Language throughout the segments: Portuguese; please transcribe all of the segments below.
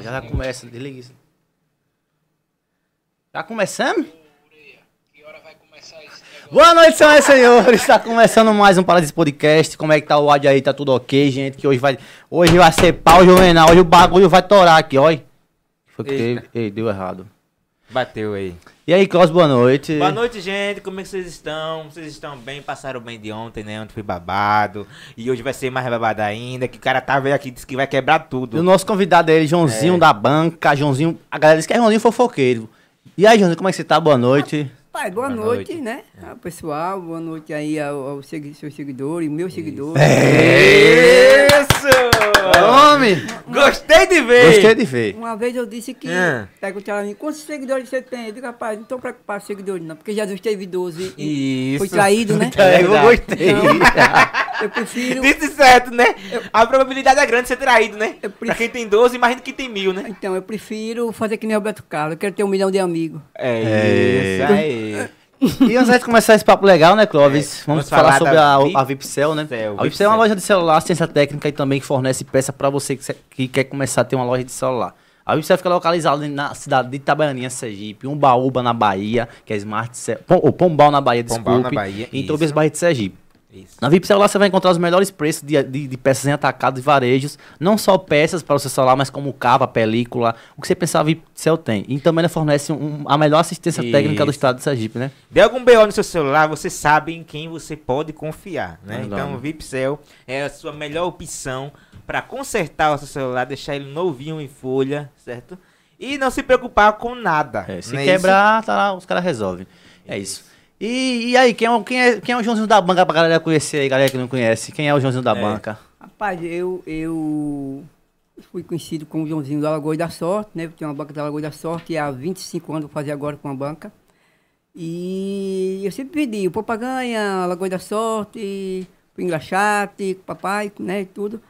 o fone, Juvenal. Já, já começa. Desliga isso. Já começamos? Boa noite, senhoras e senhores. Está começando mais um Paradiso Podcast. Como é que tá o áudio aí? Tá tudo ok, gente? Que hoje vai, hoje vai ser pau, Juvenal. Hoje o bagulho vai torar aqui, olha. Foi que Eita. teve. Ei, deu errado. Bateu aí. E aí, Klaus, boa noite. Boa noite, gente. Como é que vocês estão? Vocês estão bem? Passaram bem de ontem, né? Ontem foi babado. E hoje vai ser mais babado ainda. Que o cara tá velho aqui, disse que vai quebrar E o tudo. nosso convidado é ele, Joãozinho É. da banca. Joãozinho. A galera diz que é Joãozinho fofoqueiro. E aí, Joãozinho, como é que você tá? Boa noite. Pai, boa, Boa noite, noite. né? Ao pessoal, boa noite aí ao- aos segui- seus seguidores, meus seguidores. Isso! Homem! Gostei de ver! Gostei de ver. Uma vez eu disse que, Ah. perguntaram a mim, quantos seguidores você tem? Eu digo, rapaz, não estou preocupado com seguidores não, porque Jesus teve 12 e Isso. foi traído, né? É, eu gostei. Eu prefiro... Disse certo, né? A probabilidade é grande de ser traído, né? Eu Pra prefiro- quem tem 12, imagina quem tem mil, né? Então, eu prefiro fazer que nem Roberto Carlos, eu quero ter um milhão de amigos. É, É. isso aí. E antes de começar esse papo legal, né, Clóvis? É, vamos, falar, falar sobre a, Vi- a Vipcel, né? Vipcel, a Vipcel é uma loja de celular, ciência técnica e também que fornece peça para você que, que quer começar a ter uma loja de celular. A Vipcel fica localizada na cidade de Itabaianinha, Sergipe, Umbaúba na Bahia, que é Smart Cell, Pom, ou Pombal na Bahia, Pombal desculpe, na Bahia, em. Tobias Barra de Sergipe. Isso. Na VIP Celular você vai encontrar os melhores preços de, de, de peças em atacado e varejos. Não só peças para o seu celular, mas como capa, película. O que você pensar, a tem. E também ela fornece um- a melhor assistência técnica do Isso. estado de Sergipe, né? Dê algum BO no seu celular, você sabe em quem você pode confiar, né? Então o Vipcel é a sua melhor opção para consertar o seu celular, deixar ele novinho em folha, certo? E não se preocupar com nada. É, se não é quebrar, tá lá, os caras resolvem. É isso. E, e aí, quem é, o- quem, é, quem é o Joãozinho da banca pra galera conhecer aí, galera que não conhece? Quem é o Joãozinho da É. banca? Rapaz, eu, eu fui conhecido como Joãozinho da Lagoa da Sorte, né? Eu tenho uma banca da Lagoa da Sorte e há 25 anos vou fazer agora com a banca. E eu sempre pedi o Papaganha, Lagoa da Sorte, o Engraxate, papai, né, e tudo.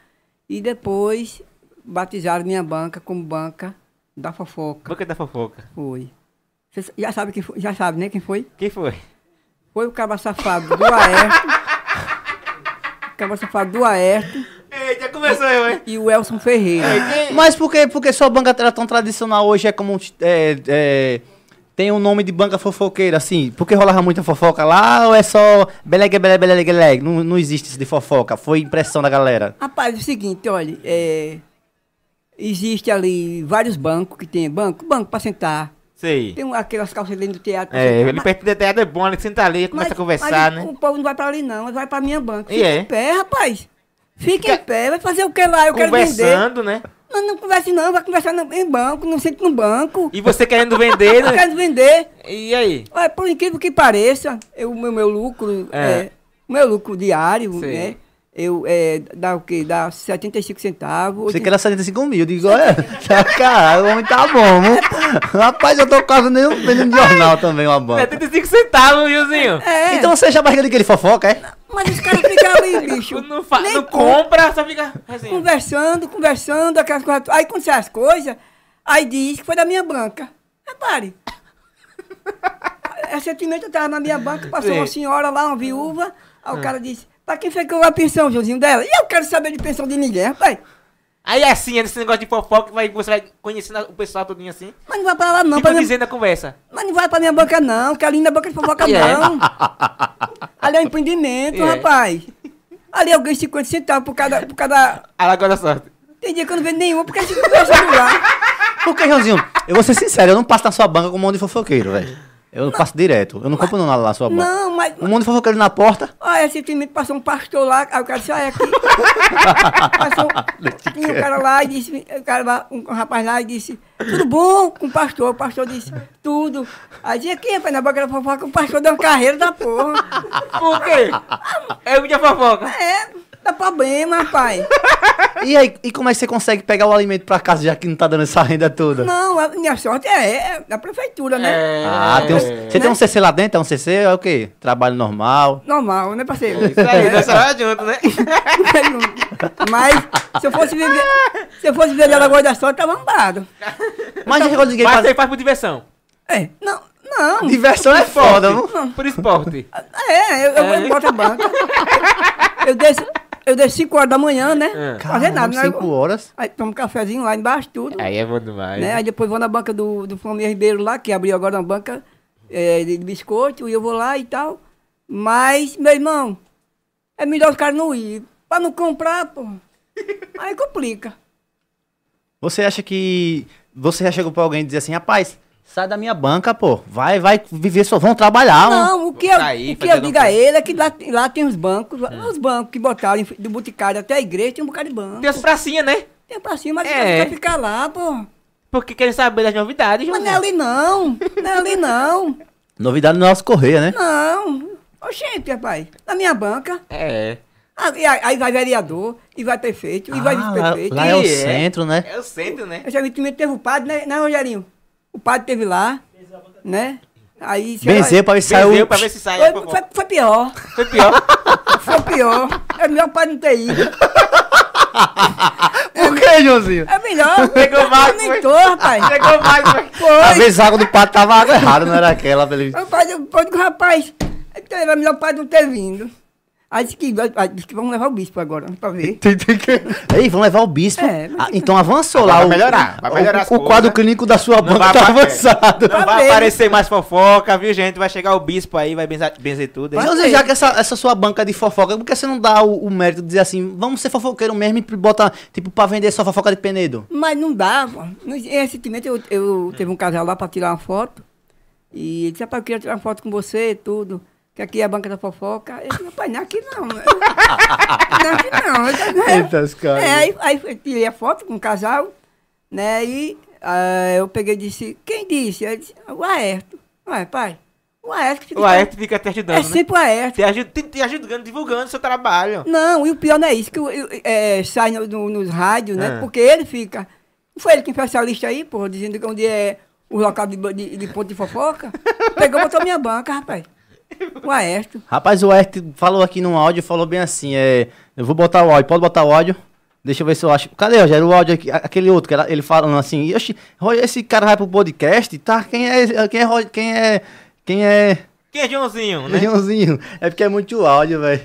E depois batizaram minha banca como banca da fofoca. Boca da fofoca. Foi. Você já sabe quem foi, já sabe, né, quem foi? Quem foi? Foi o cabo safado do Aerto. o cabo safado do Aerto Ei, já começou eu, hein? e o Elson Ferreira. Mas por que porque sua banca era tão tradicional hoje é como é, é, tem o nome de banca fofoqueira assim? Porque rolava muita fofoca lá ou é só belegue belegue belegue belegue? Não, não existe isso de fofoca, foi impressão da galera. Rapaz, é o seguinte, olha, é, existe ali vários bancos que tem banco, banco para sentar. Sei. Tem aquelas calças dentro do teatro. É, sentar, ele perto do teatro é bom, ele senta ali, começa mas- a conversar, mas né? O povo não vai pra ali não, mas vai pra minha banca. E Fica é? em pé, rapaz. Fica em pé, vai fazer o que lá? Eu quero vender. Conversando, né? Não, não converse não, vai conversar no- em banco, não sente no banco. E você querendo vender, Eu né? quero vender. E aí? Olha, por incrível que pareça, o meu, meu lucro, É. é, o meu lucro diário, né? Eu, é, dá o quê? Dá 75 centavos. Você quer 75 mil, eu digo, olha, tá, caralho, o homem tá bom, viu? Rapaz, eu tô quase nem vendendo jornal também, uma banca. 75 centavos, viuzinho. É, Então você já barriga de que ele fofoca, é? mas os caras ficam ali, bicho. Não, fa- nem não com- compra, só fica assim. Conversando, conversando, aquelas coisas. Aí quando sai as coisas, aí diz que foi da minha banca. Repare. Recentemente eu tava na minha banca, passou Sim. uma senhora lá, uma viúva, aí o cara disse, pra quem foi que eu a pensão, Joãozinho, dela? E eu quero saber de pensão de ninguém, rapaz. Aí é assim, é esse negócio de fofoca que vai, você vai conhecendo o pessoal todinho assim. Mas não vai pra lá não, Fica pra minha, dizendo a conversa. mas não vai pra minha banca não, que ali não é banca de fofoca é? não. Ali é um empreendimento, é? rapaz. Ali eu ganho 50 centavos por cada, por cada... A Lagoa da Sorte. Tem dia que eu não vendo nenhum, porque se conversa lá. Porque, Joãozinho, eu vou ser sincero, eu não passo na sua banca com um monte de fofoqueiro, velho. Eu não passo direto, eu não compro nada lá na sua banca. Não, mas... Um monte de fofoqueiro na porta. Olha, recentemente passou um pastor lá, aí o cara disse, olha aqui. passou, tinha um cara lá e disse, o cara lá, um rapaz lá e disse, tudo bom com o pastor? O pastor disse, tudo. Aí disse, aqui, rapaz, na boca da fofoca, o pastor deu uma carreira da porra. Por quê? É muita fofoca. É, dá problema, rapaz. E aí, e como é que você consegue pegar o alimento pra casa já que não tá dando essa renda toda? Não, a minha sorte é, é da prefeitura, né? Ah, tem um, você tem um CC lá dentro? É um CC? É o quê? Trabalho normal. Normal, né, parceiro? Isso aí, nessa hora junto, né? Mas se eu fosse viver, se eu fosse viver na Lagoa da Sorte, tava andado. Mas chegou ninguém Mas pra... você faz por diversão. É, não, Não. Diversão é foda, não? Por esporte. É, eu, eu, É? eu boto a banca. Eu desço, eu desço 5 horas da manhã, né? É. Fazer nada, né? cinco horas. Aí tomo um cafezinho lá embaixo, tudo. Aí é bom demais. né? Aí depois vou na banca do, do Flamengo Ribeiro lá, que abriu agora uma banca é, de biscoito, e eu vou lá e tal. Mas, meu irmão, é melhor os caras não ir. Pra não comprar, pô. Aí complica. Você acha que. Você já chegou pra alguém e dizer assim, rapaz, sai da minha banca, pô. Vai, vai viver só. Vão trabalhar. Não, o que eu, sair, o que eu digo a ele é que lá, lá tem os bancos, os bancos que botaram do Boticário até a igreja, tem um bocado de banco. Tem as pracinhas, né? Tem pra cima, mas É. é. ficar lá, pô. Porque querem saber das novidades, Mas não é ali não, não é ali não. Novidade no nosso Correia, né? Não. Oxente, rapaz, na minha banca. É. Ah, e aí aí vai vereador, e vai prefeito, e vai Ah, lá, vice-prefeito. lá é o é. centro, né? É o centro, né? Recentemente teve o padre, né, né, Rogerinho? O padre teve lá, né? Aí... Benzer pra ver se saiu. Benzeu pra ver se sai. a Foi, foi, foi pior, Foi pior. foi pior. É melhor o padre não ter ido. Por que, Joãozinho? É melhor. Pegou mais, tô, rapaz. Chegou mais. Às vezes a água do pato tava água errada, não era aquela. pra ele- O padre, o padre, rapaz, era melhor o padre não ter vindo. Aí disse que, aí disse que vamos levar o bispo agora, pra ver. Tem- tem que- Ei, vão levar o bispo. É, mas- Ah, então avançou Agora lá. vai o- melhorar, vai o- melhorar O, coisas. quadro clínico da sua Não banca vai tá avançado. Não Tá vai vendo? aparecer mais fofoca, viu, gente? Vai chegar o bispo aí, vai benzer, benzer tudo. Mas José, já que essa, essa sua banca de fofoca, por que você não dá o, o mérito de dizer assim, vamos ser fofoqueiro mesmo e botar, tipo, pra vender só fofoca de Penedo? Mas não dá, pô. Recentemente eu, eu teve um casal lá pra tirar uma foto. E ele disse, rapaz, eu queria tirar uma foto com você e tudo. Que aqui é a banca da fofoca. Eu disse, rapaz, não é aqui não. né? não é aqui não. Eu os caras. É, aí, aí eu tirei a foto com o casal, né? E ah, eu peguei e disse, quem disse? Ele disse, o Aerto. Ué, pai, o Aerto fica. O Aerte fica te ajudando, É né? sempre o Aerto. Te, aju- te, te ajudando, divulgando seu trabalho. Não, e o pior não é isso, que eu- eu- é, sai no- no- nos rádios, né? Ah. Porque ele fica. Não foi ele que fez essa lista aí, porra, dizendo que onde é o local de, de, de ponto de fofoca? Pegou e botou minha banca, rapaz. O Aerto. Rapaz, o Ert falou aqui no áudio, falou bem assim, é... Eu vou botar o áudio, pode botar o áudio? Deixa eu ver se eu acho... Cadê, Rogério, o áudio aqui? Aquele outro, que era, ele falando assim, Oxi, esse cara vai pro podcast, tá? Quem é... Quem é... Quem é... Quem é... Quem é Joãozinho, né? Joãozinho? É porque é muito áudio, velho.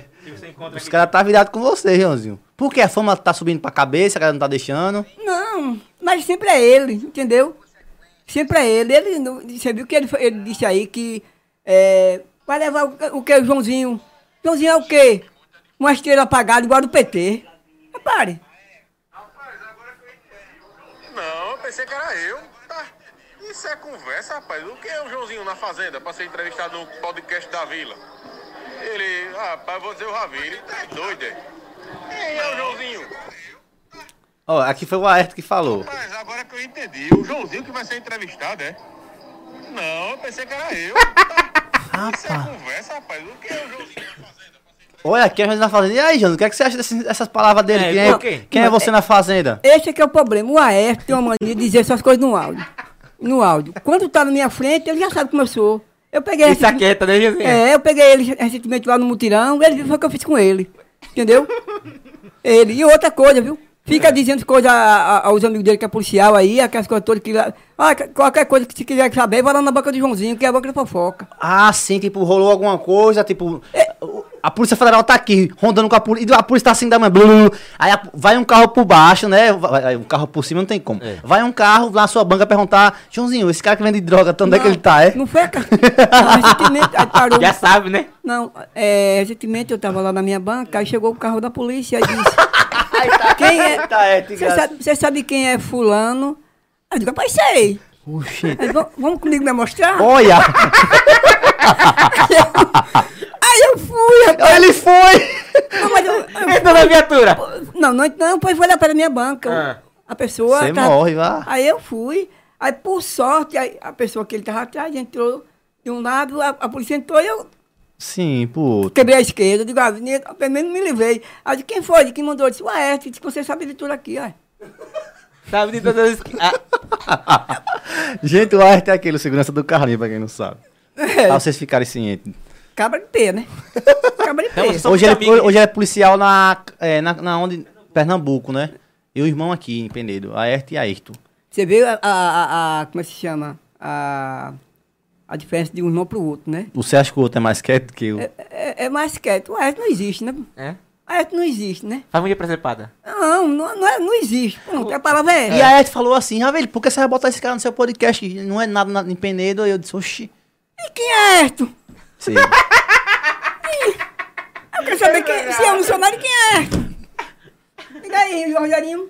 Os caras tá virado com você, Joãozinho. Por que a fama tá subindo pra cabeça, a galera não tá deixando? Não, mas sempre é ele, entendeu? Sempre é ele. Ele não- você viu que ele, ele disse aí que é, vai levar o, o que, o Joãozinho? Joãozinho é o quê? Uma estrela apagada igual a do PT. Repare. Não, eu pensei que era eu. Tá. Isso é conversa, rapaz. O que é o Joãozinho na fazenda pra ser entrevistado no podcast da vila? Ele, rapaz, vou dizer o Ravi, ele tá doido, é? Quem é o Joãozinho? Ó, aqui foi o Aerto que falou. Rapaz, agora que eu entendi, o Joãozinho que vai ser entrevistado, é? Não, eu pensei que era eu. Tá. Isso é Rapaz. conversa, rapaz. O que é o Joãozinho na fazenda? Olha, aqui a gente na fazenda. E aí, João, o que, é que você acha desses- dessas palavras dele? É, quem é, quem é você na fazenda? Esse é que é o problema. O Aércio tem uma mania de dizer essas coisas no áudio. No áudio. Quando tá na minha frente, ele já sabe como eu sou. Eu peguei Isso aqui é, tá né, Joãozinho? É, eu peguei ele recentemente lá no mutirão, ele viu foi o que eu fiz com ele. Entendeu? Ele. E outra coisa, viu? Fica dizendo coisa a- a- aos amigos dele que é policial aí, aquelas coisas todas que lá. Ah, que- qualquer coisa que você quiser saber, vai lá na boca do Joãozinho, que é a boca da fofoca. Ah, sim, tipo, rolou alguma coisa, tipo. o- A Polícia Federal tá aqui, rondando com a polícia. E a polícia tá assim da manhã. blu. Aí a- vai um carro por baixo, né? Vai, o carro por cima não tem como. É. Vai um carro na sua banca perguntar: Joãozinho, esse cara que vende droga, onde é que ele tá, é? Não foi a ca- Não, recentemente, aí parou. Já sabe, né? Não, é, recentemente eu tava lá na minha banca, aí chegou o carro da polícia e disse. Quem é? Tá, é, Você sabe, você sabe quem é fulano? Aí Eu digo, rapaz, sei. Oxi. Aí, "Vamos- comigo me mostrar? Olha! Aí eu fui, rapaz. ele foi! Não, mas eu, eu- Entra na viatura. não, não, não, pois foi lá para minha banca. Ah. A pessoa. Você tava- morre, vá. Aí eu fui. Aí, por sorte, aí a pessoa que ele tava atrás entrou de um lado, a, a polícia entrou e eu Sim, pô. quebrei a esquerda. Digo, ah, nem- pelo menos me livrei. Aí, quem foi? Quem mandou? Eu disse, o Aércio, disse que você sabe de tudo aqui, ó. Sabe de todas as... Ah, Gente, o Aert é aquele, o segurança do carrinho, pra quem não sabe. É. Pra vocês ficarem cientes. Cabra de pé, né? Cabra de Então, pé. Somos Hoje ele, amigos. hoje ele é policial na, é, na, na onde? Pernambuco, né? E o irmão aqui, em Penedo. Aerto e Ayrton. Você vê a, a, a- a- Como é que se chama? A. A diferença de um irmão pro outro, né? Você acha que o outro é mais quieto que o. É, é mais quieto. O Ayrton não existe, né? É? O Ayrton não existe, né? Família presepada. Não, não, não, é- não existe. Pronto, a palavra é E a Ed falou assim, ah, velho, por que você vai botar esse cara no seu podcast? Não é nada, nada em Penedo. Aí eu disse, oxi. E quem é Ayrton? Sim. Eu quero saber quem, se é um missionário, quem é Ayrton? Diga aí, Rogerinho.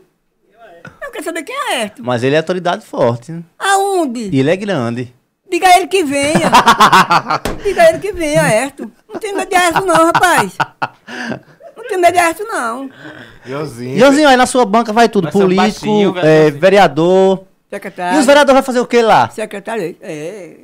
Eu quero saber quem é Ayrton. Mas ele é autoridade forte. né? Aonde? E ele é grande. Diga a ele que venha. Diga a ele que venha, Ayrton. Não tem medo de Ayrton não, rapaz. Não tem medo de Ayrton não. Josinho. Joãozinho, aí na sua banca vai tudo. Vai um Político, baixinho, é, vereador. Secretário. E os vereadores vão fazer o que lá? Secretário, é.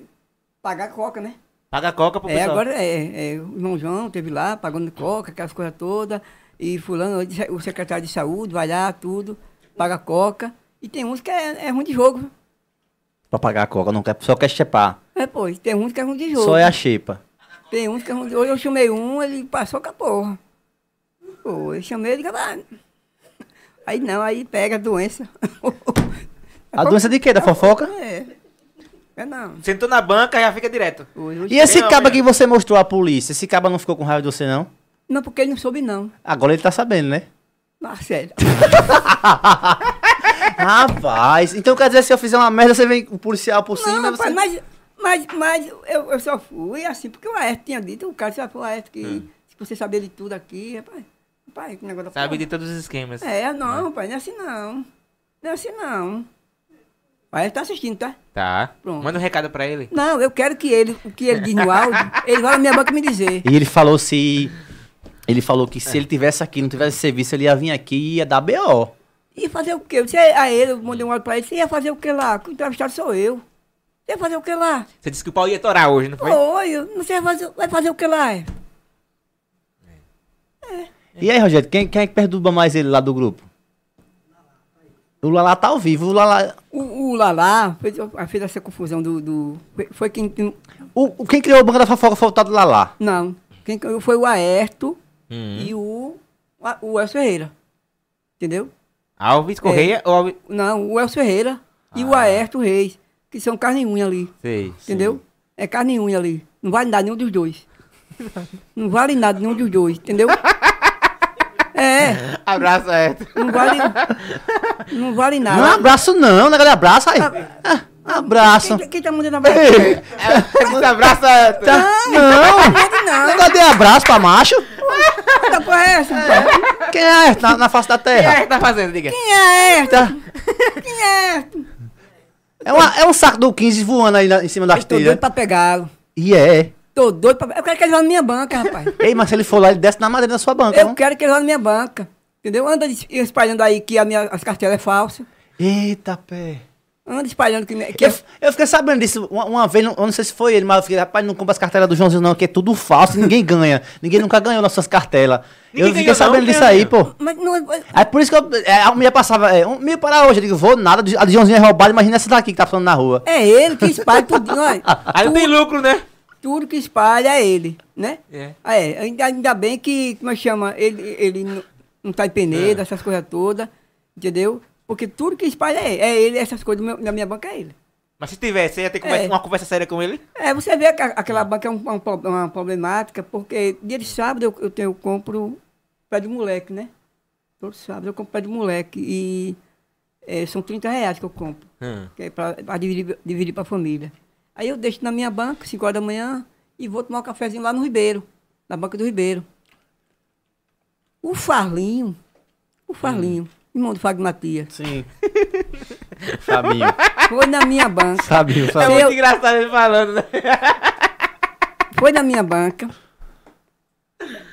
Pagar coca, né? Paga a coca pro É, pessoal. agora é, é, o irmão João teve lá, pagando coca, aquelas coisas todas. E fulano, o secretário de saúde vai lá, tudo, paga coca. E tem uns que é, é ruim de jogo. Pra pagar a coca, não quer, só quer chepar. É, pois, tem uns que é ruim de jogo. Só é a xepa. Tem uns que é ruim de Hoje eu chamei um, ele passou com a porra. Pô, eu chamei ele, cara. Aí não, aí pega a doença. A doença de quê? Da fofoca? É. É não. Sentou na banca, já fica direto. Hoje, hoje- E esse caba mas- que você mostrou à polícia, esse caba não ficou com raiva de você, não? Não, porque ele não soube, não. Agora ele tá sabendo, né? Ah, sério. Rapaz, então quer dizer, se eu fizer uma merda, você vem o policial por cima, Não, você... rapaz, mas, mas, mas eu, eu só fui assim, porque o Aércio tinha dito, o cara já falou, Aércio, que se você saber de tudo aqui, rapaz, rapaz, que negócio da Sabe de todos os esquemas. É, não, rapaz, não é assim não. Não é assim não. O Aércio tá assistindo, tá? Tá. Pronto. Manda um recado pra ele. Não, eu quero que ele, o que ele diz no áudio, ele vai na minha boca me dizer. E ele falou se... Ele falou que se ele tivesse aqui, não tivesse serviço, ele ia vir aqui e ia dar B.O. Ia fazer o quê? Você, a ele, eu mandei um áudio pra ele, você ia fazer o que lá? O entrevistado sou eu. Você ia fazer o que lá? Você disse que o pau ia torar hoje, não foi? Oi, você vai fazer, vai fazer o que lá? é? E aí, Rogério, quem, quem é que perturba mais ele lá do grupo? O Lala tá ao vivo, o Lala... O, o Lalá fez, fez essa confusão do. do foi, quem. O, quem criou o Banco da Fofoca foi o tal do Lala. Não. Quem criou foi o Aerto Hum. e o. a- O Elcio Ferreira. Entendeu? Alves Correia ou Alves... Não, o Elcio Ferreira e o Ah. Aerto Reis. Que são carne e unha ali. Sei. Entendeu? É carne e unha ali. Não vale nada nenhum dos dois. Não vale nada nenhum dos dois, entendeu? É, Abraço, Ayrton. não vale. Não vale Não é nada. abraço não, negócio de abraço aí. Ah, abraço. Quem, quem tá mandando abraço? Esse abraço, Ayrton. Tá, não, Não, negócio de abraço pra macho. tá porra é essa? rapaz? Quem é na, na face da O que terra? é que tá fazendo? Diga. Quem é? Tá. Quem é? É, uma- é um saco do 15 voando aí na- em cima das Eu tô doido telhas. pra pegá-lo. E é. Tô doido pra. Eu quero que ele vá na minha banca, rapaz. Ei, mas se ele for lá, ele desce na madeira da sua banca. Eu não? quero que ele vá na minha banca. Entendeu? Anda es- espalhando aí que a minha, as cartelas é falsa. Eita, pé. Anda espalhando que, que Eu, eu fiquei sabendo disso uma, uma vez, não, eu não sei se foi ele, mas eu fiquei, rapaz, não compra as cartelas do Joãozinho não, que é tudo falso, ninguém ganha. Ninguém nunca ganhou nossas cartelas. Ninguém eu fiquei sabendo não, disso aí, pô. Mas não é. Aí por isso que eu, é, a mulher passava, é, um mil para hoje, eu digo, vou nada, a de Joãozinho é roubada, imagina essa daqui que tá falando na rua. É ele que espalha tudo. Olha, Aí não tem lucro, né? tudo que espalha é ele, né? É. Ah, é. Ainda, ainda bem que, como é que chama? Ele, ele não, não tá em peneira, essas coisas todas, entendeu? Porque tudo que espalha é, é ele, essas coisas meu- na minha banca é ele. Mas se tivesse, você ia ter conversa- É. uma conversa séria com ele? É, você vê que aquela banca é um- um uma problemática, porque dia de sábado eu, eu, tenho, eu compro pé de moleque, né? Todo sábado eu compro pé de moleque e é, são 30 reais que eu compro, Hum. que é pra, pra dividir, dividir pra família. Aí eu deixo na minha banca, 5 horas da manhã, e vou tomar um cafezinho lá no Ribeiro, na banca do Ribeiro. O Farlinho, o Farlinho, irmão do Fábio Matias, Sim. Fabinho. foi na minha banca, Fabinho, É Fabinho. muito Eu- engraçado ele falando, né? foi na minha banca,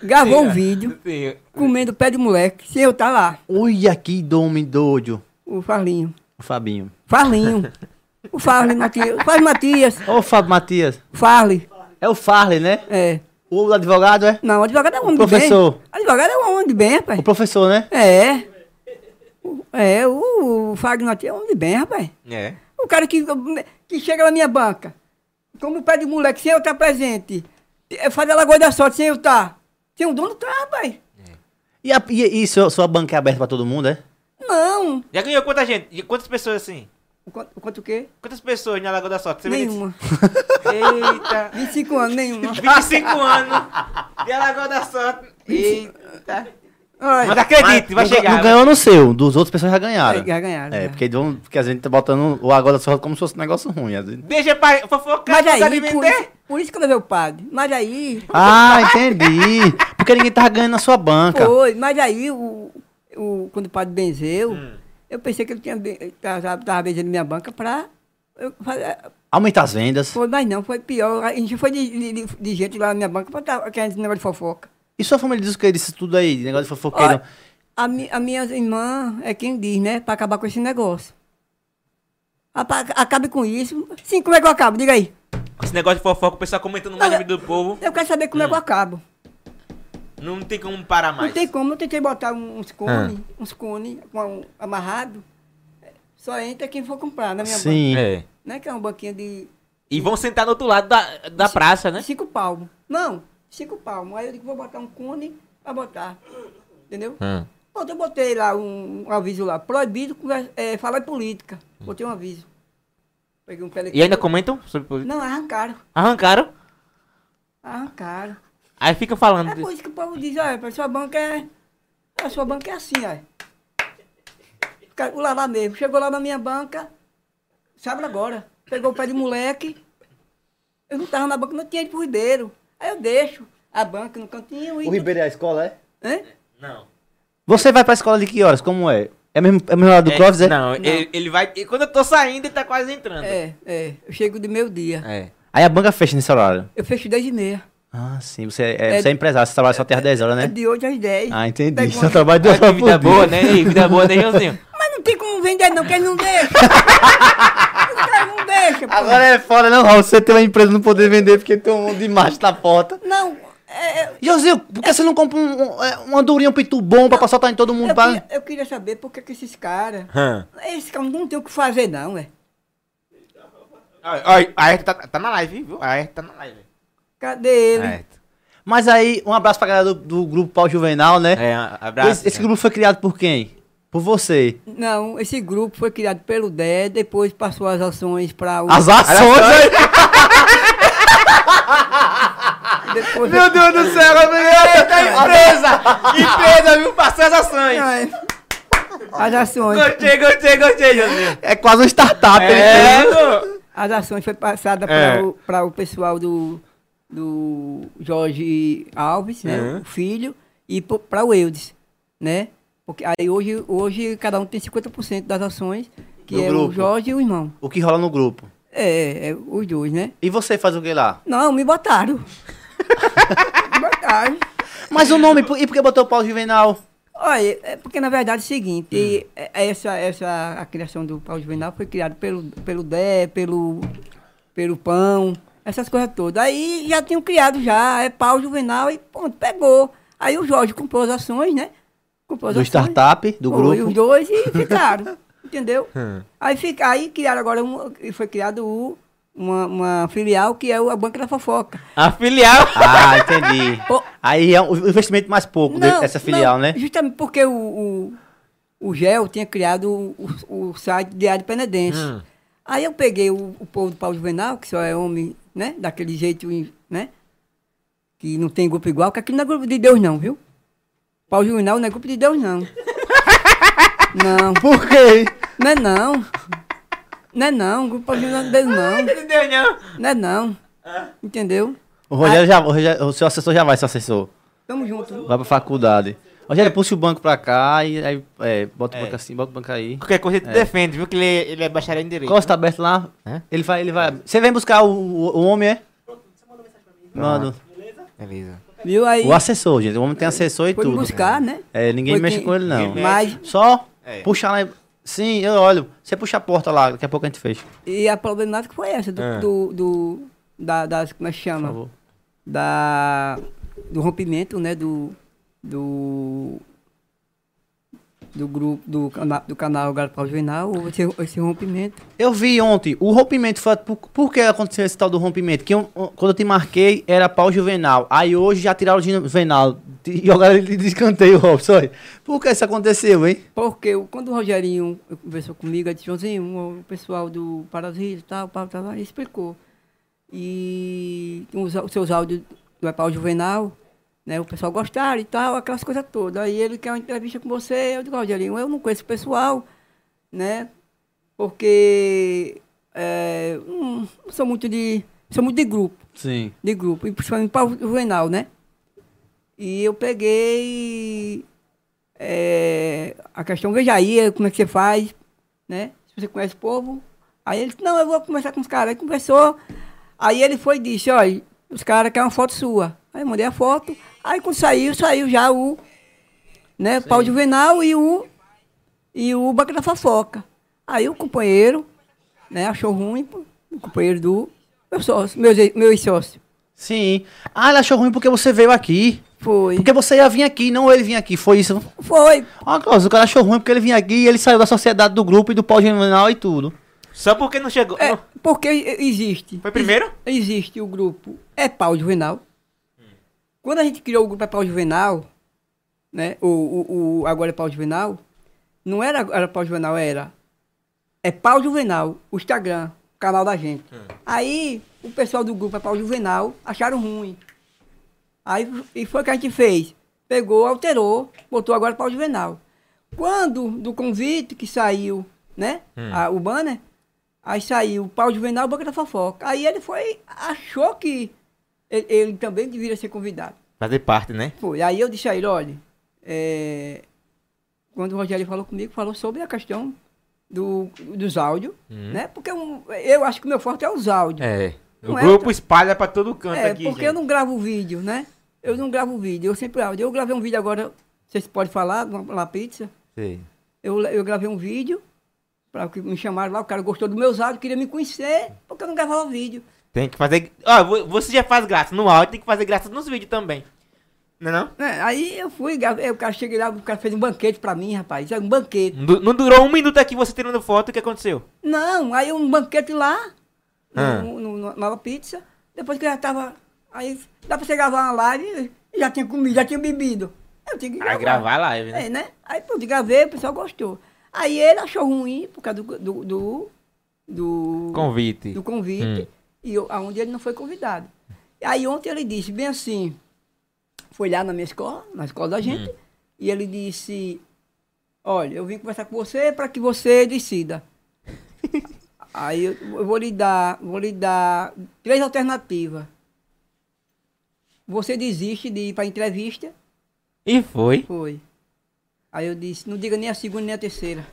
gravou um vídeo, Sim. comendo pé de moleque, sem eu estar lá, Olha que dome doido. o Farlinho. O Fabinho. Farlinho. O Farley Matias. O Farley Matias. Ô, o Fábio Matias. Farley. É o Farley, né? É. O advogado, é? Não, advogado é um homem professor. de bem. Advogado é um homem de bem, rapaz. O professor, né? É. É, o, o Matias é um homem de bem, rapaz. É. O cara que, que chega na minha banca, como pé de moleque, sem eu estar presente, é fazer a Lagoa da Sorte sem eu estar. Sem o dono tá, rapaz. E, a, e, e sua, sua banca é aberta pra todo mundo, é? Não. Já ganhou quanta gente? Quantas pessoas assim? O quanto, o quanto o quê? Quantas pessoas na Lagoa da Sorte? Você vê Nenhuma. Eita. 25 anos, nenhuma. 25 anos. E a Lagoa da Sorte. Eita. Mas acredite, vai não, chegar. Não vai. ganhou no seu, dos outros pessoas já ganharam. é, já ganharam. É, já. porque, vão- porque a gente tá botando o agora só como se fosse um negócio ruim. às vezes. Deixa pra fofocar, Mas aí, por isso, por isso que eu levei o padre. Mas aí, Ah, entendi. Porque ninguém tava ganhando na sua banca. foi. Mas aí, o, o, quando o padre benzeu, Hum. eu pensei que ele tinha tava, tava benzendo minha banca pra... Eu, fazer- Aumentar as vendas. foi, mas não, foi pior. A gente foi de, de- de- de gente lá na minha banca pra estar querendo esse negócio de fofoca. E sua família diz o que? Disse tudo aí, negócio de fofoqueiro. Olha, a, mi, a minha irmã é quem diz, né? Pra acabar com esse negócio. Apa- Acabe com isso. Sim, como é que eu acabo? Diga aí. Esse negócio de fofoca, o pessoal comentando mais no vídeo do povo. Eu quero saber como é que eu acabo. Não tem como parar mais. Não tem como, eu tentei botar uns cones, uns cones com um amarrado. Só entra quem for comprar na minha Sim. É. banca. Né? Que é uma banquinha de E vão sentar no outro lado da, da praça, né? cinco palmos. Não, cinco palmos. Aí eu digo, vou botar um cone pra botar. Entendeu? Hum. Pronto, eu botei lá um, um aviso lá. Proibido é, falar em política. Botei um aviso. Peguei um pele E ainda comentam sobre política? Não, arrancaram. Arrancaram. Arrancaram. Aí fica falando. É de- por isso que o povo diz, olha, a sua banca é. A sua banca é assim, olha. O lá mesmo. Chegou lá na minha banca, sabe agora. Pegou o pé de moleque. Eu não tava na banca, não tinha ido pro Ribeiro. Aí eu deixo a banca no cantinho e. O Ribeiro é a escola, é? Hã? Não. Você vai pra escola de que horas? Como é? É mesmo, é mesmo hora do É, Clóvis, é? Não, Ele, ele vai. e Quando eu tô saindo, ele tá quase entrando. É, é. Eu chego de meio dia. É. Aí a banca fecha nesse horário. Eu fecho 10 e meia. Ah, sim. Você é, É- você é empresário, você trabalha só até às 10 horas, É né? de hoje às 10. Ah, entendi. Só uma- trabalha duas horas vida boa, né? Vida boa, né, Joãozinho? Mas não tem como vender, não, que ele não deixa. Não deixam. pô. Agora é foda, não, Raul. Você tem uma empresa e não poder vender porque tem um monte de macho na porta. Não, é, é, Josil, por que você não compra um, um, é, uma durinha, um pitu bom pra soltar em todo mundo? eu, Pra... queria, eu queria saber por que que esses caras. Hã. Esses caras não tem o que fazer, não, é. Olha, olha, a Ayrton tá, tá na live, viu? A Ayrton tá na live. Cadê ele? Ayrton. Mas aí, um abraço pra galera do, do grupo Pau Juvenal, né? É, abraço. esse, esse grupo foi criado por quem? Por você. Não, esse grupo foi criado pelo Dé, depois passou as ações para o. As ações, aí. Depois, Meu Deus do céu, Eita, empresa! empresa, viu? Passou as ações. Ai, As ações. Gostei, gostei, gostei. É quase uma startup. É, ele fez. pô. As ações foi passada É. para o, pra o pessoal do, do Jorge Alves, né? Uhum. O filho, e para o Eudes, né? Porque aí hoje, hoje cada um tem 50% das ações, que Do é grupo. o Jorge e o irmão. O que rola no grupo. É, é, os dois, né? E você faz o que lá? Não, me botaram. me botaram. Mas o nome, e por que botou o Pau Juvenal? Olha, é porque na verdade é o seguinte, Hum. é- é essa, essa, a criação do pau juvenal foi criada pelo, pelo Dé, pelo, pelo pão, essas coisas todas. Aí já tinham criado já, é pau juvenal e ponto, pegou. Aí o Jorge comprou as ações, né? Comprou Do startup, do foi, grupo. os dois e ficaram, entendeu? Hum. Aí, fica, aí criaram agora, um, e foi criado o- uma, uma filial que é o- a Banca da Fofoca. A filial. Ah, entendi. Pô. Aí é um investimento mais pouco de- dessa filial, não, né? Justamente porque o, o, o GEL tinha criado o, o, o site Diário Penedense. Hum. Aí eu peguei o, o povo do Paulo Juvenal, que só é homem, né? Daquele jeito, né? Que não tem grupo igual, que aqui não é grupo de Deus não, viu? Paulo Juvenal não é grupo de Deus não. não, Por quê? não é não. Não é não, grupo não é Deus não. Entendeu, não? Não é não. Entendeu? O Rogério já, o, Rogério- o seu assessor já vai, seu assessor. Tamo junto. Vai pra faculdade. Rogério, puxa o banco pra cá e aí, é, bota o banco assim, bota o banco aí. Qualquer coisa ele defende, viu? Que ele, ele é bacharel em direito. Costa aberto lá. Ele vai, ele vai. Você vem buscar o, o, o homem, é? Mano, Beleza. Viu aí? o assessor, gente. O homem tem assessor e Foi tudo. buscar, né? É, ninguém Foi mexe quem- com ele, não. Mas Só É. puxar lá. e- Sim, eu olho. Você puxa a porta lá, daqui a pouco a gente fecha. E a problemática foi essa, do, Ah. do, do- da, das, como é que Por chama? favor. Da, do rompimento, né, do, do, do grupo, do, cana do canal Garapau Juvenal, houve esse, esse rompimento. Eu vi ontem, o rompimento foi. Por, por que aconteceu esse tal do rompimento? Que eu- quando eu te marquei era pau juvenal. Aí hoje já tiraram o juvenal. E jogaram ele de escanteio, Robson. Por que isso aconteceu, hein? Porque quando o Rogerinho conversou comigo, ele disse, Joãozinho, o pessoal do Parasita e tal, tal, tal, tal, explicou. E os, os seus áudios do Epau Juvenal, né, o pessoal gostaram e tal, aquelas coisas todas. Aí ele quer uma entrevista com você, eu digo, Rogerinho, eu não conheço o pessoal, né, porque é, não, não sou muito de, sou muito de grupo Sim. de grupo, e principalmente para o Juvenal, né? E eu peguei é, a questão, veja aí como é que você faz, né? Se você conhece o povo. Aí ele disse, não, eu vou conversar com os caras. Aí conversou, aí ele foi e disse, olha, os caras querem uma foto sua. Aí eu mandei a foto, aí quando saiu, saiu já o, né, Paulo Juvenal e o, e o Banco da Fofoca. Aí o companheiro, né, achou ruim, o companheiro do meu sócio, meu, meu ex-sócio. Sim. Ah, ele achou ruim porque você veio aqui. Foi. Porque você ia vir aqui, não ele vir aqui. Foi isso. Foi. Ó, Cláudio, o cara achou ruim porque ele vinha aqui e ele saiu da sociedade do grupo e do pau juvenal e tudo. Só porque não chegou. É, não- porque existe. Foi primeiro? Existe o grupo É Pau Juvenal. Quando a gente criou o grupo É Pau Juvenal, né? O, o, o agora é Pau Juvenal, não era, era Pau Juvenal, era É Pau Juvenal, o Instagram, o canal da gente. Aí o pessoal do grupo É Pau Juvenal acharam ruim. Aí e foi o que a gente fez. Pegou, alterou, botou agora Pau Juvenal. Quando do convite que saiu, né? a- o banner, aí saiu Pau Juvenal Boca da Fofoca. Aí ele foi, achou que ele, ele também deveria ser convidado. Fazer parte, né? Foi. Aí eu disse a ele, olha, é, quando o Rogério falou comigo, falou sobre a questão do, dos áudios, né? Porque um- eu acho que o meu forte é os áudios. É. O é grupo espalha pra todo canto É, aqui. porque gente. eu não gravo vídeo, né? Eu não gravo vídeo, eu sempre áudio. Eu gravei um vídeo agora, vocês podem falar, lá pizza. Sei. Eu, eu gravei um vídeo, para que me chamaram lá, o cara gostou dos meus áudios, queria me conhecer, porque eu não gravava vídeo. Tem que fazer. Ó, vo- você já faz graça no áudio, tem que fazer graça nos vídeos também. Não é não? né? Aí eu fui, gravei, o cara cheguei lá, o cara fez um banquete pra mim, rapaz. Um banquete. Não du- Não durou um minuto aqui você tirando foto, o que aconteceu? Não, aí um banquete lá, Ah. no, no, no Nova Pizza. Depois que eu já tava. Aí dá pra você gravar uma live, já tinha comido, já tinha bebido. Eu tinha que gravar. Aí gravar a live, né? É, né? Aí pronto, gravei, o pessoal gostou. Aí ele achou ruim por causa do. do, do, do Convite. do convite, Hum. E eu, aonde ele não foi convidado. Aí ontem ele disse, bem assim, foi lá na minha escola, na escola da gente, Hum. e ele disse, olha, eu vim conversar com você para que você decida. Aí eu, eu vou lhe dar, vou lhe dar três alternativas. Você desiste de ir para entrevista? E foi. Foi. Aí eu disse, não diga nem a segunda nem a terceira.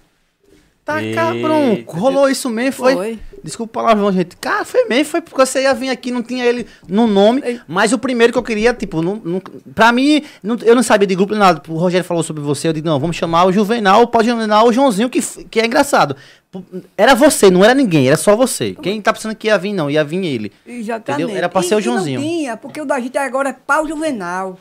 Tá, Eita. cabrão. Rolou isso mesmo, foi? Foi. Desculpa o palavrão, gente. Cara, foi mesmo, foi porque você ia vir aqui, não tinha ele no nome. Ele- Mas o primeiro que eu queria, tipo, não, não, pra mim, não- eu não sabia de grupo nem nada. O Rogério falou sobre você, eu digo, não, vamos chamar o Juvenal, o pode Juvenal, o Joãozinho, que, que é engraçado. Era você, não era ninguém, era só você. Quem tá pensando que ia vir, não, ia vir ele. Exatamente. Entendeu? Era pra ser o E- e não Joãozinho. tinha, porque o da gente agora é pau juvenal.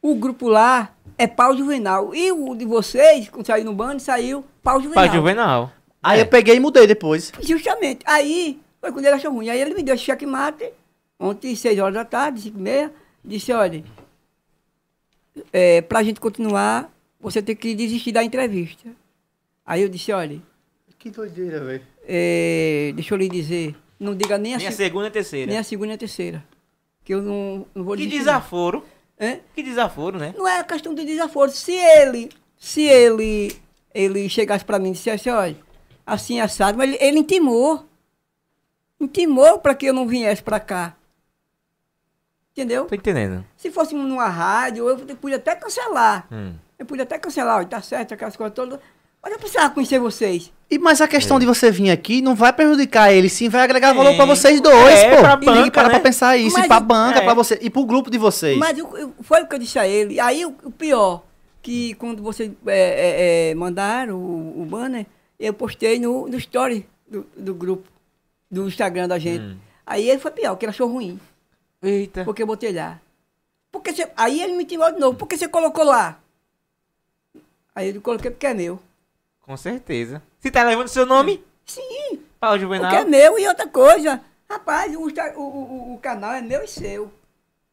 O grupo lá é pau juvenal. E o de vocês, quando saiu no bando, saiu pau juvenal. Pra Juvenal. Aí É. eu peguei e mudei depois. Justamente. Aí, foi quando ele achou ruim. Aí ele me deu esse checkmate, ontem, seis horas da tarde, cinco e meia, disse, olha, é, pra gente continuar, você tem que desistir da entrevista. Aí eu disse, olha, Que doideira, velho. é, deixa eu lhe dizer, não diga nem a, Nem a se- segunda e a terceira. nem a segunda nem a terceira. Que eu não, não vou Que desistir. desaforo. não. Que desaforo, né? Não é questão do desaforo. Se ele, se ele, ele chegasse pra mim e dissesse, olha, assim assado, mas ele, ele intimou. Intimou para que eu não viesse pra cá. Entendeu? Tô entendendo. Se fosse numa rádio, eu podia até cancelar. Hum. Eu podia até cancelar, olha, tá certo, aquelas coisas todas. Mas eu precisava conhecer vocês. E, mas a questão de você vir aqui não vai prejudicar ele, sim, vai agregar valor É. pra vocês dois, É, pô. pra e ninguém banca, para né? pra pensar isso, Mas e pra banca, é. pra você, e pro grupo de vocês. Mas eu- eu- foi o que eu disse a ele. Aí o, o pior, que quando vocês é, é, é, mandaram o, o banner, eu postei no, no story do, do grupo, do Instagram da gente. Hum. Aí ele foi pior, que ele achou ruim, Eita. porque eu botei lá. Porque você, aí ele me tirou de novo, porque você colocou lá. Aí eu coloquei porque é meu. Com certeza. Se tá levando seu nome, Sim, Paulo Juvenal. porque é meu e outra coisa. Rapaz, o, o, o canal é meu e seu.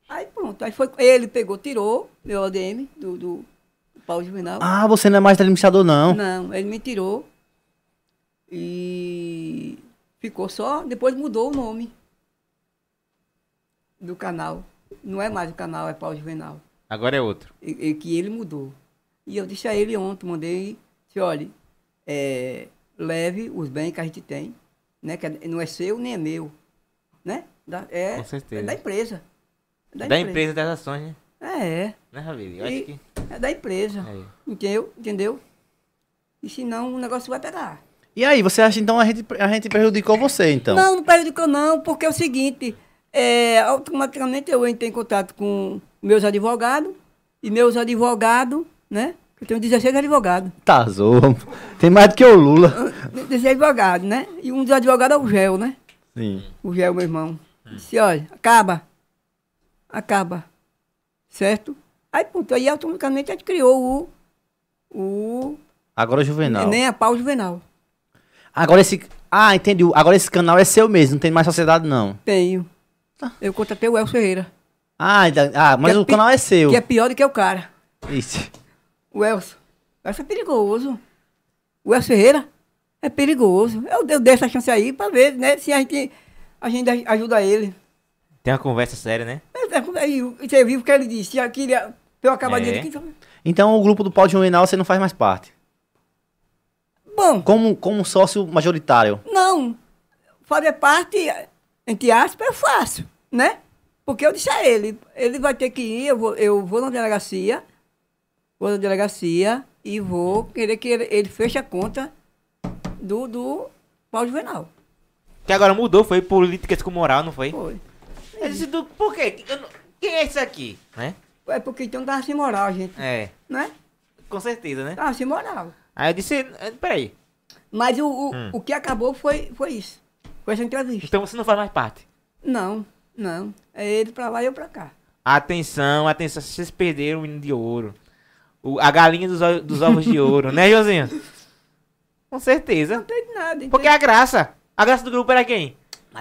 Aí pronto, aí foi. Ele pegou, tirou meu ADM do, do Paulo Juvenal. Ah, você não é mais administrador, não. Não, ele me tirou. E ficou só, depois mudou o nome do canal. Não é mais o canal, é Paulo Juvenal. Agora é outro. E, e que ele mudou. E eu disse a ele ontem, mandei, disse, olha, é, leve os bens que a gente tem, né? Que é- não é seu nem é meu. Né? Da, é, Com certeza. é da empresa. É Da empresa das ações, né? É, é. Né? Eu E- acho que. É da empresa. Aí. Entendeu? Entendeu? E senão o negócio vai pegar. E aí, você acha então a gente, a gente prejudicou você, então? Não, não prejudicou não, porque é o seguinte, é, automaticamente eu entrei em contato com meus advogados, e meus advogados, né? Eu tenho 16 advogados. Tá. Tem mais do que o Lula. 16 advogados, né? E um dos advogados é o Gel, né? Sim. O Gel, meu irmão. Disse, olha, acaba. Acaba. Certo? Aí, pronto, aí automaticamente a gente criou o. O. Agora o Juvenal. Nem a pau juvenal. Agora esse. Ah, entendi. Agora esse canal é seu mesmo, não tem mais sociedade, não. Tenho. Eu contratei o Elcio Ferreira. Ah, ah mas Que é o pi- canal é seu. Que é pior do que o cara. Ixi. O Elcio. O Elcio é perigoso. O Elcio Ferreira é perigoso. Eu, eu dei essa chance aí pra ver, né? Se a gente, a gente ajuda ele. Tem uma conversa séria, né? É, aí, Você viu o que ele disse? Já queria. Eu acabar É. de. Então o grupo do Paulo Juvenal você não faz mais parte. Bom, Como, como sócio majoritário. não. Fazer parte, entre aspas, é fácil, né? Porque eu disse a ele, ele vai ter que ir, eu vou, eu vou na delegacia, vou na delegacia e vou querer que ele, ele feche a conta do, do Paulo Juvenal. Que agora mudou, foi políticas com moral, não foi? Foi. Eu disse, do, por quê? Não- Quem é esse aqui? Né? É porque então tava sem moral, gente. É, Né? com certeza, né? Tava sem moral. Aí eu disse, eh, peraí, Mas o, o, Hum. o que acabou foi, foi isso. Foi essa entrevista. então você não faz mais parte. Não, não. É ele pra lá e eu pra cá. Atenção, atenção, vocês perderam o menino de ouro. O- a galinha dos, dos ovos de ouro, né, Josinho? Com certeza. Não tem nada. Então, Porque a graça, a graça do grupo era quem?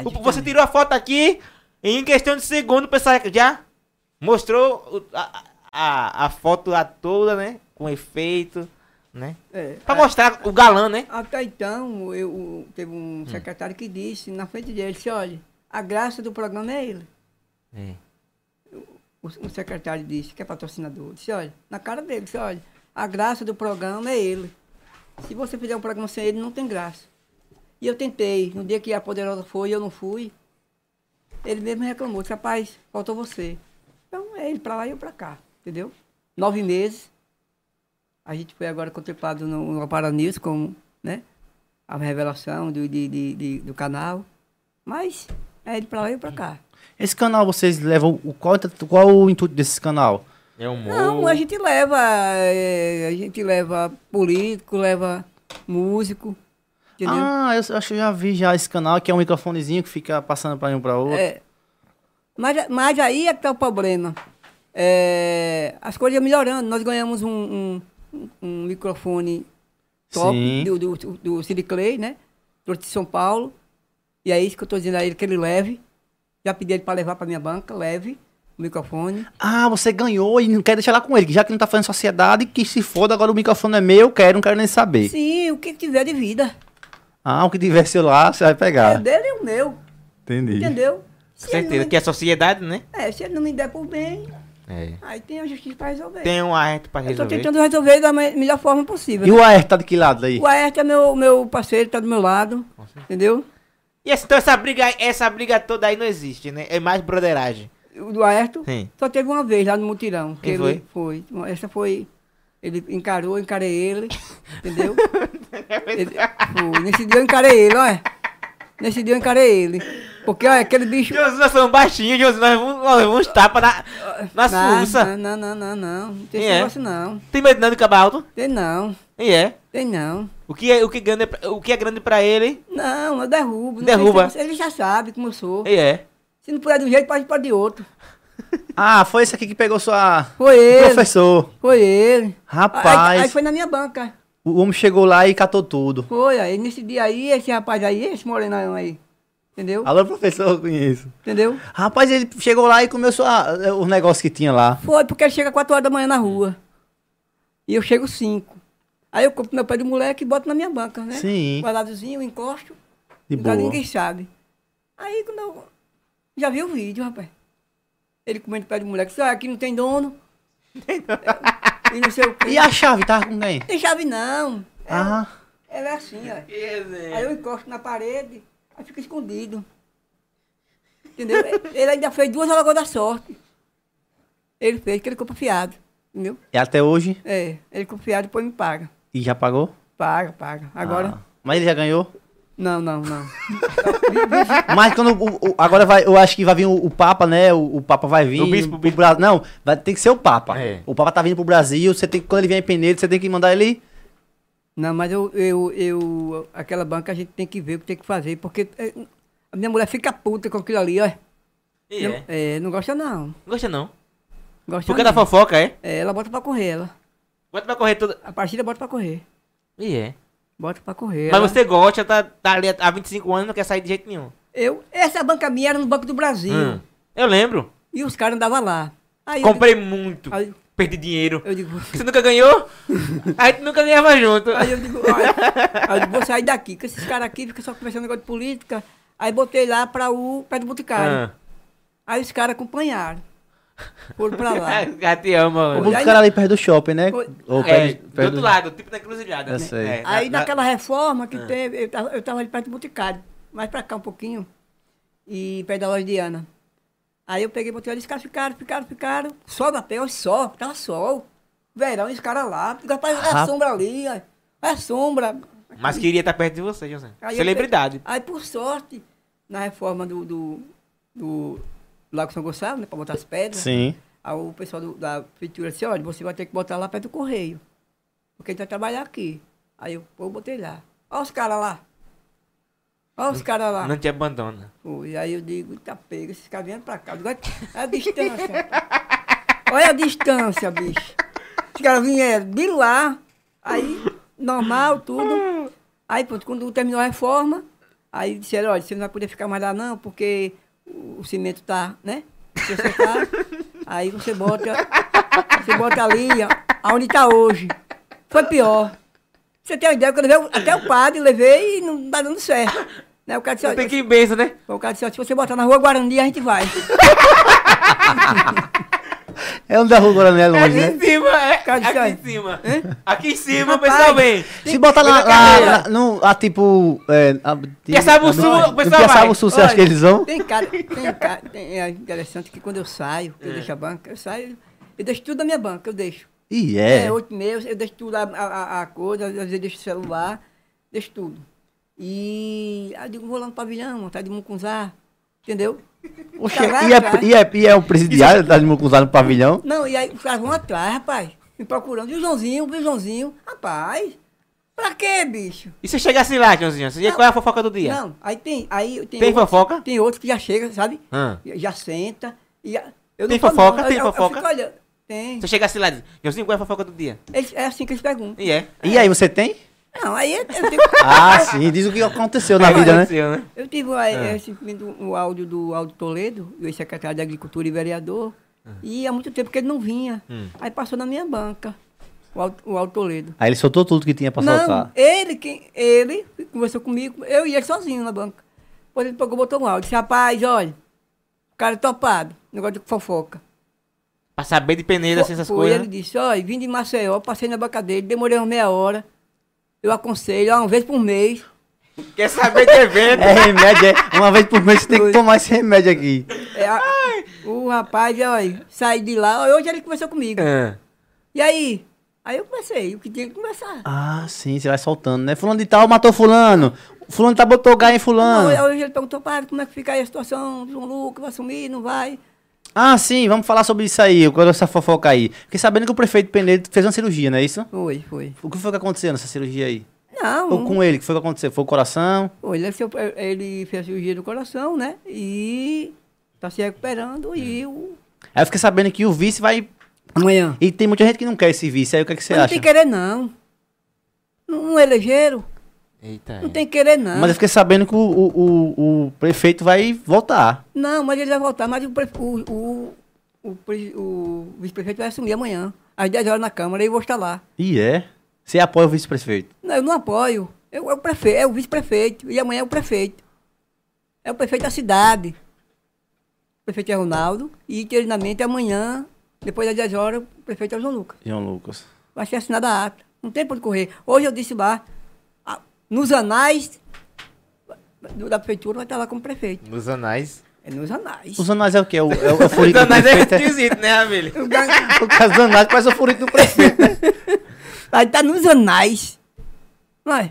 O- Você tirou a foto aqui, e em questão de segundo, o pessoal já mostrou a, a, a foto lá toda, né? Com efeito, né? É, Pra mostrar o galã, né? Até então, eu, teve Hum. um secretário que disse na frente dele, disse, olha, a graça do programa é ele. É. O, secretário disse, que é patrocinador, disse, olha, na cara dele, disse, olha, a graça do programa é ele. Se você fizer um programa sem ele, não tem graça. E eu tentei, no dia que a Poderosa foi eu não fui, ele mesmo reclamou, disse, rapaz, faltou você. Então é ele pra lá e eu pra cá, entendeu? Nove meses. A gente foi agora contemplado no, no como, né? A revelação do, de, de- de- do canal. Mas é ele pra lá e eu pra cá. Esse canal vocês levam. O, qual, qual o intuito desse canal? É humor. Não, a gente leva, é, a gente leva político, leva músico, entendeu? Ah, eu acho que eu já vi já esse canal, que é um microfonezinho que fica passando pra um pra outro. É. Mas, mas aí é que tá o problema. É, as coisas iam melhorando. Nós ganhamos um, um, um microfone top Sim. do, do, do Cid Clay, né? Trouxe de São Paulo. E é isso que eu tô dizendo a ele, que ele leve. Já pedi ele para levar para minha banca, leve o microfone. Ah, você ganhou e não quer deixar lá com ele, que já que não tá fazendo sociedade, que se foda, agora o microfone é meu, quero, não quero nem saber. Sim, o que tiver de vida. Ah, o que tiver seu lá, você vai É pegar. dele e o meu, Entendi. entendeu? Com Se ele, certeza, não que é sociedade, né? me, é, se ele não me der por bem, É. aí tem a justiça para resolver. Tem um eu tô resolver. tentando resolver da me- melhor forma possível. E né? o Aer tá de que lado aí? O Aerte é meu, meu parceiro, tá do meu lado. Entendeu? E essa- então essa briga, essa briga toda aí não existe, né? É mais broderagem. O do Aerto Sim. só teve uma vez lá no mutirão. Que E ele foi? Essa foi. Ele encarou, eu encarei ele. Entendeu? ele, foi. Nesse dia eu encarei ele, olha. Nesse dia eu encarei ele. Porque, olha, aquele bicho. Josi, nós somos baixinhos, Josi, nós vamos, nós vamos tapas na, na não, sussa. não, não, não, não. Não tem E é? negócio, não. Tem medo não de cabo alto? Tem não. E é. Tem não. O que é, o que grande, é pra- o que é grande pra ele? Não, eu derrubo. não Derruba. negócio. Ele já sabe como eu sou. E é. Se não puder de um jeito, pode, pode de outro. Ah, foi esse aqui que pegou sua. Foi ele. Professor. Foi ele. Rapaz. Aí, aí foi na minha banca. O homem chegou lá e catou tudo. Foi, aí nesse dia aí, esse rapaz aí, esse morenão aí. Entendeu? Alô, professor, eu conheço. Entendeu? Rapaz, ele chegou lá e começou a, os negócios que tinha lá. Foi, porque ele chega 4 horas da manhã na rua. E eu chego 5. Aí eu compro meu pé de moleque e boto na minha banca, né? Sim. Guardadozinho, encosto. De boa. ninguém sabe. Aí quando eu. Já vi o vídeo, rapaz. Ele comendo pé de moleque. Só aqui não tem dono. e não sei o quê. E a chave, tava com quem? Tem chave não. Ah, Ela é assim, ó. Aí eu encosto na parede, aí fica escondido. Entendeu? Ele ainda fez duas alagoas da sorte. Ele fez, que ele compra fiado. Entendeu? e até hoje? É, ele compra fiado e depois me paga. E já pagou? Paga, paga. Agora. Ah. Mas ele já ganhou? Não, não, não. Mas quando. o- o- agora vai, eu acho que vai vir o, o Papa, né? O, o Papa vai vir. O bispo, o pro bispo. Bra- Não, vai ter que ser o Papa. É. O Papa tá vindo pro Brasil. Você tem, que- quando ele vier em Penedo, você tem que mandar ele. Não, mas eu, eu, eu. Aquela banca a gente tem que ver o que tem que fazer, porque é, a minha mulher fica puta com aquilo ali, ó. E Não, é. é, não gosta não. Não gosta não. Gosta Porque não. da fofoca, é? É, ela bota pra correr, ela. Bota pra correr tudo. A partida bota pra correr. E é. Bota pra correr. Mas ela- você gosta, tá, tá ali há 25 anos e não quer sair de jeito nenhum. Eu, essa banca minha era no Banco do Brasil. Hum. Eu lembro. E os caras andavam lá. Aí Comprei muito. Aí- Perdi dinheiro. Eu digo, Você nunca ganhou? A gente nunca ganhava junto. aí eu digo, olha, aí eu digo, vou sair daqui, que esses caras aqui ficam só conversando negócio de política. Aí botei lá pra o pé do Boticário. Ah. Aí os caras acompanharam. Foram pra lá. Já te ama, O mano. aí- cara ali perto do shopping, né? Oi. Ou É, perto- do perto outro lado, tipo da encruzilhada. Eu né? É, Aí na- naquela reforma que teve, eu tava, eu tava ali perto do Boticário, mais pra cá um pouquinho, e perto da loja de Ana. Aí eu peguei, botei ali, os caras ficaram, ficaram, ficaram, sol na pele, sol, tava sol. Verão, e os caras lá, rapaz, é sombra ali, é a sombra. Mas queria estar perto de você, José. Celebridade. pe- Aí, por sorte, na reforma do, do, do Lago São Gonçalo, né, pra botar as pedras, Sim. aí o pessoal do- da prefeitura disse, olha, você vai ter que botar lá perto do correio, porque a gente vai trabalhar aqui. Aí eu, pô, eu botei lá. Olha os caras lá. Olha os caras lá. Não te abandona. Foi. Aí eu digo, tá pega, esses caras vieram pra cá. Olha a distância. Olha a distância, bicho. Os caras vieram de lá, aí, normal, tudo. Aí, pronto, quando terminou a reforma, aí disseram, olha, você não vai poder ficar mais lá não, porque o, cimento tá, né? Você tá, aí você bota, você bota ali, ó, aonde tá hoje. Foi pior. Você tem uma ideia, quando eu levei, até o padre levei e não tá dando certo. Né? O cara disse, tem que ir benção, né? o cara disse, se você botar na rua Guarani, a gente vai. É onde a rua agora não é longe, aqui né? em cima, é. Aqui em cima. Aqui em cima, o Rapaz, pessoal vem. Se botar lá, lá, lá no, a tipo. É, a, Piaçabuçu, a- o pessoal no Piaçabuçu, você vai. acha que eles vão? Tem cara, tem cara, tem, é interessante que quando eu saio, eu deixo a banca, eu saio, eu deixo tudo da minha banca, eu deixo. Ih, É, é. oito meses, eu deixo tudo a, a, a- coisa, às vezes eu deixo o celular, deixo tudo. E aí eu digo, vou lá no pavilhão, tá de Mucunzá, entendeu? Oxe, Tá lá e, é, e, é, e é o presidiário da Mucunzá no pavilhão? Não, e aí os caras vão atrás, rapaz, me procurando. E o Joãozinho, e o Joãozinho, rapaz, pra quê, bicho? E se chegasse lá, Joãozinho? Você ia qual é a fofoca do dia? Não, aí tem, aí tem, Tem outros- fofoca? Tem outros que já chega, sabe? Hã? Já senta. E eu Tem fofoca? não, Tem eu, eu fofoca? fico olhando. Tem. Se eu chegasse lá e diz, Joãozinho, qual é a fofoca do dia? Eles- é assim que eles perguntam. E é. E aí, você tem? Não, aí eu, eu tenho. Ah, sim, diz o que aconteceu na É, vida, né? aconteceu, né? Eu tive é, recentemente o áudio do Aldo Toledo, o ex-secretário de Agricultura e vereador, Ah. e há muito tempo que ele não vinha. Hum. Aí passou na minha banca, o Aldo, o Aldo Toledo. Aí ele soltou tudo que tinha pra não, soltar. ele, quem, ele conversou comigo, eu e ele sozinho na banca. Depois ele pegou, botou um áudio, disse, rapaz, olha, o cara é topado, negócio de fofoca. Pra saber de peneira, assim, essas Foi, coisas. Ele disse, olha, vim de Maceió, passei na banca dele, demorei uma meia hora. Eu aconselho, uma vez por mês. Quer saber de evento? É remédio, é. Uma vez por mês você tem que tomar esse remédio aqui. É, a- o rapaz, olha, saí de lá, hoje ele conversou comigo. Ah. E aí? Aí eu conversei, o que tinha que conversar. Ah, sim, você vai soltando, né? Fulano de tal matou fulano. Fulano tá botou gai em Não, fulano. hoje ele perguntou, padre, como é que fica aí a situação João Lucas, vai sumir, não vai? Ah, sim, vamos falar sobre isso aí, eu quero essa fofoca aí. Fiquei sabendo que o prefeito Penedo fez uma cirurgia, não é isso? Foi, foi. O que foi que aconteceu nessa cirurgia aí? Não, Ou com ele, o que foi que aconteceu? Foi o coração? foi, ele, ele fez a cirurgia do coração, né? E tá se recuperando e o Aí eu fiquei sabendo que o vice vai. Amanhã. E tem muita gente que não quer esse vice. Aí o que, é que você Mas não acha? tem querer, não. Não, não elegeram. Eita. Não tem querer, não. Mas eu fiquei sabendo que o, o, o, o prefeito vai voltar. Não, mas ele vai voltar. Mas o, pre- o, o, o, pre- o vice-prefeito vai assumir amanhã. Às 10 horas na Câmara e eu vou estar lá. E é. Você apoia o vice-prefeito? Não, eu não apoio. Eu, é o prefeito, é o vice-prefeito. E amanhã é o prefeito. É o prefeito da cidade. O prefeito é Ronaldo. E internamente amanhã, depois das 10 horas, o prefeito é o João Lucas. João Lucas. Vai ser assinada a ata. Não tem por onde correr. Hoje eu disse lá, nos anais do- da prefeitura vai estar lá como prefeito. Nos anais. É nos anais. Os anais é o quê? O, é o, é o Os furito do anais é prefeito? é? esquisito, né, Abelha? O caso do anais parece o furito do prefeito. né? Vai estar nos anais. É?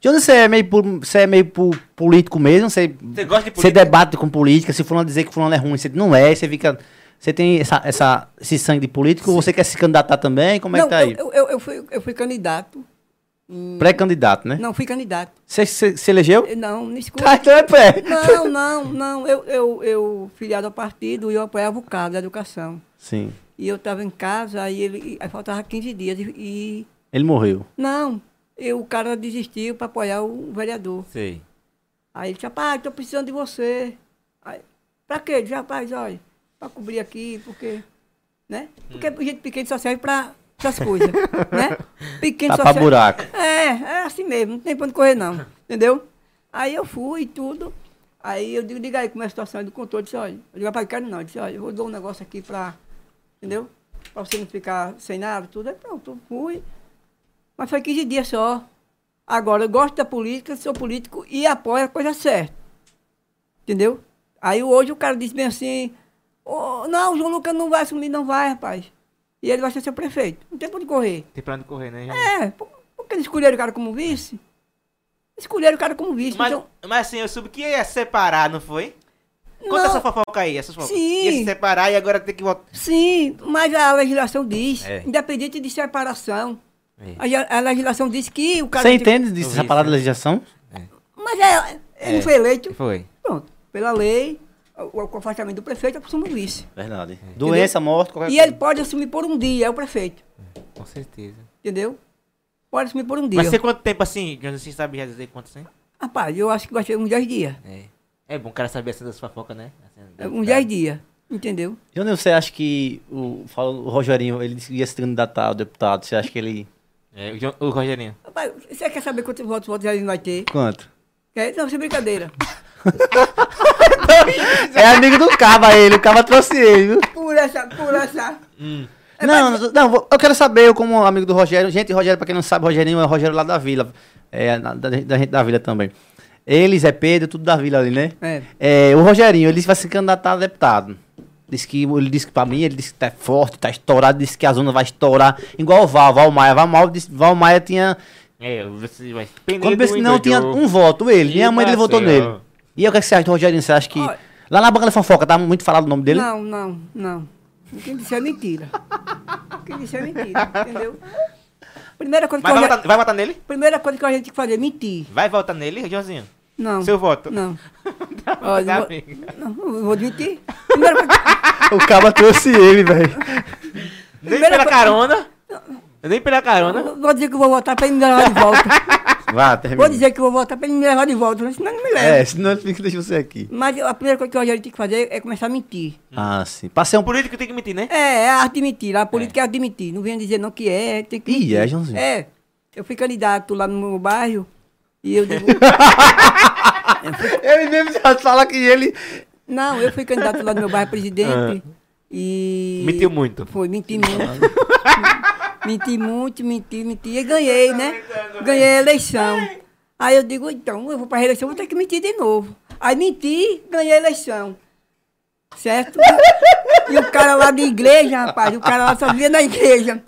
Johnny, você é meio, você é meio político mesmo? Você, Você gosta de você política? debate com política? Se fulano dizer que fulano é ruim, você não é, você fica... Você tem essa, essa, esse sangue de político? Ou você quer se candidatar também? Como é não, que tá aí? eu, eu, eu, fui, eu fui candidato. Pré-candidato, né? Não, fui candidato. Você, você elegeu? Eu- Não, não escuta. Tá, então é pré. Não, não, não. Eu, eu, eu filiado ao partido e eu apoiava o cargo da educação. Sim. E eu estava em casa, aí ele aí faltava 15 dias e, Ele morreu. não, eu, o cara desistiu para apoiar o vereador. Sei. Aí ele disse, rapaz, tô precisando de você. Aí, pra quê? Eu disse, rapaz, olha, pra cobrir aqui, porque. Né? Porque gente pequena só serve pra essas coisas. né? Pequeno só Tapa serve. buraco. É, é assim mesmo, não tem pra onde correr, não. Entendeu? Aí eu fui e tudo. Aí eu digo, diga aí como é a situação ele contou. Eu disse, olha, eu digo, rapaz, quero não. Eu disse, olha, eu vou dar um negócio aqui pra. Entendeu? Pra você não ficar sem nada, tudo. Aí pronto, fui. Mas foi 15 dias só. Agora, eu gosto da política, sou político e apoio a coisa certa. Entendeu? Aí hoje o cara disse bem assim, "Ô, não, o João Lucas não vai assumir, não vai, rapaz. E ele vai ser seu prefeito. Não tem pra onde correr. Tem pra onde correr, né? É, por, por que eles escolheram o cara como vice? Escolheram o cara como vice. Mas, então, mas assim, eu soube que ia separar, não foi? Conta Não. essa fofoca aí, essa fofoca. Sim. Ia se separar e agora tem que voltar. sim, mas a legislação diz, É. independente de separação, É. a, a legislação diz que o cara... Você entende disso, essa vi, parada da sim. legislação? Mas é, ele É. foi eleito, Foi. pronto, pela lei, o, o afastamento do prefeito assume o vice. Verdade. Doença, morte, qualquer E coisa. ele pode assumir por um dia, é o prefeito, Com certeza. entendeu? Pode assumir por um dia. Vai ser quanto tempo assim? João, Você sabe já dizer quanto assim? Rapaz, eu acho que vai ser uns 10 dias. É. É bom o cara saber assim das fofocas, né? Assim, É, Uns da- 10 dias, entendeu? Johnny, você acha que o, fala, o Rogerinho, ele ia se candidatar ao deputado, você acha que ele... É, o, o Rogerinho. Rapaz, você quer saber quantos votos, votos ele vai ter? Quanto? Quer? Não, sem brincadeira. É amigo do Caba ele, o Caba trouxe ele, viu? Por essa, por essa. É, Não, não, eu quero saber, eu como amigo do Rogério, gente, Rogério, pra quem não sabe, Rogerinho é o Rogério lá da vila, é, da, da gente da vila também. Eles, é Pedro, tudo da vila ali, né? É. É, o Rogerinho, ele vai se candidatar a deputado. Diz que, ele disse que pra mim, ele disse que tá forte, tá estourado, disse que a zona vai estourar, igual o Val, Val Maia. Val Maia, disse- Val Maia tinha, É, você vai quando pensa que não, tinha um voto, ele, minha mãe dele votou nele. E aí, o que, é que você acha do Rogerinho? Você acha que, Olha- lá na banca da fofoca, tá muito falado o nome dele? Não, não, não. Quem disser é mentira. Quem disser é mentira, entendeu? Primeira coisa, que Mas eu vai já- votar, vai votar nele? primeira coisa que a gente tem que fazer é mentir. Vai votar nele, Joãozinho? Não. Seu voto? Não. Olha, vou- amiga. não, não vou mentir. Primeira coisa, O Caba trouxe ele, velho. Nem pela co- carona. Nem pela carona. vou dizer que eu vou votar pra ele me levar de volta. Vá, termina. Vou dizer que vou votar pra ele me levar de volta, senão ele não me leva. É, senão ele fica deixa você aqui. Mas a primeira coisa que o Rogério tem que fazer é começar a mentir. Ah, sim. Passei um O político tem que mentir, né? É, é a arte de mentir. A política é, a arte de mentir. Não venha dizer não que é, tem que Ih, mentir. é, Joãozinho? É. Eu fui candidato lá no meu bairro e eu digo... Ele mesmo já fala que ele. não, eu fui candidato lá no meu bairro presidente e... Mentiu muito. Foi, menti muito. menti muito, menti, menti. E ganhei, né? Ganhei a eleição. Aí eu digo, então, eu vou pra reeleição, vou ter que mentir de novo. Aí menti, ganhei a eleição. Certo? E o cara lá da igreja, rapaz, o cara lá só via na igreja.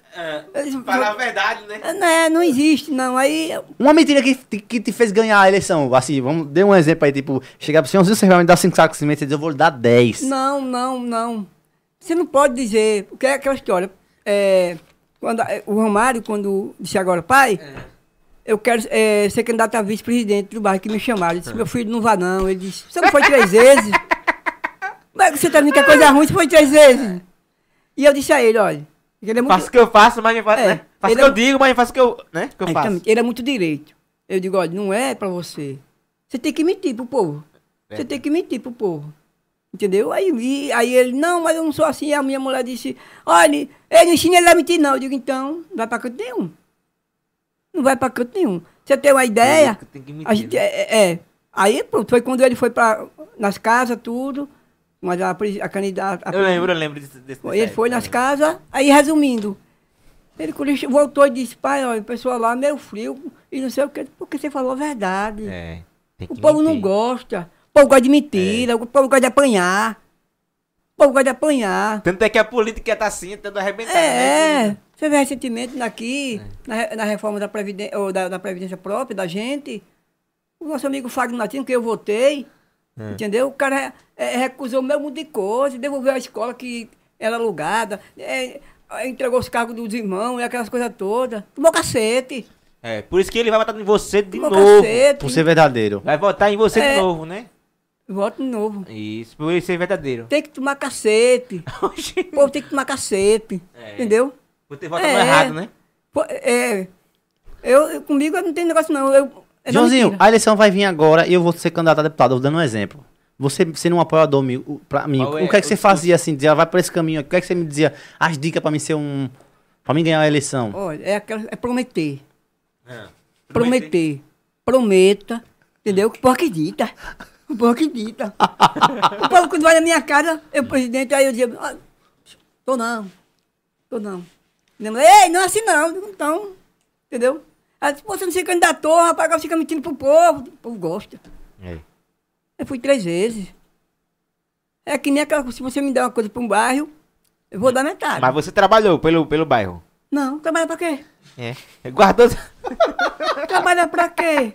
Disse, Falar a verdade, né? Não, é, não existe, não. Aí, Uma mentira que, te- que te fez ganhar a eleição. Assim, vamos, dê um exemplo aí, tipo, chegar pro senhorzinho, você vai me dar 5 sacos de cimento, você diz, eu vou lhe dar 10. não, não, não. Você não pode dizer, porque é aquela história. É, quando, é, o Romário, quando disse agora, pai, eu quero é, ser candidato a vice-presidente do bairro que me chamaram. Eu disse, meu filho, não vá não. Ele disse, você não foi três vezes? Como é que você tá dizendo que é coisa ruim se foi três vezes? E eu disse a ele, olha, ele é muito... Faço o que eu faço, mas eu faço, É, né? Faço o ele que é eu digo, mas faço o que eu, né? que eu faço. Ele é muito direito. Eu digo, olha, não é pra você. Você tem que mentir pro povo. Você É. tem que mentir pro povo. Entendeu? Aí, e- aí ele, não, mas eu não sou assim. A minha mulher disse, olha, ele não ensina ele a mentir, não. Eu digo, então, não vai pra canto nenhum. Não vai pra canto nenhum. Você tem uma ideia? Tem que A mentir, gente, né? é, é, é. Aí pronto, foi quando ele foi pra, nas casas, tudo. Mas a, a candidata. a Eu lembro, eu lembro desse. desse ele foi nas casas, aí resumindo. Ele voltou e disse, pai, olha, o pessoal lá meio frio e não sei o que, porque você falou a verdade. É. O povo não gosta. O povo gosta de mentira, o povo gosta de apanhar. O povo gosta de apanhar. Tanto é que a política tá assim, tentando arrebentar. É, né? é. Você vê recentemente aqui, na, re- na reforma da Previdência, ou da, da Previdência própria da gente, o nosso amigo Fagner Latino, que eu votei, É. entendeu? O cara é, recusou o meu mundo de coisa, devolveu a escola que era alugada, é, entregou os cargos dos irmãos e aquelas coisas todas. Tomou cacete. É, por isso que ele vai votar em você de Tomou novo. cacete. Por ser verdadeiro. Vai votar em você de É. novo, né? Voto de novo. Isso, por ele ser verdadeiro. Tem que tomar cacete. O povo tem que tomar cacete. É. Entendeu? Por ter votado É. errado, né? É. Eu, eu- comigo não tem negócio não. Eu, é Joãozinho, a eleição vai vir agora e eu vou ser candidato a deputado. Eu vou dando um exemplo. Você sendo um apoiador meu, pra mim, Qual o é que é que você o- fazia assim? Dizia, vai por esse caminho aqui. O que é que você me dizia? As dicas pra mim ser um. Pra mim ganhar a eleição. Olha, é, aquela, é prometer. É. Prometer. Prometa. Entendeu? Que o povo acredita. O povo acredita. o povo quando vai na minha casa, eu, presidente, aí eu dizia, ah, tô não. Tô não. Mulher, Ei, não é assim não. Digo, Então, entendeu? Ela disse, "Pô, você não se candidatou, rapaz, agora fica mentindo pro povo. O povo gosta. É. Eu fui três vezes. É que nem aquela se você me der uma coisa pra um bairro, eu vou dar metade. Mas você trabalhou pelo, pelo bairro. Não, trabalha pra quê? É. Guardou. Trabalha pra quê?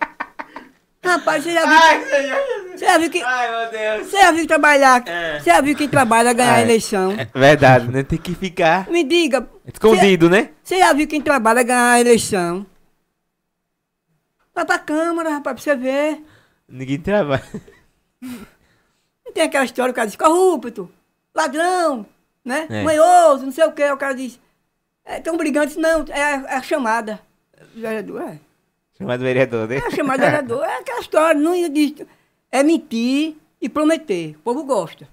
Rapaz, você já viu, senhor. você já viu que. Ai, meu Deus. Você já viu trabalhar? É. Você já viu quem trabalha ganhar a É. eleição? Verdade, né? Tem que ficar Me diga. escondido, né? Você já viu quem trabalha ganhar a eleição? Vai pra Câmara, rapaz, pra você ver. Ninguém trabalha. Não tem aquela história, o cara diz corrupto, ladrão, né? É. Manhoso, não sei o que. O cara diz. É tão brigante, não, é, a- é a chamada. Vereador, é. Chamado vereador, né? É a chamada vereador, é aquela história, não diz. É mentir e prometer. O povo gosta.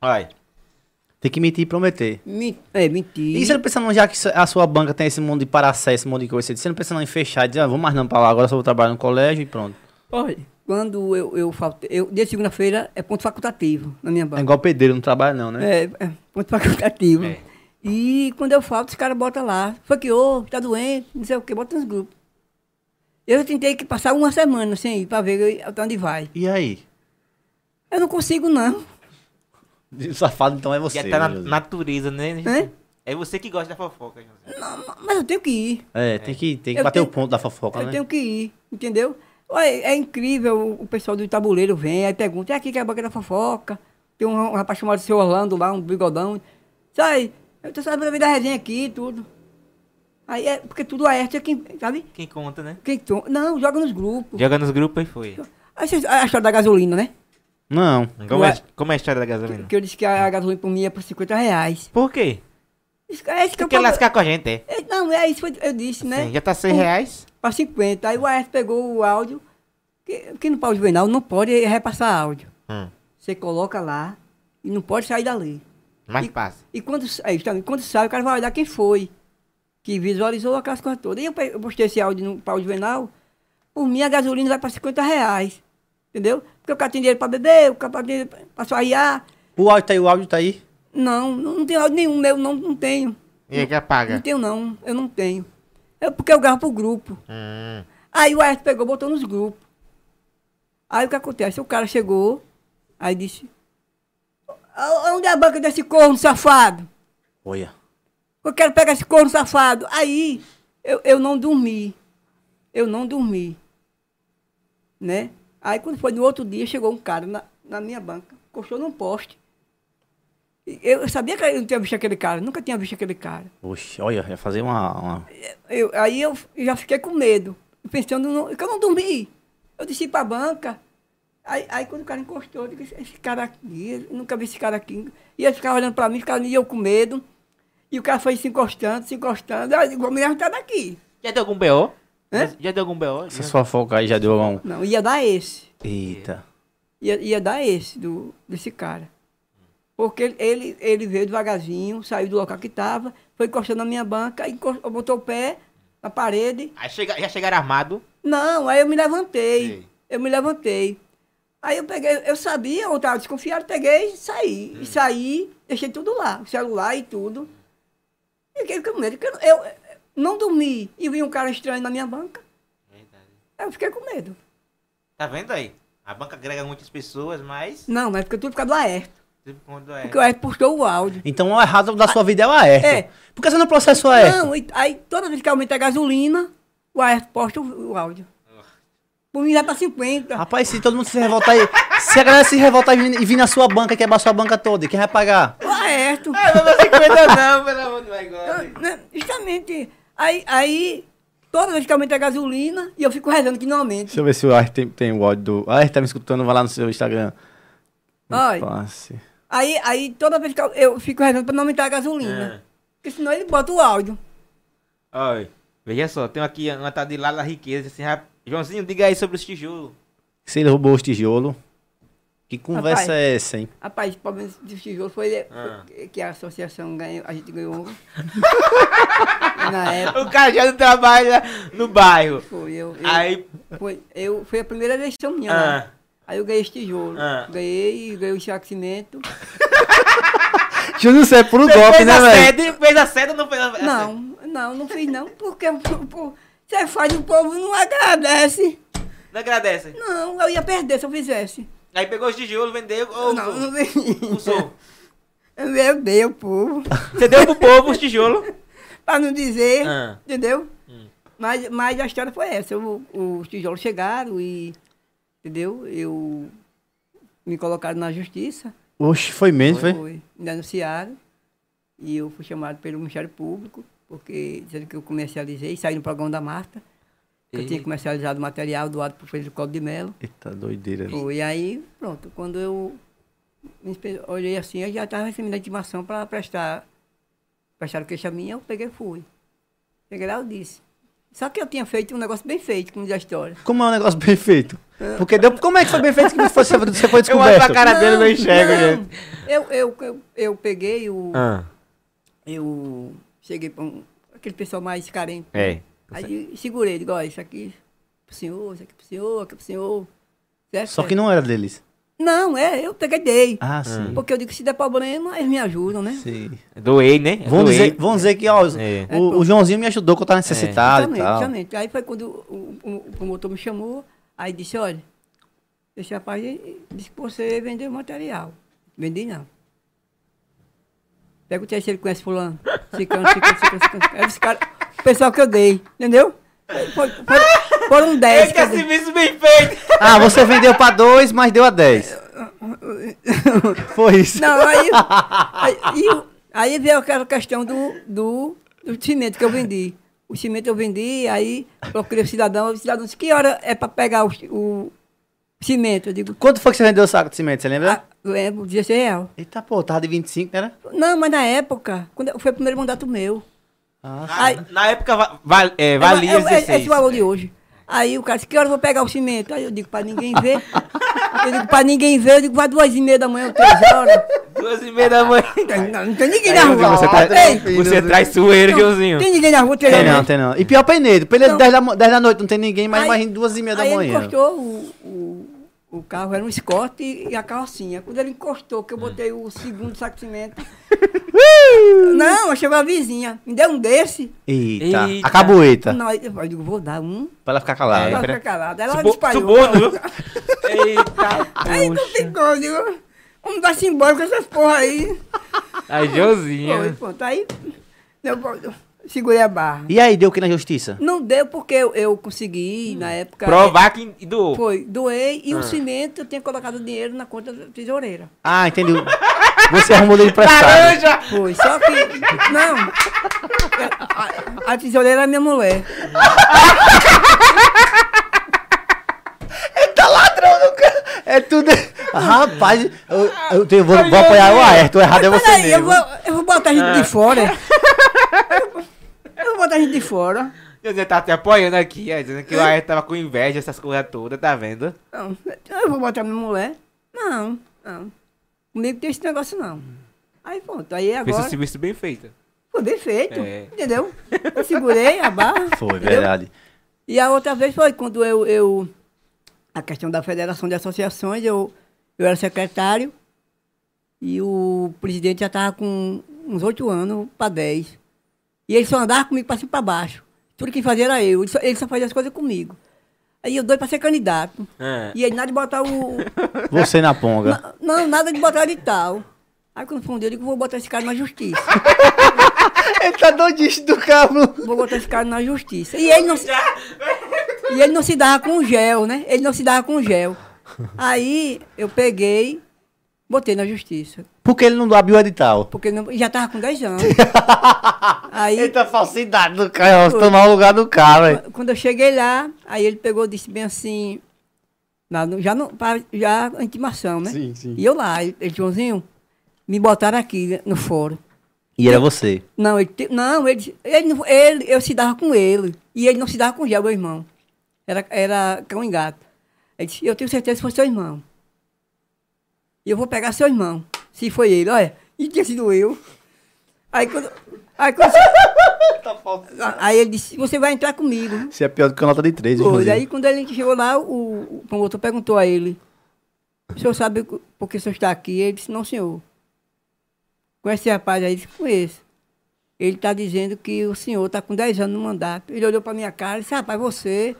Olha. Tem que mentir e prometer. Men- É, mentir. E você não pensa não, já que a sua banca tem esse mundo de paracesso, esse mundo de coisa, você não pensa não em fechar e dizer, ah, vamos mais não pra lá, agora só vou trabalhar no colégio e pronto. Olha, quando eu, eu faltei. Eu, de segunda-feira é ponto facultativo na minha É banca. igual pedreiro, não trabalha não, né? É, é ponto facultativo. É. E quando eu falto, os caras botam lá. Foi que, ô, tá doente, não sei o que, bota nos grupos. Eu tentei que passar uma semana sem ir pra ver até onde vai. E aí? Eu não consigo, não. O safado então é você. Já tá na né, José? natureza, né? Hã? É você que gosta da fofoca, José. Não, Mas eu tenho que ir. É, tem que, tem que Eu bater tenho- o ponto da fofoca, eu né? tenho que ir, entendeu? Olha, é incrível, o- o pessoal do tabuleiro vem, aí pergunta, é aqui que é a banca da fofoca. Tem um, um rapaz chamado seu Orlando lá, um bigodão. Sai, eu tô sabendo da resenha aqui e tudo. Aí é, porque tudo a arte é quem, sabe? Quem conta, né? Quem to... Não, joga nos grupos. Joga nos grupos e foi. Aí a história da gasolina, né? Não. Como é, como é a história da gasolina? Que eu disse que a, a gasolina por mim ia por 50 reais. Por quê? Isso, é isso que Tu eu quer lascar com a gente, é? É, Não, é isso que eu disse, né? Sim, já tá 100 reais? Pra 50. Aí o AS pegou o áudio. Que, que no pau juvenal não pode repassar áudio. Hum. Você coloca lá e não pode sair dali. Mas E- passa. E quando, é, quando sai, o cara vai olhar quem foi. Que visualizou aquelas coisas todas. E eu, eu postei esse áudio no pau juvenal. Por mim, a gasolina vai para 50 reais. Entendeu? Porque o cara tem dinheiro para beber, o cara tem dinheiro para suaiar. O áudio tá aí, o áudio tá aí. Não, não, não tem áudio nenhum meu, não, não tenho. E aí que Não apaga? tenho, não. Eu não tenho. É porque eu gravo pro grupo. Hum. Aí o AS pegou, botou nos grupos. Aí o que acontece? O cara chegou, aí disse: "A- Onde é a banca desse corno safado? Olha. Eu quero pegar esse corno safado. Aí eu, eu não dormi. Eu não dormi. Né? Aí quando foi no outro dia, chegou um cara na, na minha banca, encostou num poste. Eu, sabia que eu não tinha visto aquele cara, nunca tinha visto aquele cara. Oxe, olha, ia fazer uma. uma- Eu- aí eu já fiquei com medo, pensando no, que eu não dormi. Eu desci pra banca, Aí, aí quando o cara encostou, eu disse, esse, cara aqui, eu nunca vi esse cara aqui. E ele ficava olhando pra mim, ficava e eu com medo. E o cara foi se encostando, se encostando. Aí eu digo, vou me arrancar daqui. Já deu algum B.O.? Hã? Já, já deu algum B.O.? Essa sua foca aí já deu um. Não, ia dar esse. Eita. Ia, ia dar esse do, desse cara. Porque ele, ele, veio devagarzinho, saiu do local que estava, foi encostando na minha banca, encostou, botou o pé na parede. Aí chega, já chegaram armado. Não, aí eu me levantei. Sei. Eu me levantei. Aí eu peguei, eu sabia, eu estava desconfiado, peguei e saí. E saí, deixei tudo lá, o celular e tudo. E fiquei com medo, porque eu, eu não dormi e vi um cara estranho na minha banca. Aí eu fiquei com medo. Tá vendo aí? A banca agrega muitas pessoas, mas. Não, mas porque tudo por causa do Aerto. é. Porque o Aerto postou o áudio. Então o errado da sua vida é o Aerto. É. Por que você não processa o Aerto? Não, e- aí toda vez que aumenta a gasolina, o Aerto posta o, o áudio. Por mim já tá 50. Rapaz, se todo mundo se revoltar aí. Se a galera se revoltar e vir, e vir na sua banca e quebrar sua banca toda, quem vai pagar? O Aerto. Ah, não dá 50 não, pelo amor de Deus. Né, Justamente. Aí, aí, toda vez que aumenta a gasolina, e eu fico rezando que não aumente. Deixa eu ver se o Aerto tem, tem o áudio do. Aerto tá me escutando, vai lá no seu Instagram. Passe. Aí, aí toda vez que eu, eu fico rezando pra não aumentar a gasolina. Porque senão ele bota o áudio. Olha, veja só, tem aqui uma tal de Lala Riqueza, assim, rap- Joãozinho, diga aí sobre os tijolos. Se ele roubou os tijolos. Que conversa Rapaz. é essa, hein? Rapaz, o problema dos tijolos foi, Ah. que a associação ganhou, a gente ganhou. Na época. O cara já não trabalha no bairro. Foi, eu, eu, Aí. foi, eu, foi a primeira eleição minha Ah. lá. Aí eu ganhei esse tijolo. Ah. Ganhei, ganhei o enxacimento. Júnior, isso é puro golpe, né, velho? fez a sede ou não fez a sede? Não, não, não fiz não, porque você faz o povo não agradece. Não agradece. Não, eu ia perder se eu fizesse. Aí pegou os tijolos, vendeu ou não, não usou? Eu ver o povo. Você deu pro povo os tijolos? pra não dizer, Ah. entendeu? Hum. Mas, mas a história foi essa. O- os tijolos chegaram e, entendeu? Eu me colocaram na justiça. Oxe, foi mesmo, foi? Foi. Me denunciaram. E eu fui chamado pelo Ministério Público, porque dizendo que eu comercializei, saí no programa da Marta. Que Eu tinha E- comercializado material doado por Pedro Código de Melo. Eita doideira. Foi. E aí, pronto, quando eu olhei assim, eu já estava recebendo a intimação para prestar, prestar queixa minha, eu peguei e fui. Cheguei lá, eu disse. Só que eu tinha feito um negócio bem feito, como diz a história. Como é um negócio bem feito? Porque deu, como é que foi bem feito que você foi, você foi Eu olho pra descoberto? cara dele e não enxergo, gente. Eu, eu, eu, eu peguei o. Ah, Eu cheguei para um, aquele pessoal mais carente. é. Aí segurei, digo, ó, isso aqui pro senhor, isso aqui pro senhor, aqui pro senhor. Certo? Só que não era deles. Não, é, eu peguei e dei. Ah, sim. Porque eu digo que se der problema, eles me ajudam, né? Sim. Doei, né? Vamos Doei. dizer, vamos dizer que ó, É. o, o Joãozinho me ajudou quando eu tava necessitado e Exatamente, tal. exatamente. Aí foi quando o, o, o promotor me chamou, aí disse, olha, esse rapaz disse que você vendeu material. Vendi não. Perguntei se ele conhece fulano. Cicano, cicano, cicano, cicano. Era esse cara, o pessoal que eu dei, entendeu? Foram 10 Esse que eu é dei. serviço bem feito. Ah, você vendeu pra dois, mas deu a dez. Foi isso. Não, aí, aí, aí veio aquela questão do, do, do cimento que eu vendi. O cimento eu vendi, aí procurei o cidadão, o cidadão disse, que hora é para pegar o, o cimento? Eu digo, Quanto foi que você vendeu o saco de cimento, você lembra? ah, lembro, 16 reais. Eita, pô, tava de 25, né? Não, mas na época, quando foi o primeiro mandato meu. Ah, Aí- Na época va- val- é, valia É, é, é, 16. esse valor de hoje. Aí o cara disse, que hora eu vou pegar o cimento? Aí eu digo, para ninguém ver. Eu digo, para ninguém ver, eu digo, vai duas e meia da manhã, três horas. Duas e meia da manhã. Não, não tem ninguém Aí, na rua. você, traz, tem. você traz sueiro, Não, Joãozinho. Tem ninguém na rua, três tem não, tem não. E pior Penedo, Penedo. 10 da, 10 da noite, não tem ninguém, mas Aí- imagina duas e meia da aí manhã. ele encostou o, o, o carro, era um Escort e, e a carrocinha. Quando ele encostou, que eu botei o segundo saco de cimento. Não, chegou a vizinha. Me deu um desse. Eita, Eita. a cabueta, Não, eu digo, vou dar um. pra ela ficar calada. Ela pera- fica calada. Ela Subo- disparou. Suborno, viu? Eita, Aí não ficou, eu digo, vamos dar-se embora com essas porra aí. Aí, Foi, Joãozinho. pronto. Aí eu, eu segurei a barra. E aí, deu o que na justiça? Não deu porque eu, eu consegui, na época. Provar que doou. Foi, doei e Ah. o cimento eu tinha colocado dinheiro na conta da tesoureira. Ah, entendi. Você arrumou dele emprestado. Laranja! Foi, só que. Não. A, a tesoureira é minha mulher. Tá ladrão do cara. É tudo. Rapaz, eu, eu tenho- vou, vou apoiar o Ayrton, o errado é você Peraí, eu mesmo. vou, eu vou botar a gente de fora. Eu vou botar a gente de fora. Você tá te apoiando aqui, ó, dizendo que o Ayrton tava com inveja, essas coisas todas, tá vendo? Não, eu vou botar minha mulher. Não, não. Comigo tem esse negócio não. Aí pronto, aí Fez agora o serviço bem feito. foi bem feito, É. entendeu? Eu segurei a barra. Foi, entendeu? verdade. E a outra vez foi quando eu, eu a questão da Federação de Associações, eu, eu era secretário e o presidente já estava com uns oito anos para dez. E ele só andava comigo para cima e para baixo. Tudo que fazia era eu. Ele só, ele só fazia as coisas comigo. Aí eu doido para ser candidato. Ah. E ele nada de botar o. Você na ponga. Na- Não, nada de botar de tal. Aí quando dia, eu digo, vou botar esse cara na justiça. Ele tá doidinho do cabo. Vou botar esse cara na justiça. E ele não se, e ele não se dava com gel, né? Ele não se dava com gel. Aí eu peguei, botei na justiça. Porque ele não abriu o edital. Porque não- já tava com 10 anos. Aí, Eita falsidade do cara, você tomar o lugar do cara. quando eu cheguei lá, aí ele pegou e disse bem assim, na- já, no, pra- já a intimação, né? Sim, sim. E eu lá, ele, ele, Joãozinho, me botaram aqui no fórum. E era você. Não, ele, não, ele, ele, ele, eu se dava com ele. E ele não se dava com o meu irmão. Era, era cão e gato. Ele disse, eu tenho certeza que foi seu irmão. E eu vou pegar seu irmão. Se foi ele, olha. E tinha sido eu. Aí quando. Aí, quando, aí ele disse, você vai entrar comigo. Você é pior do que a nota de 3, Foi. inclusive. Aí quando ele chegou lá, o, o promotor perguntou a ele, o senhor sabe por que o senhor está aqui? Ele disse, não, senhor. Conhece esse rapaz aí? Ele disse, conheço. Ele está dizendo que o senhor está com 10 anos no mandato. Ele olhou para minha cara e disse, rapaz, você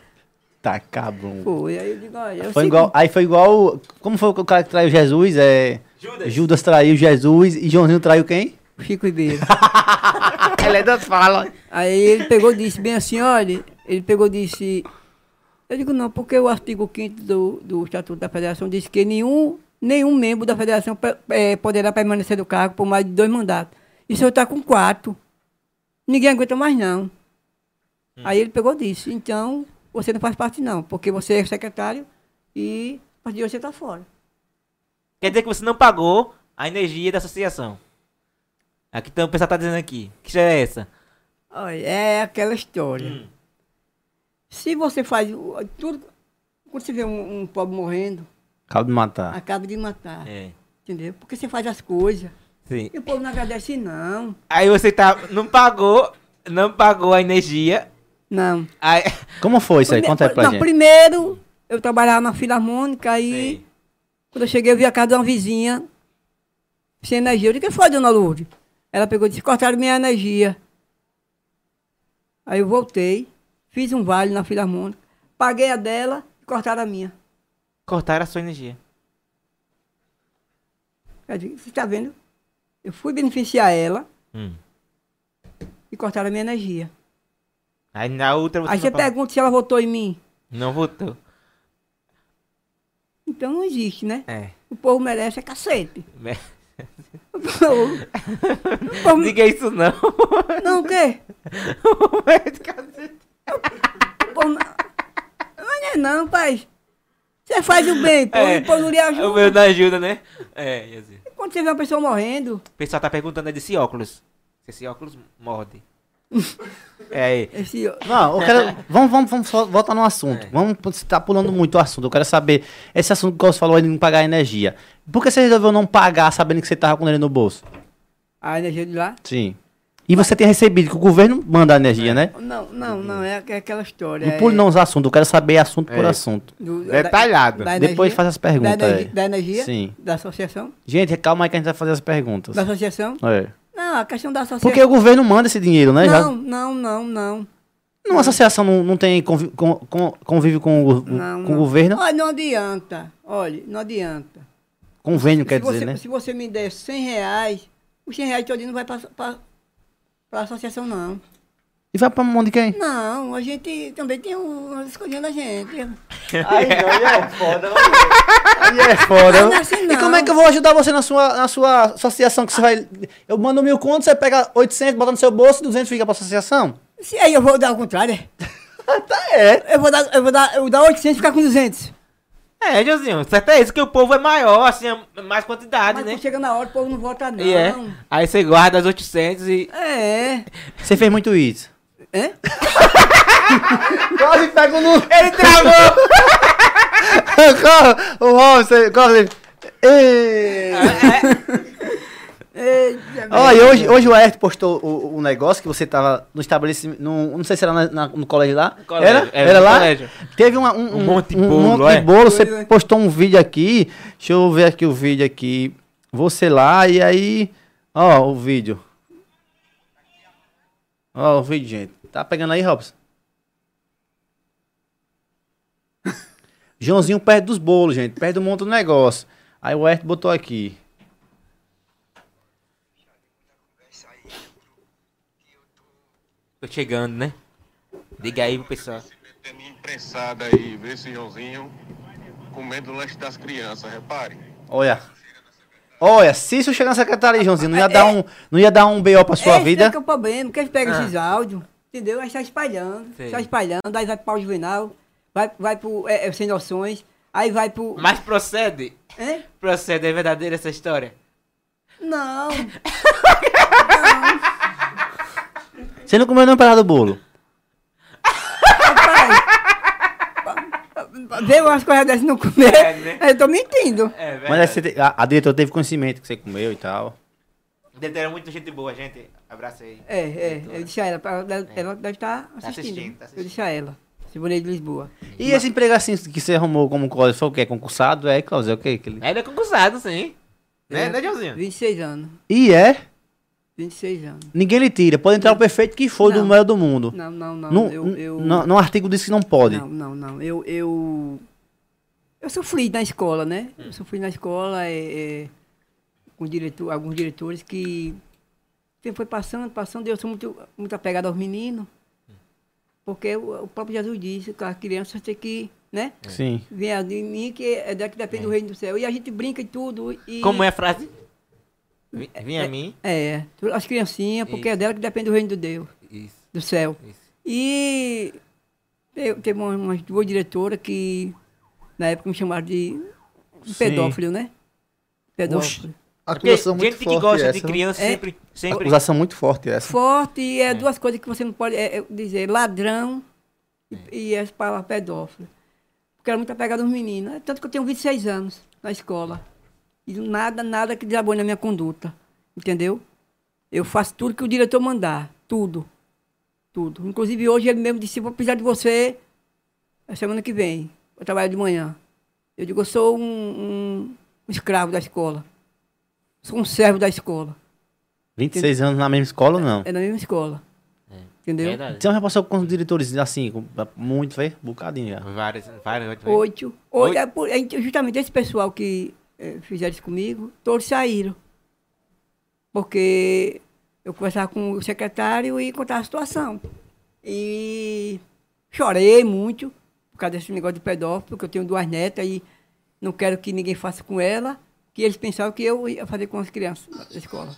Tá cabrão. foi. Aí eu digo, olha, eu Foi sei igual, aí foi igual. Como foi o cara que traiu Jesus? É. Judas. Judas traiu Jesus e Joãozinho traiu quem? que Chico Ribeiro. Ele ainda fala. Aí ele pegou e disse bem assim, olha, ele pegou e disse, eu digo não, porque o artigo 5 do, do Estatuto da Federação diz que nenhum, nenhum membro da federação eh, poderá permanecer no cargo por mais de dois mandatos. E o senhor está com quatro. Ninguém aguenta mais não. Aí ele pegou e disse, então você não faz parte não, porque você é secretário e a partir de hoje você está fora. Quer dizer que você não pagou a energia da associação. Aqui então, o pessoal tá dizendo aqui. Que história é essa? Olha, é aquela história. Se você faz tudo, quando você vê um, um pobre morrendo, Acaba de matar. acaba de matar. É. Entendeu? Porque você faz as coisas. Sim. E o povo não agradece, não. Aí você tá. Não pagou. Não pagou a energia. Não. Aí. Como foi isso aí? Conta aí pra não, gente. primeiro, eu trabalhava na Filarmônica, aí, Sim. quando eu cheguei, eu vi a casa de uma vizinha sem energia. Eu disse, que foi, dona Lourdes? Ela pegou e disse, cortaram minha energia. Aí eu voltei, fiz um vale na Filarmônica, paguei a dela e cortaram a minha. Cortaram a sua energia. Eu disse, você está vendo? Eu fui beneficiar ela Hum. e cortaram a minha energia. Aí na outra você. Aí você pergunta se ela votou em mim. Não votou. Então não existe, né? É. O povo merece é cacete. É. O povo, o povo- Diga isso não. não, o quê? O povo não, não é não, pai. Você faz o bem, pô, É. o povo não lhe O ajuda. meu não ajuda, né? É. Quando você vê uma pessoa morrendo, O pessoal tá perguntando aí desse óculos. Se esse óculos morde. é aí. esse, Não, eu quero. Vamos, vamos, vamos voltar no assunto. É. Vamos, você tá pulando muito o assunto. Eu quero saber. Esse assunto que você falou aí de não pagar energia. Por que você resolveu não pagar sabendo que você tava com ele no bolso? a energia de lá. Sim. E você tem recebido que o governo manda a energia, né? Não, não, não, é, aqu- aquela história. Não é pule não os assuntos, eu quero saber assunto por É. assunto. do- Detalhado. da Depois energia- faz as perguntas, Da, energia- é. da energia? Sim. Da associação? Gente, calma aí que a gente vai fazer as perguntas. Da associação? É. Não, a questão da associação. Porque o governo manda esse dinheiro, né? Já- Não, não, não, não. Uma associação não, não tem convi com, com, convívio com, o, Não, com não. o governo? Olha, não adianta. Olha, não adianta. Convênio, quer se, dizer, você, né? se você me der 100 reais, os 100 reais todinho não vai para a associação, não. E vai pra mão de quem? Não, a gente também tem um- coisinhas da gente. Aí não, aí é foda. Aí é foda. Não é assim, E não. como é que eu vou ajudar você na sua, na sua associação? Que você vai. Eu mando mil contos, você pega 800, bota no seu bolso e 200 fica pra associação? Se aí eu vou dar ao contrário, tá, é. Eu vou dar, eu vou dar, eu vou dar 800 e ficar com 200. É, Joãozinho, certo é isso, que o povo é maior, assim, é mais quantidade, Mas né? quando chega na hora, o povo não vota não. E é. Aí você guarda as 800 e... É. Você fez muito isso. É? Quase pega no. Ele travou! o Robson, quase. Ei! E hoje, hoje o Ayrton postou o, o negócio que você tava no estabelecimento. No, não sei se era na- na- no colégio lá. colégio, era? era era lá? colégio. Teve uma- um, Um monte de um bolo, monte de é? bolo. Você Foi, é. postou um vídeo aqui. Deixa eu ver aqui o vídeo aqui. Você lá e aí. Ó, o vídeo. Ó, o vídeo, gente. Tá pegando aí, Robson? Joãozinho perto dos bolos, gente. Perto do monte do negócio. Aí o Ayrton botou aqui. Tô chegando, né? Diga aí pro pessoal. Metendo imprensada aí, vê esse Joãozinho comendo o lanche das crianças, repare. Olha. Olha, se isso chegar na secretaria, Joãozinho, não ia dar um, não ia dar um BO pra sua Esse vida. É que é o problema, porque eles pegam Ah. esses áudios, entendeu? Aí está espalhando, Sei. está espalhando, aí vai pro pau juvenal, vai, vai pro é, é, Sem Noções, aí vai pro... Mas procede? Procede, é verdadeira essa história? Não, Você não comeu nenhum pedaço do bolo. rapaz. Ver umas coisas dessas e não comer, É, né? eu tô mentindo. É. Mas aí você te- a, a diretora teve conhecimento que você comeu e tal. Deteram muita gente boa, gente. Abraço aí. É, é, eu disse a ela, ela, ela deve estar assistindo. assistindo, tá Eu assistindo. disse a ela, Simone de Lisboa. E esse emprego assim que você arrumou como Cláudio foi o quê? Concursado? É, Cláudio, é o quê? Que ele... Ele é concursado, sim. Né, É. né, Joãozinho? 26 anos, E é? 26 anos. Ninguém lhe tira. Pode entrar o perfeito que for do Não. melhor do mundo. Não, não, não, No, eu... eu... no, no artigo diz que não pode. Não, não, não. Eu, eu, eu sofri na escola, né? Hum. Eu sofri na escola é, é, com diretor, alguns diretores que tempo foi passando, passando, eu sou muito, muito apegado aos meninos. Porque o, o próprio Jesus disse que as crianças têm que, né? Sim. Vem de mim que é daqui que depende do reino do céu. E a gente brinca e tudo. E, Como é a frase? Vinha a mim. É, as criancinhas, porque é dela que depende do reino do Deus, Isso, do céu. isso. E te- teve umas, umas duas diretoras que na época me chamaram de Sim. pedófilo, né? Pedófilo. Porque gente que gosta de criança É. sempre, sempre... Acusação muito forte essa. Forte e é, duas coisas que você não pode é, é dizer, ladrão e, e essa palavra pedófilo. Porque era muito apegado aos meninos. Tanto que eu tenho 26 anos na escola. E nada, nada que desabone na minha conduta. Entendeu? Eu faço tudo que o diretor mandar. Tudo. Tudo. Inclusive hoje ele mesmo disse, vou precisar de você a semana que vem. Vou trabalhar de manhã. Eu digo, eu sou um, um escravo da escola. Sou um servo da escola. 26 anos na mesma escola ou não? É na mesma escola. Entendeu? Verdade. Você já passou com os diretores assim, com- muito, foi? Bocadinho já. Várias, várias, oito. Oito. Oito? Oito. é é justamente esse pessoal que eh, fizeram isso comigo, todos saíram. Porque eu conversava com o secretário e contava a situação. E chorei muito por causa desse negócio de pedófilo, porque eu tenho duas netas e não quero que ninguém faça com ela, que eles pensavam que eu ia fazer com as crianças da escola.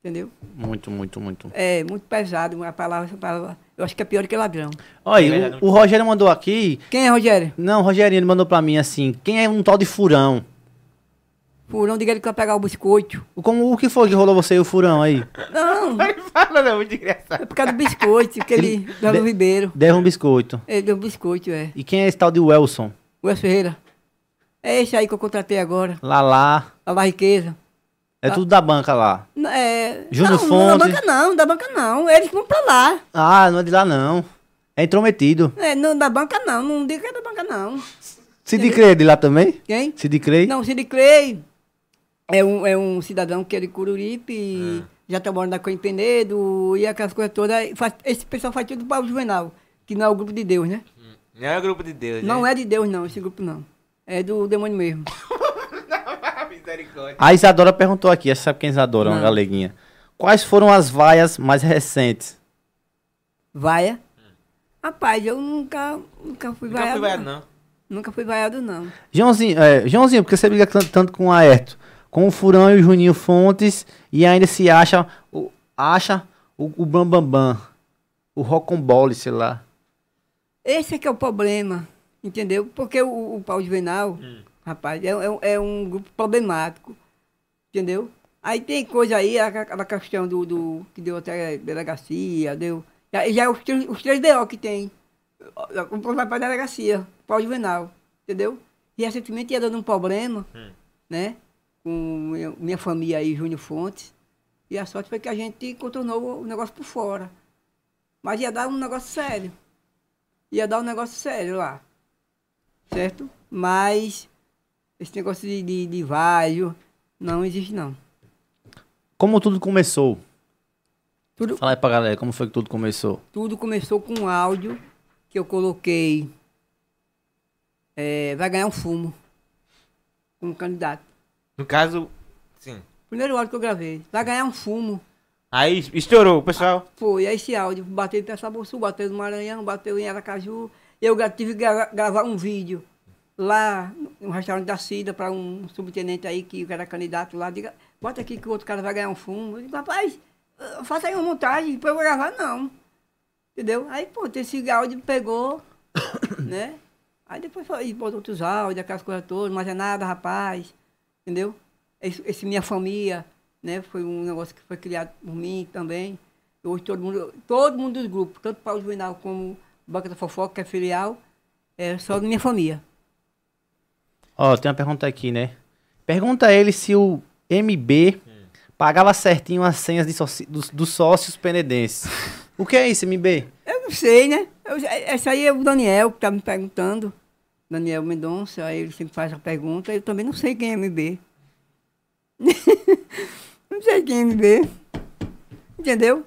Entendeu? Muito, muito, muito. É muito pesado, uma palavra, essa palavra. Eu acho que é pior do que ladrão. Olha, É o, o Rogério mandou aqui. Quem é, Rogério? Não, o Rogerinho ele mandou pra mim assim: quem é um tal de furão? Furão, diga ele que vai pegar o biscoito. Como, o que foi que rolou você e o furão aí? Não, Vai falando, é muito engraçado. é por causa do biscoito, que ele dá no de- Ribeiro. Deu um biscoito. Ele deu um biscoito, é. E quem é esse tal de Welson? O Elcio Ferreira. É esse aí que eu contratei agora, Lalá. a La Riqueza. É tudo da banca lá. É, Júnior não, não, da Fonte. banca não, da banca não. Eles vão pra lá. Ah, não é de lá não. É intrometido. É, não, da banca não, não diga que é da banca não. Cid Crey é de lá também? Quem? Cid Crey? Não, Cid Clay é um, é um cidadão que é de Cururipe, já tá morando na Coim Penedo e aquelas coisas todas. faz- esse pessoal faz tudo para o Juvenal, que não é o grupo de Deus, né? Não é o grupo de Deus, Não é de Deus, não, esse grupo não. É do demônio mesmo. Misericórdia. A Isadora perguntou aqui, você sabe quem é Isadora, uma Não. galeguinha. Quais foram as vaias mais recentes? Vaia. Rapaz, eu nunca, nunca fui Nunca vaiado. fui vaiado, não. Nunca fui vaiado, não. Joãozinho, é, Joãozinho, porque você briga tanto, tanto com o Aerto, com o Furão e o Juninho Fontes, e ainda se acha o, acha o, o Bambambam, o Rocambole, sei lá. Esse é que é o problema. Entendeu? Porque o, o Paulo Juvenal, rapaz, é, é, um- é um grupo problemático. Entendeu? Aí tem coisa aí, a- aquela questão do, do que deu até delegacia, deu. Já, já é os, três- os três DO que tem. O povo vai pra delegacia, Paulo Juvenal, entendeu? E recentemente ia dando um problema, né? Com minha, minha família aí, Júnior Fontes. E a sorte foi que a gente contornou o negócio por fora. Mas ia dar um negócio sério. Ia dar um negócio sério lá. Certo? Mas esse negócio de, de, de vaio não existe não. Como tudo começou? Tudo, Fala aí pra galera, como foi que tudo começou? tudo começou com um áudio que eu coloquei. é, vai ganhar um fumo. Como candidato. No caso, sim. Primeiro áudio que eu gravei. Vai ganhar um fumo. Aí estourou, pessoal. Foi, aí esse áudio. Bateu em Pessabuçu, bateu no Maranhão, bateu em Aracaju. Eu tive que gra- gravar um vídeo lá no restaurante da Cida para um subtenente aí que era candidato lá. Diga, bota aqui que o outro cara vai ganhar um fumo. Eu digo, rapaz, eh, faça aí uma montagem, depois eu gravar, não. Entendeu? Aí, pô, esse áudio pegou, né? Aí depois foi, botou outros áudios, aquelas coisas todas, mas é nada, rapaz. Entendeu? Esse, esse Minha Família, né? Foi um negócio que foi criado por mim também. Hoje todo mundo, todo mundo dos grupos, tanto Paulo Juvenal como Banca da Fofoca, que é filial, é só da minha família. Ó, tem uma pergunta aqui, né? Pergunta a ele se o MB pagava certinho as senhas dos, dos sócios penedenses. O que é isso, MB? Eu não sei, né? Eu- essa aí é o Daniel que tá me perguntando. Daniel Mendonça, aí ele sempre faz a pergunta. Eu também não sei quem é MB. não sei quem é MB. Entendeu?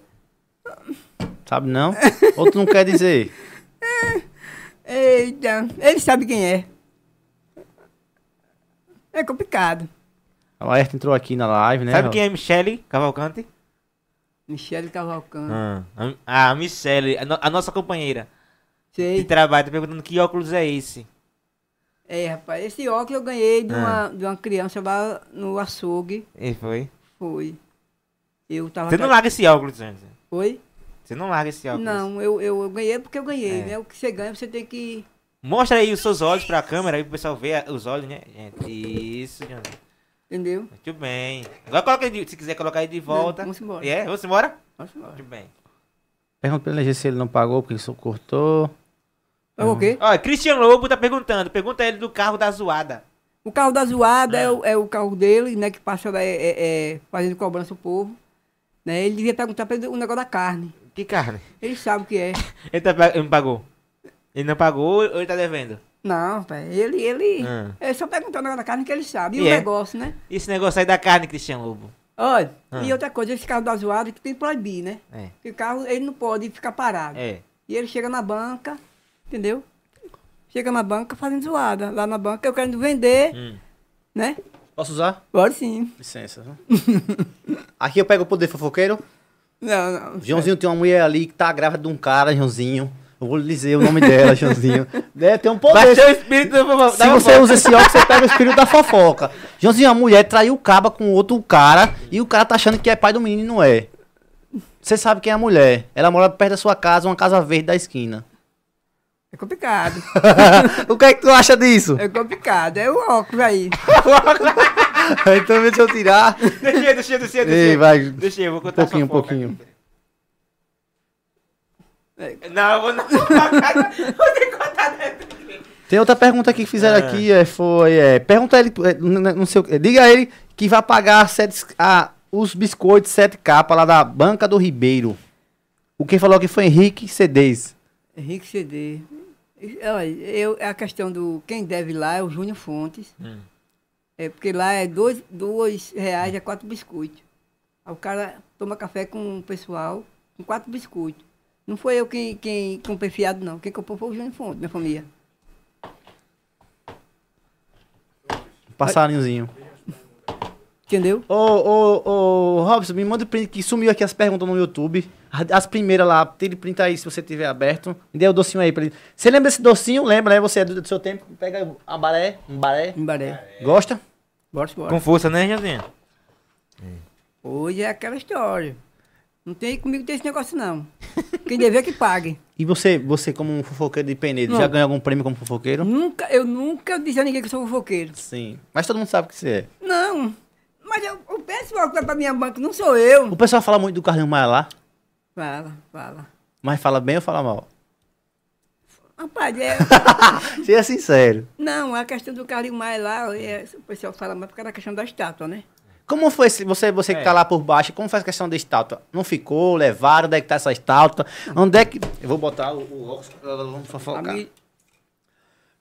Sabe não? Outro não quer dizer. Eita, ele sabe quem é. É complicado. O Ayrton entrou aqui na live, né? Sabe quem é Michele Cavalcante? Michele Cavalcante. Ah, a, a Michele, a, no- a nossa companheira de Sei. trabalho, tá perguntando que óculos é esse. É, rapaz, esse óculos eu ganhei de Ah. uma, de uma criança lá no açougue. E foi. Foi. Eu tava. Você não larga esse óculos, gente. Foi? Você não larga esse óculos. Não, eu, eu, eu ganhei porque eu ganhei, É. né? O que você ganha, você tem que. Mostra aí os seus olhos pra câmera aí pro pessoal ver a- os olhos, né, gente? Isso, gente. Entendeu? Muito bem. Agora coloca aí, de- se quiser colocar aí de volta. vamos embora. É? Vamos embora? Vamos embora. Muito bem. Pergunta pra ele se ele não pagou, porque isso cortou. É o quê? Ó, Christian Lobo tá perguntando. Pergunta ele do carro da zoada. O carro da zoada é, o, é o carro dele, né? Que passa é, é, é, fazendo cobrança ao povo. Né? Ele devia perguntar pra ele o negócio da carne. Que carne? Ele sabe o que é. Ele, tá, ele não pagou. Ele não pagou ou ele tá devendo? Não, pai, ele, ele. Ah. É só perguntar o negócio da carne que ele sabe. E, E o é? negócio, né? E esse negócio aí da carne, Christian Lobo? Olha, Ah. e outra coisa, esse carro da zoada que tem que proibir, né? É. Porque o carro, ele não pode ficar parado. É. E ele chega na banca, entendeu? Chega na banca fazendo zoada. Lá na banca eu quero vender, Hum. né? Posso usar? Pode sim. Licença. aqui eu pego o poder fofoqueiro. Não, não. Joãozinho tem uma mulher ali que tá grávida de um cara, Joãozinho. Eu vou lhe dizer o nome dela, Joãozinho. É, tem um poder. O espírito da fofoca. Se você usa esse óculos, você pega o espírito da fofoca. Joãozinho, a mulher traiu o caba com outro cara e o cara tá achando que é pai do menino e não é. Você sabe quem é a mulher. Ela mora perto da sua casa, uma casa verde da esquina. É complicado. o que é que tu acha disso? É complicado. É o óculos aí. então deixa eu tirar. Deixa, eu, deixa, eu, deixa, eu, deixa. Ei, eu. vai. Deixa eu, vou Um contar pouquinho, um a fofoca pouquinho. Não, eu vou não. vou ter que contar dentro. Tem outra pergunta aqui que fizeram Ah. aqui, é, foi, é, pergunta ele, é, não sei o que, diga a ele que vai pagar sete, a, os biscoitos 7 capas lá da Banca do Ribeiro. O que falou que foi Henrique Cedês. Henrique CD. Olha, eu, a questão do quem deve lá é o Júnior Fontes. Hum. É porque lá é dois, dois reais é quatro biscoitos. Aí o cara toma café com o pessoal com quatro biscoitos. Não foi eu quem, quem comprei fiado, não. Quem comprou foi o Júnior Fontes, minha família. Passarinhozinho. Entendeu? Ô, ô, ô, Robson, me manda o print que sumiu aqui as perguntas no YouTube. As, as primeiras lá, tire print aí se você tiver aberto. Me dê o docinho aí pra ele. Você lembra desse docinho? Lembra, né? Você é do, do seu tempo. Pega a baré, um baré. Em Baré. Gosta? Bora, bora. Com força, né, Josinho? Hoje é aquela história. Não tem, comigo tem esse negócio não. Quem dever que pague. E você, você como um fofoqueiro de Penedo, Não. já ganhou algum prêmio como fofoqueiro? Nunca, eu nunca disse a ninguém que eu sou fofoqueiro. Sim. Mas todo mundo sabe que você é. Não. Mas eu, o pessoal que vai pra minha banca não sou eu. O pessoal fala muito do Carlinhos Maia lá, Fala, fala. mas fala bem ou fala mal? Rapaz, é, Seja sincero. não, a questão do Carlinhos Maia lá, é, o pessoal fala mais por causa da questão da estátua, né? Como foi esse- você, você que É. tá lá por baixo? Como foi a questão da estátua? Não ficou? Levaram? Onde é que tá essa estátua? Onde é que. Eu vou botar o, o óculos, vamos fofocar. mi-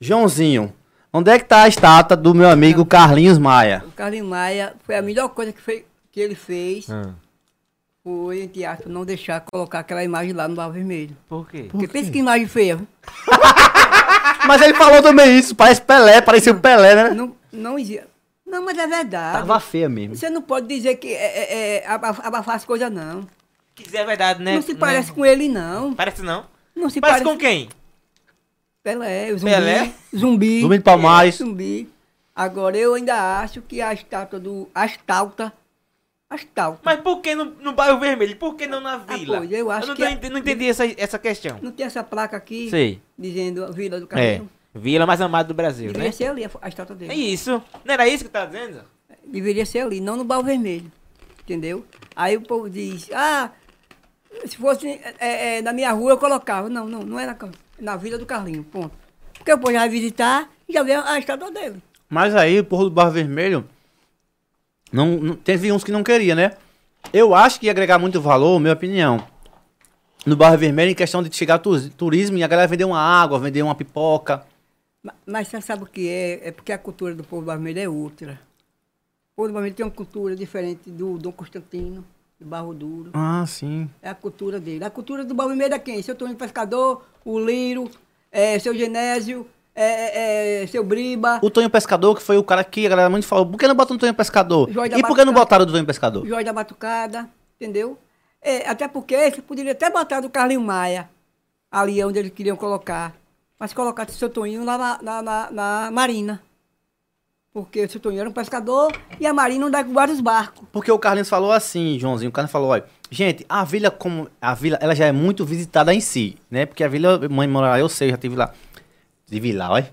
Joãozinho, onde é que tá a estátua do meu amigo Carlinhos Maia? o Carlinhos Maia foi a melhor coisa que, foi, que ele fez, Ah, foi, entre aspas, não deixar colocar aquela imagem lá no Bar Vermelho. por quê? Porque pensa que imagem feia. Mas ele falou também isso, parece Pelé, parecia o Pelé, né? Não, não existe. Não, mas é verdade. Tava feia mesmo. Você não pode dizer que é, é, é, aba- abafar as coisas, não. Quiser é verdade, né? Não se parece com ele, não. Parece não. Não se Parece parece, com quem? Pelé, o zumbi. Pelé? Zumbi. Zumbi de Palmares. Zumbi. Agora, eu ainda acho que a estátua do Astalta. Astalta. Mas por que no, no bairro vermelho? Por que não na vila? pois, eu acho não, que tô é- ent- não entendi essa, essa questão. Não tem essa placa aqui Sei. dizendo a Vila do É. Carrinho? Vila mais amada do Brasil, Deveria né? ser ali a, a estátua dele. É isso. Não era isso que tá dizendo? Deveria ser ali, não no Baú Vermelho. Entendeu? Aí o povo diz, ah, se fosse é, é, na minha rua eu colocava. Não, não, não é na, na Vila do Carlinho, ponto. Porque o povo já vai visitar e já vê a estátua dele. Mas aí, o porro do Barro Vermelho, não, não, teve uns que não queria, né? Eu acho que ia agregar muito valor, minha opinião, no Barro Vermelho em questão de chegar tu- turismo e a galera vender uma água, vender uma pipoca. Ma- Mas você sabe o que é? É porque a cultura do povo vermelho é outra. O povo vermelho tem uma cultura diferente do Dom Constantino, do Barro Duro. Ah, sim. É a cultura dele. A cultura do Barro Vermelho é quem? Seu Toninho Pescador, o Liro, é, seu Genésio, é, é, seu Briba, O Tonho Pescador, que foi o cara que a galera muito falou, por que não botam o Tonho Pescador? E por que não botaram o Tonho Pescador? o Jorge da Batucada, entendeu? É, até porque você poderia até botar do Carlinho Maia, ali onde eles queriam colocar. Mas colocasse o seu Toninho lá na, na, na- na Marina. Porque o seu Toninho era um pescador e a Marina onde é que guarda os barcos. Porque o Carlinhos falou assim, Joãozinho, o Carlinhos falou, olha, gente, a vila como a vila, ela já é muito visitada em si, né? Porque a vila, mãe mora lá, eu sei, já tive lá. Tive lá, olha.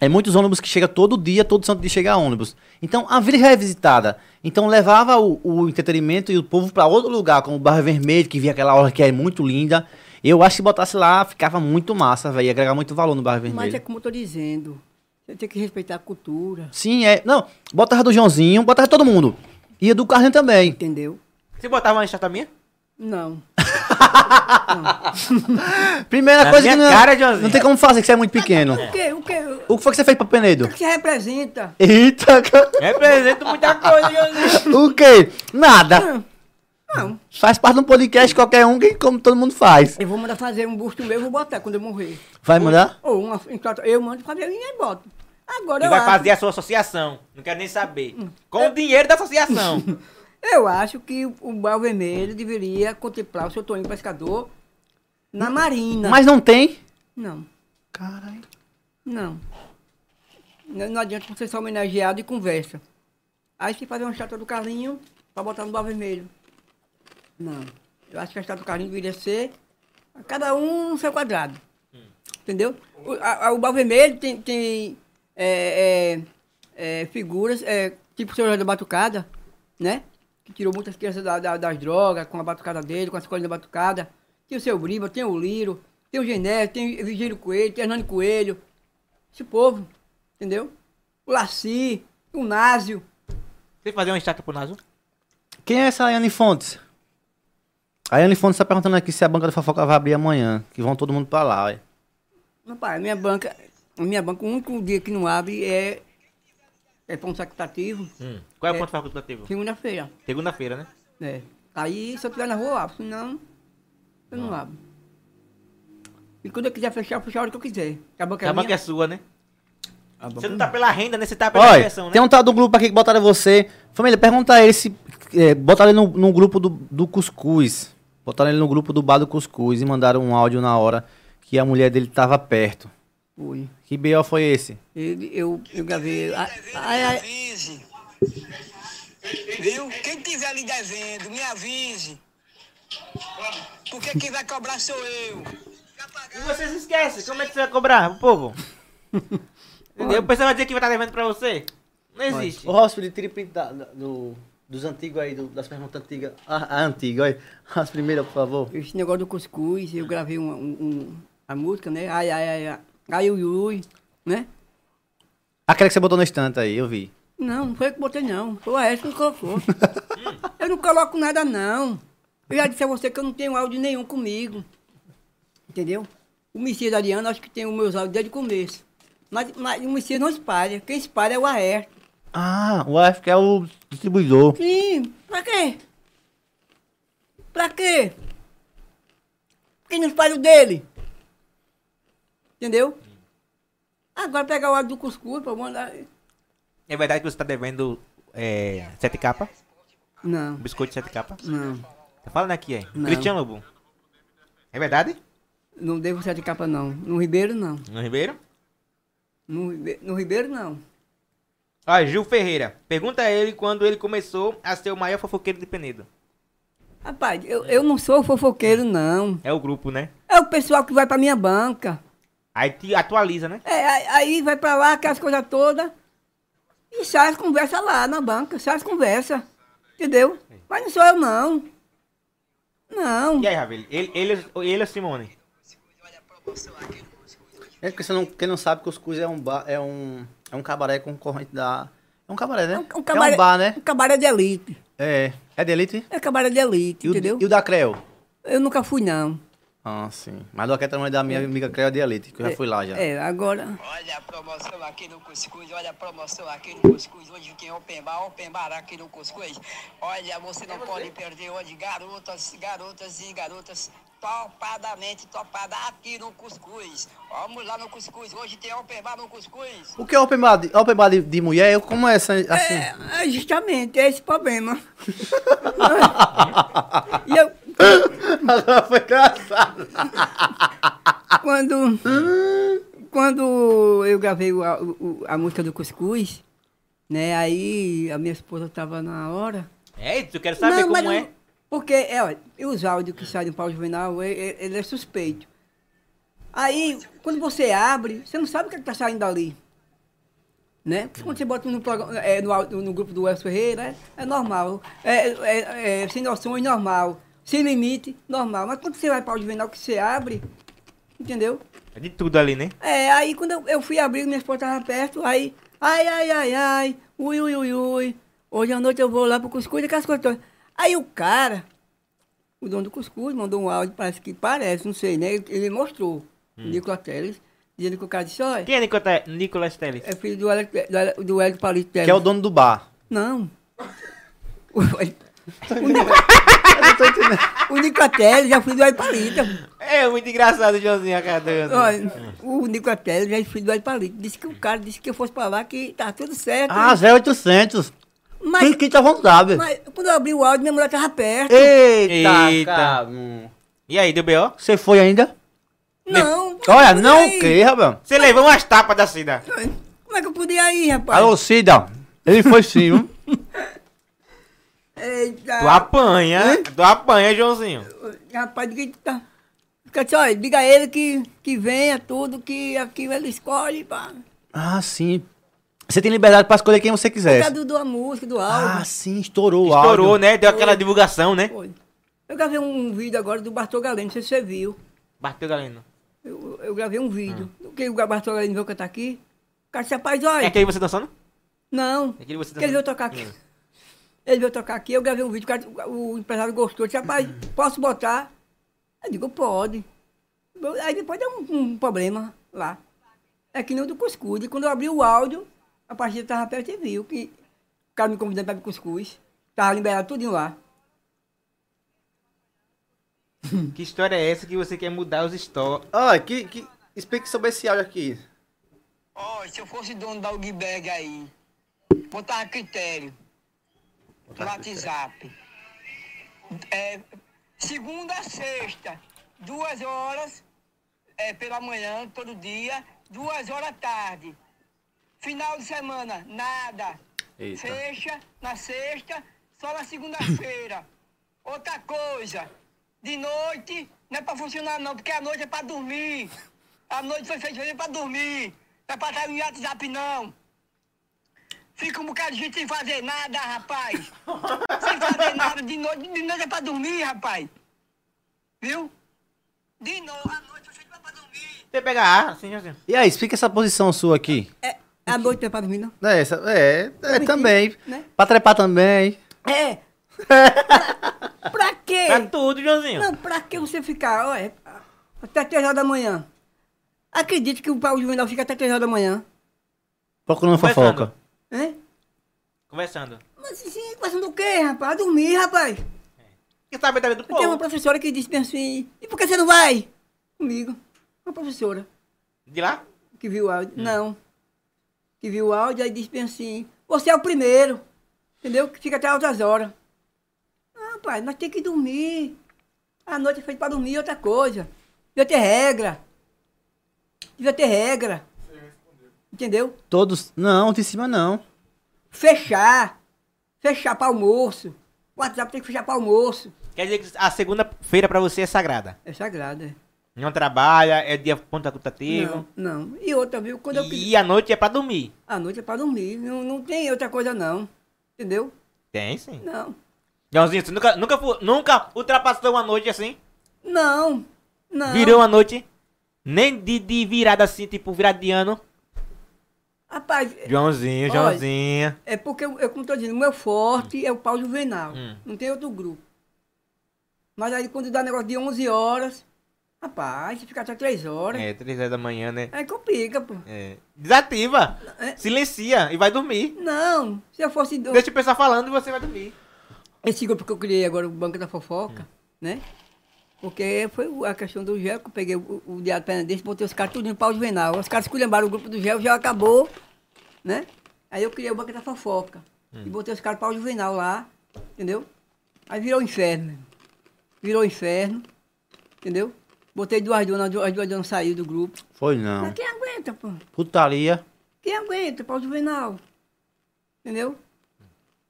É muitos ônibus que chega todo dia, todo santo dia chega ônibus. Então a vila já é visitada. Então levava o, o entretenimento e o povo pra outro lugar, como o Barra Vermelho, que via aquela hora que é muito linda. Eu acho que botasse lá, ficava muito massa, velho. Ia agregar muito valor no Barra Mas Vermelho. é como eu tô dizendo. Você tem que respeitar a cultura. Sim, é. Não, botava do Joãozinho, botava todo mundo. Ia do Carlinhos também. Entendeu? Você botava uma estátua minha? Não. Primeira Na coisa que não, cara, Joãozinho. não tem como fazer, que você é muito pequeno. O que? O que? O que foi que você fez pra Penedo? O que você representa? Eita, cara. Representa muita coisa, Joãozinho. o quê? Nada. Não. Faz parte de um podcast qualquer um, que como todo mundo faz. Eu vou mandar fazer um busto meu e vou botar quando eu morrer. Vai mandar? Ou uma estátua. Eu mando fazer e ninguém bota. Agora E eu vai acho, fazer a sua associação. Não quero nem saber. Com o dinheiro da associação. eu acho que o- Bar Vermelho deveria contemplar o seu Toninho Pescador na Marina. Mas não tem? Não, Caralho. não. Não, não adianta você ser homenageado e conversa. Aí você faz uma estátua do Carlinho pra botar no Bar Vermelho. Não. Eu acho que a estátua do Carlinho deveria ser cada um no seu quadrado. Entendeu? O, a- a- o Bar Vermelho tem, tem é, é, é, figuras, é, tipo o senhor da Batucada, né? Que tirou muitas crianças da- da- das drogas com a batucada dele, com as escolinhas da batucada. Tem o seu Briba, tem o Liro, tem o Genésio, tem o Vigílio Coelho, tem o Hernani Coelho. Esse povo, entendeu? O Laci, o Násio. Você fazer uma estátua pro Nazo? Quem é essa Ayane Fontes? A Ayane Fontes tá perguntando aqui se a banca da fofoca vai abrir amanhã. Que vão todo mundo pra lá, ué. Rapaz, a minha banca, a minha banca, o único dia que não abre é, é ponto facultativo, Hum. Qual é o É. ponto facultativo? segunda-feira. Segunda-feira, né? É. Aí, se eu estiver na rua, eu abro. Senão, eu não abro. E quando eu quiser fechar, eu fecho a hora que eu quiser. A banca é a banca minha. é sua, né? A banca Você não é tá pela renda, né? Você tá pela Olha, né? tem um tal do grupo aqui que botaram você. Família, pergunta a ele se. É, botaram ele no, no grupo do, do Cuscuz. Botaram ele no grupo do Bar do Cuscuz e mandaram um áudio na hora que a mulher dele tava perto. Foi. Que B.O. foi esse? Ele, eu, eu gravei. Ai, ai, ai, avise. Viu? Quem tiver ali devendo, me avise. Porque quem vai cobrar sou eu. E você se esquece, como é que você vai cobrar o povo? Entendeu? O pessoal vai dizer que vai estar devendo pra você? Não existe. O hóspede tripe da, da- do, dos antigos aí, do- das perguntas antigas. A, a antiga, olha. As primeiras, por favor. Esse negócio do cuscuz, eu gravei um, um- um- a música, né? Ai, ai, ai, ai, ai, ui, ui, né? Aquela que você botou no estante aí, eu vi. Não, não foi eu que botei, não. Foi o Aécio que colocou. eu não coloco nada, não. Eu já disse a você que eu não tenho áudio nenhum comigo. Entendeu? O Messias Ariano, acho que tem os meus áudios desde o começo. Mas, mas o Messias não espalha. Quem espalha é o Aécio. Ah, o AF que é o distribuidor. Sim, pra quê? Pra quê? Quem não espalha o dele? Entendeu? Agora pegar o áudio do cuscuz pra mandar. É verdade que você tá devendo é, sete capas? Não, biscoito de sete capas? não. Tá falando aqui, é? Não. Cristiano Lobo. É verdade? Não devo sete capa, não. No Ribeiro, não. No Ribeiro? No, no Ribeiro, não. Ó, Gil Ferreira. Pergunta a ele quando ele começou a ser o maior fofoqueiro de Penedo. Rapaz, eu, eu não sou fofoqueiro, não. É o grupo, né? É o pessoal que vai pra minha banca. Aí te atualiza, né? É, aí, aí vai pra lá, aquelas coisas todas. E sai as conversas lá na banca. Sai as conversas. Entendeu? Mas não sou eu, não. Não. E aí, Ravel? Ele, ele, ele é Simone. É porque você não, quem não sabe que o Cuscuz é um bar, é um, é um cabaré concorrente da... É um cabaré, né? Um cabaré, É um bar, né? Um cabaré de elite. É. É de elite? É cabaré de elite, E o, entendeu? e o da Creu? Eu nunca fui, não. Ah, sim. Mas do aquele tamanho da minha amiga Creu é de elite, que eu já fui lá já. É, agora. Olha a promoção aqui no Cuscuz, olha a promoção aqui no Cuscuz. Hoje tem Open Bar, Open Bar aqui no Cuscuz. Olha, você não pode perder hoje garotas, garotas e garotas topadamente topada aqui no Cuscuz. Vamos lá no Cuscuz, hoje tem Open Bar no Cuscuz. O que é open bar de, open bar de, de mulher? Como é essa, assim? É, é justamente, é esse problema. e eu, Agora foi engraçado. quando, quando eu gravei a, a música do Cuscuz, né, aí a minha esposa tava na hora. É, tu quer saber mas como eu- é? Porque, é, olha, e os áudios que saem do Paulo Juvenal, ele, ele- ele é suspeito. Aí, quando você abre, você não sabe o que está saindo dali. Né? Porque quando você bota no, programa, é, no, no grupo do Elcio Ferreira, é, é normal. É, é- é sem noções, normal. Sem limite, normal. Mas quando você vai para o Juvenal, que você abre, entendeu? É de tudo ali, né? É, aí quando eu, eu fui abrir, minha esposa estava perto, aí, ai, ai, ai, ai, ui, ui, ui, ui, hoje à noite eu vou lá pro cuscuz, coisas todas. Aí o cara, o dono do cuscuz, mandou um áudio, parece que parece, não sei, né? Ele, ele mostrou, o Nicolas Teles, dizendo que o cara disse, olha, Quem é Nicota- Nicolas Teles? é filho do Hélio, do do Hélio Palito Teles. Que é o dono do bar. Não. O, Teles é filho do Palito. É muito engraçado o Joãozinho a cada Olha, o Nicotel já filho do Palito. Disse que o cara disse que eu fosse pra lá que tá tudo certo. Ah, 0800. mas, Quem que tá vontade? mas quando eu abri o áudio, minha mulher tava perto. Eita, Eita. cara. E aí, deu B.O.? Você foi ainda? Não. Olha, não o quê, rapaz? Você levou umas tapas da Cida. Como é que eu podia ir, rapaz? Alô, Cida. Ele foi sim, viu? Eita. Tu apanha, tu apanha, Joãozinho. Rapaz, que tá. Fica assim, olha, diga a ele que, que venha tudo, que aqui ele escolhe, pá. Ah, sim. Você tem liberdade pra escolher quem você Por quiser. causa do, da música, do Ah, áudio. sim, estourou o Estourou, áudio. né? Deu aquela divulgação, né? Foi. Eu gravei um vídeo agora do Bartol Galeno, não sei se você viu. Bateu, Galeno. Eu, eu gravei um vídeo. O que o Bartol Galeno veio cantar aqui? O cara disse, rapaz, É olha. aquele você dançando? Não. É aquele você Ele veio dançando? tocar aqui. Ele veio tocar aqui, eu gravei um vídeo, o cara- o empresário gostou, disse, rapaz, posso botar? Eu digo, pode. Aí depois deu um, um problema lá. É que nem o do cuscuz. E quando eu abri o áudio, a partida estava perto e viu que o cara me convidando para cuscuz. Tava liberado tudinho lá. Que história é essa que você quer mudar os stories? Ah, que, que... Explique sobre esse áudio aqui. Ó, se eu fosse dono da Ugberg aí, botava critério no WhatsApp. É, segunda a sexta, duas horas é, pela manhã, todo dia, duas horas à tarde. Final de semana, nada. Eita. Fecha na sexta, só na segunda-feira. Outra coisa, de noite não é pra funcionar não, porque a noite é pra dormir. A noite foi feita pra dormir. Não é pra estar no WhatsApp não. Fica um bocado de gente sem fazer nada, rapaz. sem fazer nada de noite. De noite é pra dormir, rapaz. Viu? De noite, a noite foi feita pra dormir. Você pega a assim, assim. E aí, explica essa posição sua aqui. É, a noite não é pra dormir, não? É, essa, é, é também. né? Pra trepar também. É. pra, pra quê? Pra tudo, Joãozinho. Não, pra que você ficar, olha, até 3 horas da manhã? Acredite que o Paulo Juvenal fica até 3 horas da manhã. Procurando fofoca. Hein? Conversando. Mas sim, conversando o quê, rapaz? Dormir, rapaz. Quer saber da vida do Eu tenho uma povo? professora que disse assim, e por que você não vai? Comigo. Uma professora De lá? que viu o áudio. Não. Que viu o áudio, aí disse assim, você é o primeiro. Entendeu? Que fica até altas horas. Ah, pai, nós temos que dormir. A noite é feita para dormir, outra coisa. Devia ter regra. Devia ter regra. Entendeu? Todos. Não, de cima não. Fechar. Fechar para almoço. O WhatsApp tem que fechar para almoço. Quer dizer que a segunda-feira pra você é sagrada. É sagrado, é. Não trabalha, é dia ponta contativa. Não, não. E outra, viu? Quando eu pedi. E a noite é pra dormir. A noite é para dormir. Não, não tem outra coisa, não. Entendeu? Tem sim. Não. Joãozinho, você nunca, nunca, nunca ultrapassou uma noite assim? Não. Não. Virou uma noite? Nem de, de virada assim, tipo virada de ano? Rapaz, Joãozinho, Olha. Joãozinho. é porque, eu, eu como tô dizendo, o meu forte é o pau juvenal. Hum. Não tem outro grupo. Mas aí quando dá negócio de 11 horas, rapaz, se ficar até 3 horas, É, três horas da manhã, né? aí complica, pô. É. Desativa. É. Silencia e vai dormir. Não, se eu fosse... Deixa o pessoal falando e você vai dormir. Esse grupo que eu criei agora, o Banco da Fofoca, né? Porque foi a questão do Gel, que eu peguei o, o Diário Penedente, botei os caras tudo no pau juvenal. Os caras esculhambaram o grupo do Gel, já acabou, né? Aí eu criei o Banco da Fofoca. E botei os caras pau juvenal lá, entendeu? Aí virou inferno. Virou inferno, entendeu? Botei duas donas, as duas as duas donas saíram do grupo. Foi Mas não. quem aguenta, pô? Putaria. Quem aguenta, pau juvenal? Entendeu?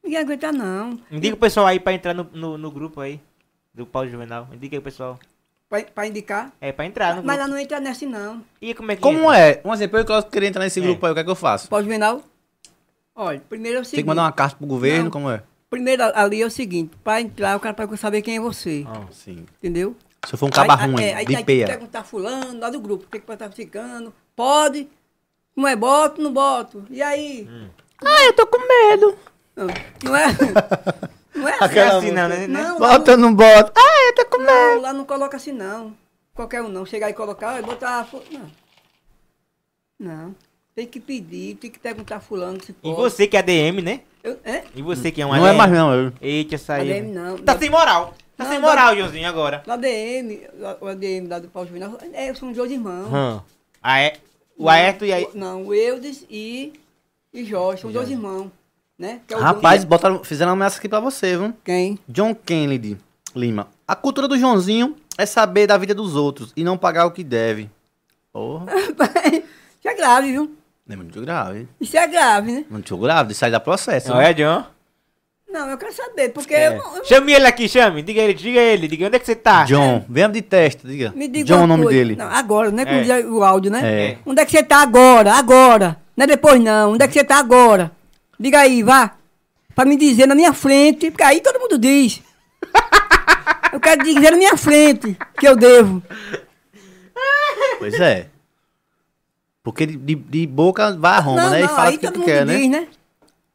Ninguém aguenta, não. Indica o pessoal aí pra entrar no, no, no grupo aí. Do Paulo Juvenal. Indica aí o pessoal. Pra, pra indicar. É, pra entrar no Mas grupo. ela não entra nessa, não. E como é que Como entra? é? Um exemplo, eu que eu queria entrar nesse É. grupo aí, o que é que eu faço? Pode Juvenal? Olha, primeiro é o seguinte. Tem que mandar uma carta pro governo, Não. como é? Primeiro ali é o seguinte, para entrar, o cara precisa saber quem é você. Ah, sim. Entendeu? Se eu for um caba Aí- ruim, é, aí de tem que peia. perguntar fulano, lá do grupo, o que, que pode estar ficando? Pode? Não é boto, não boto. E aí? Ah, eu tô com medo. Não, não é? Não é é Aquela assim não, né? Não, Bota ou não bota? Ah, eu tô com medo. não, lá não coloca assim não. Qualquer um não. Chegar e colocar e botar. Não. Não. Tem que pedir, tem que perguntar fulano se E pode. você que é ADM, né? Eu, é? E você que é um Não é ADM. mais não, eu. Eita, essa aí. ADM não. Tá sem moral. Tá Não, sem moral, Joãozinho, agora. O ADM, o ADM lá do Paulo Juvenal, é, são dois irmãos. Hum. Ah, é? O Aerto e aí. O- Não, o Eudes e, e Jorge, são dois irmãos. Né? Que é o Rapaz, botaram, fizeram uma ameaça aqui pra você, viu? Quem? John Kennedy Lima. A cultura do Joãozinho é saber da vida dos outros e não pagar o que deve. Porra, Isso é grave, viu? é muito grave. Isso é grave, né? Muito grave, isso aí dá processo. Não né? é, John? Não, eu quero saber, porque É. eu, eu Chame ele aqui, chame. Diga ele, diga ele. Diga onde é que você tá. John, venha de teste, diga. me diga John é o nome coisa. dele. Não, agora, não é É. o áudio, né? É. Onde é que você tá agora? Agora. Não é depois não. Onde é que você tá agora? Diga aí, vá. Pra me dizer na minha frente, porque aí todo mundo diz. Eu quero dizer na minha frente que eu devo. Pois é. Porque de, de- de boca vai a Roma, não, né? E não, fala aí o que todo tu mundo quer, diz, né? né?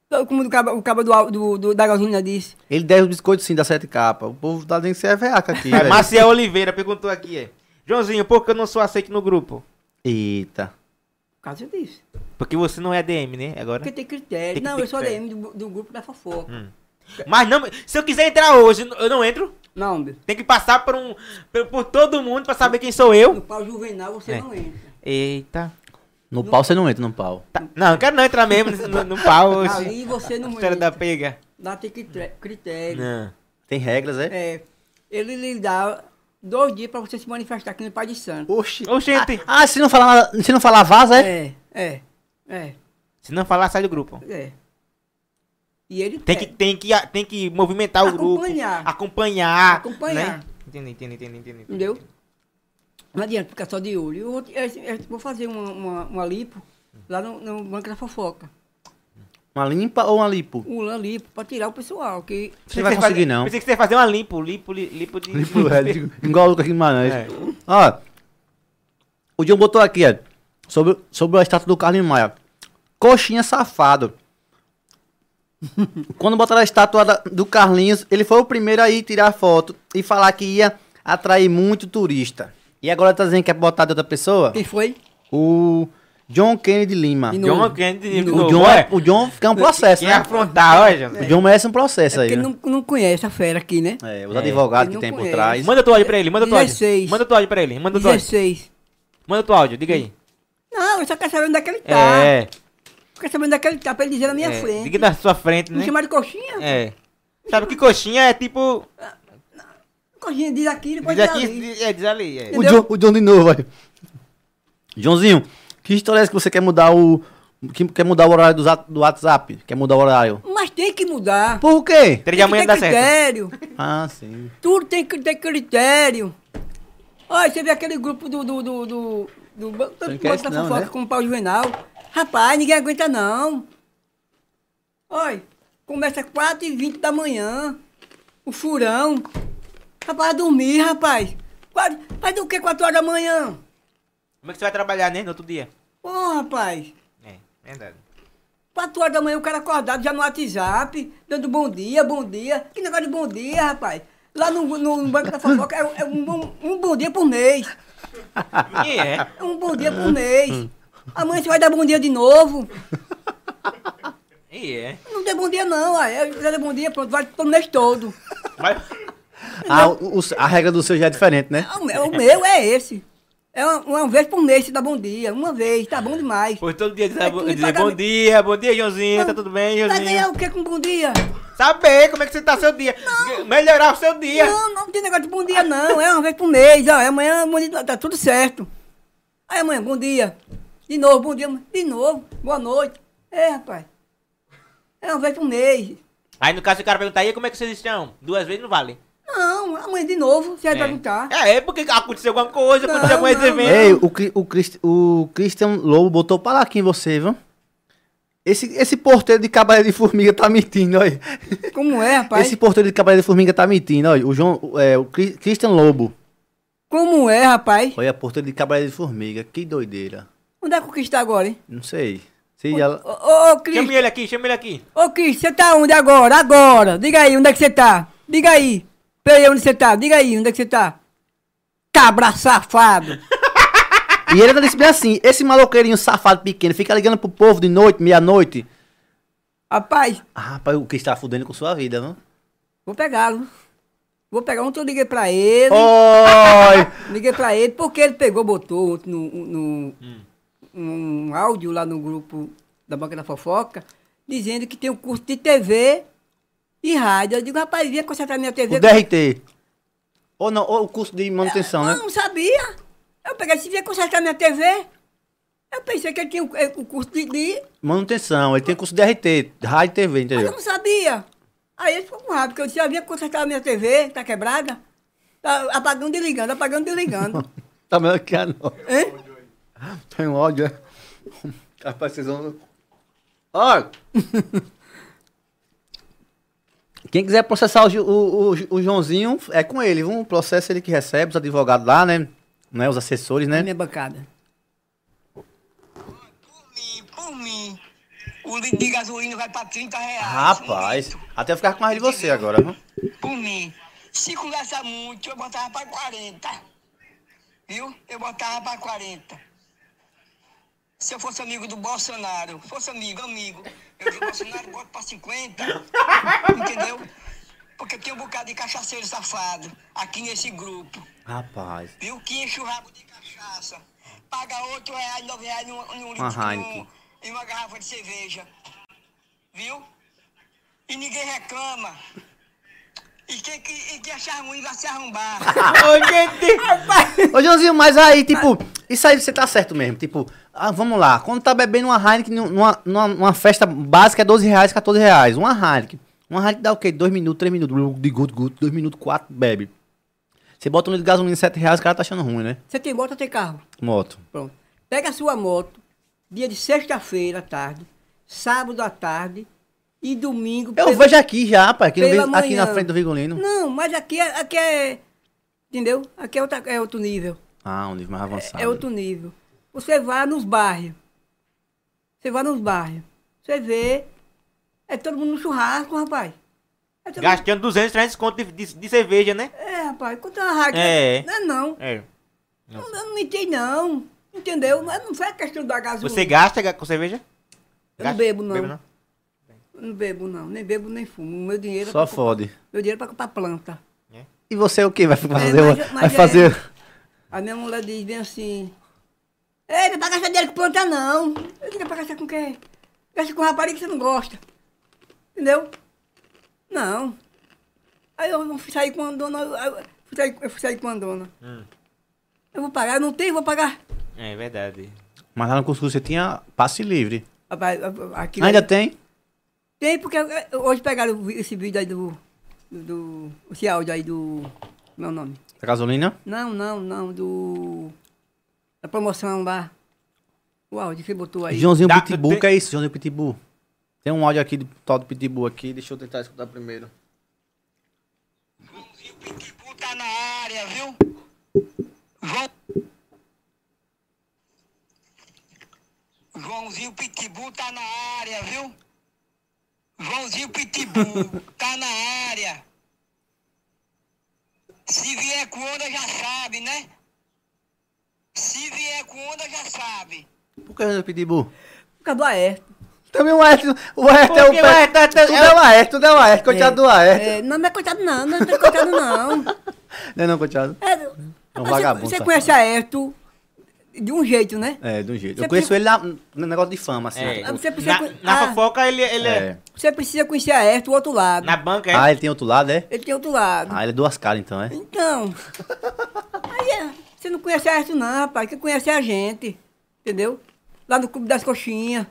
Todo- Como o cabo, o cabo do, do, do- da gasolina disse. Ele deve os biscoitos sim da sete capas. O povo tá dizendo que você é veaca aqui, É. Maciel Oliveira perguntou aqui, é. Joãozinho, por que eu não sou aceito no grupo? Eita. Por causa disso. Porque você não é ADM, né? Agora. Porque tem critério. Tem não, eu sou. ADM do, do grupo da fofoca. Hum. Mas não, se eu quiser entrar hoje, eu não entro. Não, meu. Tem que passar por um por, por todo mundo pra saber quem sou eu. No pau juvenal você É. não entra. Eita. No pau você não entra, no pau. Tá. Não, não quero não entrar mesmo no, no pau. Ali você não História da entra. pega. Lá tem crité- critério. Não. Tem regras, é? É, ele lhe dá dois dias pra você se manifestar aqui no Pai de Santo. Oxi. Oxente. Ah, ah, se não falar, se não falar vaza, é? É, é, é, Se não falar, sai do grupo. é. E ele Tem que, tem que, tem que movimentar o grupo. Acompanhar. Acompanhar. acompanhar. né? Entendi, entendi, entendi, entendi. Entendeu? Não adianta ficar só de olho. Eu vou, é, é, vou fazer uma, uma, uma lipo lá no, no Banco da Fofoca. Uma limpa ou uma lipo? Uma lipo pra tirar o pessoal. Que Você vai conseguir, não. Pensei que você ia fazer uma limpo, limpo, li- limpo de... Limpo, é, de- igual o Lucas Guimarães. É. Ó, o John botou aqui, ó, sobre, sobre a estátua do Carlinhos Maia. Coxinha safado. Quando botaram a estátua da- do Carlinhos, ele foi o primeiro a ir tirar foto e falar que ia atrair muito turista. E agora tá dizendo que é botar de outra pessoa? Quem foi? O John Kennedy Lima. De John. Kennedy de O John, é, o John fica um processo, Quem né? afrontar, olha, O John merece um processo É aí, porque né? não, não conhece a fera aqui, né? É, os É. advogados que tem por conhece. trás. Manda o áudio pra ele, manda o áudio. 16. Manda o áudio pra ele, manda o áudio. 16. Manda o áudio, diga aí. Não, eu só quero saber onde é que ele tá. É, Quero saber onde é que ele tá, pra ele dizer na minha é, frente. diga na sua frente, Me né? chamar de coxinha? É. Sabe que coxinha é tipo... Coxinha diz aqui, depois Diz diz aqui, ali. diz- é, diz ali. É. O? John, o John de novo, olha. Joãozinho, que história é essa que você quer mudar o. Que, quer mudar o horário do, do WhatsApp? Quer mudar o horário? Mas tem que mudar. Por quê? Três da Tem manhã que dá ter certo. critério. Ah, sim. Tudo tem que ter critério. Olha, você vê aquele grupo do. do. do. do. do, do, Não do quer Banco isso da não, fofoca né? com o pau juvenal. Rapaz, ninguém aguenta não. Olha, começa 4 e 20 da manhã. O furão. Rapaz, dormir, rapaz. Quatro- Faz o que 4 horas da manhã? Como é que você vai trabalhar, né? No outro dia. Ô, rapaz. É, verdade. 4 horas da manhã o cara acordado já no WhatsApp, dando bom dia, bom dia. Que negócio de bom dia, rapaz. Lá no, no, no Banco da Fofoca é, é um, bom- um bom dia por mês. E é. É um bom dia por mês. Amanhã você vai dar bom dia de novo. E é. Não dê bom dia não, aí. Se quiser dar bom dia, pronto, vai todo mês todo. Vai... Ah, o- o- a regra do seu já é diferente, né? O meu, o meu é esse. É uma, uma vez por mês você dá bom dia. Uma vez, tá bom demais. Pois todo dia dizer, É dizer bom dia, bom dia, Joãozinho, tá tudo bem, Vai ganhar Joãozinho? o que com bom dia? Saber como é que você tá seu dia. Melhorar o seu dia. Não, não tem negócio de bom dia não. É uma vez por mês. Ó, amanhã dia, tá tudo certo. Aí amanhã, bom dia. De novo, bom dia. De novo, boa noite. É, rapaz. É uma vez por mês. Aí no caso o cara perguntar, e aí, como é que vocês estão? Duas vezes não vale. Não, amanhã de novo, você vai É. perguntar. É, é porque aconteceu alguma coisa, Não, aconteceu algum não, evento. Ei, o, o, Christ- o Christian Lobo botou para aqui em você, viu? Esse, esse porteiro de Cavaleiro de Formiga tá mentindo, olha. Como é, rapaz? Esse porteiro de Cavaleiro de Formiga tá mentindo, olha. O João, é, o Christian Lobo. Como é, rapaz? Olha, porteiro de Cavaleiro de Formiga. Que doideira. Onde é que o Cris tá agora, hein? Não sei. Se ela... Ô, ô, ô, Cris. Chama ele aqui, chama ele aqui. Ô, Cris, você tá onde agora? Agora. Diga aí, onde é que você tá? Diga aí. Peraí, onde você tá? Diga aí, onde é que você tá? Cabra safado. E ele tá disse bem assim, esse maloqueirinho safado pequeno fica ligando pro povo de noite, meia-noite. Rapaz, Ah, rapaz, o que está fudendo com sua vida, viu? vou pegá-lo. Vou pegar ontem eu liguei pra ele. Oi! Liguei pra ele porque ele pegou, botou no, no, um áudio lá no grupo da Banca da Fofoca, dizendo que tem um curso de TV e rádio. Eu digo, rapaz, vinha consertar minha TV. O DRT. Ou não, ou o curso de manutenção, Eu né? não sabia. Eu peguei, se vinha consertar minha TV. Eu pensei que ele tinha o, o curso de, de Manutenção, ele tem curso de DRT, rádio e TV, Mas eu entendeu? não sabia. Aí ele ficou com raiva, porque eu disse, já vinha consertar a minha TV, tá quebrada. Tá apagando e ligando, apagando e ligando. Tá melhor que a não. hein? Tem um áudio, é? Rapaz, vocês vão... Ó! Quem quiser processar o, o, o, o Joãozinho, é com ele, viu? O processo ele que recebe, os advogados lá, né? né? Os assessores, né? minha bancada. Por mim, por mim. O litro de gasolina vai pra 30 reais. Rapaz, um até eu ficar com mais de você agora, viu? Por mim. Se conversa muito, eu botava pra 40. Viu? Eu botava pra 40. Se eu fosse amigo do Bolsonaro, fosse amigo, amigo, eu digo, Bolsonaro, bota pra 50. Entendeu? Porque tem um bocado de cachaceiro safado aqui nesse grupo. Rapaz. Viu? Que enche o rabo de cachaça. Paga 8 reais, 9 reais num, num Uma litro num- em uma garrafa de cerveja. Viu? E ninguém reclama. E quem, que- e quem achar ruim vai se arrombar. Ô, gente! Ô, Joãozinho, mas aí, tipo, isso aí você tá certo mesmo. Tipo, ah, vamos lá. Quando tá bebendo uma Heineken numa, numa, numa festa básica é 12 reais, 14 reais. Uma Heineken. Uma Heineken dá o quê? 2 minutos, 3 minutos. De gut, gut, 2 minutos, 4, bebe. Você bota um litro de gasolina em 7 reais, o cara tá achando ruim, né? Você tem moto ou tem carro? Moto. Pronto. Pega a sua moto, dia de sexta-feira à tarde, sábado à tarde e domingo. Eu pela- vejo aqui já, pai, aqui, no aqui na frente do Vigolino. Não, mas aqui é. Aqui é entendeu? Aqui é, outra, é outro nível. Ah, um nível mais avançado. É outro nível. Você vai nos bairros. Você vai nos bairros. Você vê. É todo mundo no churrasco, rapaz. É Gastando 200, 300 conto de, de, de cerveja, né? mundo- É, rapaz. Quanto uma rádio. É. Não é não. É. Não, eu não menti, não. Entendeu? Não, é- não foi a questão da gasolina. Você gasta ga- com cerveja? Eu não Gasta- bebo, não. Bebe, não? Eu Não bebo, não. Nem bebo, nem fumo. Meu dinheiro é Só pra comprar- fode. Meu dinheiro é pra comprar planta. E você o que vai fazer? mas- vai mas é- fazer... A minha mulher diz bem assim. Ei, não é pra gastar dinheiro com planta, não. Eu é pra gastar com quê? Gasta com rapariga que você não gosta. Entendeu? Não. Aí eu não fui sair com a dona. Eu fui sair, eu fui sair com a dona. Hum. Eu vou pagar, eu não tenho, vou pagar. É verdade. Mas lá no Cuscuz você tinha passe livre. Rapaz, aqui Ainda tem? Tem, porque hoje pegaram esse vídeo aí do. do, do esse áudio aí do. Meu nome. A gasolina? Não, não, não, do. Da promoção lá. O áudio que você botou aí. Joãozinho Dá- Pitbull, tem- que é isso, Joãozinho Pitbull? Tem um áudio aqui do tal do Pitbull aqui, deixa eu tentar escutar primeiro. Joãozinho Pitbull tá na área, viu? João... Joãozinho Pitbull tá na área, viu? Joãozinho Pitbull tá na área. Se vier com onda já sabe, né? Se vier com onda já sabe. Por que Joãozinho Pitbull? Por causa do Aércio. Também o Aércio, o Aércio é o Porque o tá- tá- Tudo é o Aércio, tudo é o Aércio, coitado do Aércio. É, não, não é coitado não, não é coitado não. Não é não, coitado? É, É um você- vagabundo, Você conhece Aércio de um jeito, né? É, de um jeito. Você Eu conheço precisa- ele na- no negócio de fama, assim. É. Ah, você precisa Na, con- na ah. fofoca ele, ele é. É. Você precisa conhecer Aércio do outro lado. Na banca é. Ah, ele tem outro lado, é? Ele tem outro lado. Ah, ele é duas caras, então, é? Então. Aí é, você não conhece Aércio não, rapaz. Quem conhece é a gente. Entendeu? Lá no Clube das Coxinhas.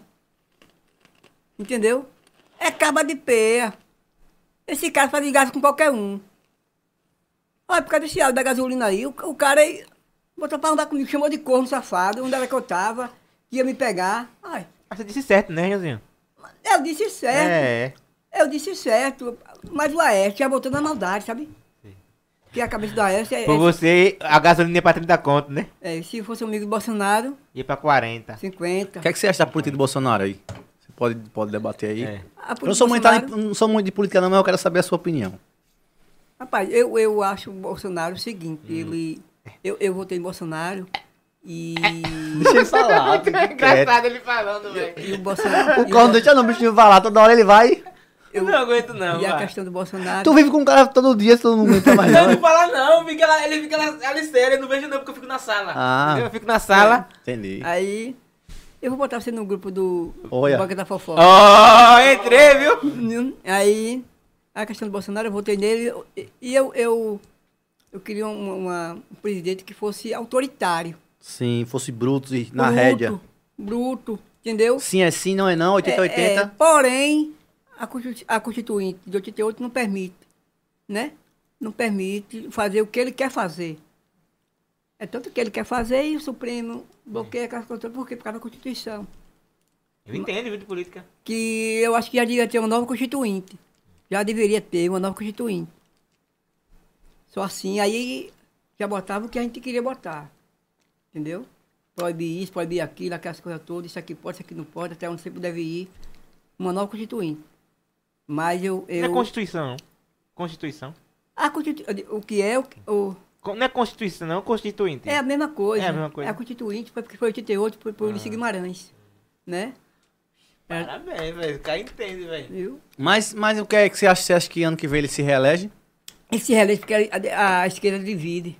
Entendeu? É caba de peia. Esse cara faz gasto com qualquer um. Olha, por causa desse áudio da gasolina aí, o, o cara aí botou pra andar comigo, chamou de corno safado, onde era que eu tava, que ia me pegar. Ai, Mas você disse certo, né, Joãozinho? eu disse certo. É. Eu disse certo, mas o Aércio já botou na maldade, sabe? Que a cabeça do Aércio é, Por é, você, a gasolina ia pra 30 conto, né? é, se fosse amigo do Bolsonaro, Ia pra 40. 50. O que, é que você acha da política do Bolsonaro aí? Você pode, pode debater aí. É. Eu não sou, muito, Bolsonaro- não sou muito de política não, mas eu quero saber a sua opinião. Rapaz, eu, eu acho o Bolsonaro o seguinte, Hum. ele... Eu, eu votei em Bolsonaro e... Deixa ele falar, fica quieto. ele falando, velho. e o Bolsonaro... O Corno deixa não, o bichinho falar, toda hora ele vai. Eu não aguento, não. E a vai. questão do Bolsonaro... Tu vive com um cara todo dia, tu não aguenta mais Não, não. fala não, fica lá, ele fica lá, ali sério, eu não vejo não, porque eu fico na sala. Ah. Eu fico na sala. Entendi. Aí... Eu vou botar você no grupo do Olha. Banca da Fofoca. Ó, entrei, viu? Aí, a questão do Bolsonaro, eu votei nele e- eu, eu, eu queria um, uma- um presidente que fosse autoritário. Sim, fosse bruto e na bruto, rédea. Bruto, entendeu? Sim é sim, não é não, 80 É, é, 80. porém, a, Constitu- a Constituinte de 88 não permite, né? Não permite fazer o que ele quer fazer. É tanto que ele quer fazer e o Supremo bloqueia aquelas coisas, por quê? Por causa da Constituição. Eu entendo, viu, de política. que eu acho que já devia ter uma nova constituinte. Já deveria ter uma nova constituinte. Só assim, aí já botava o que a gente queria botar. Entendeu? Proibir isso, proibir aquilo, aquelas coisas todas, isso aqui pode, isso aqui não pode, até onde sempre deve ir. Uma nova constituinte. Mas eu. Não é eu Constituição, não. Constituição. a constitu, o que é, o, Não é Constituição, não, é Constituinte. é a mesma coisa. É a mesma coisa. a constituinte, foi porque foi 88 por, por Ulisses Guimarães. Né? Parabéns, velho. O cara entende, velho. Viu? Mas, mas o que é que você acha? Você acha que ano que vem ele se reelege? Esse relé, porque a, a esquerda divide.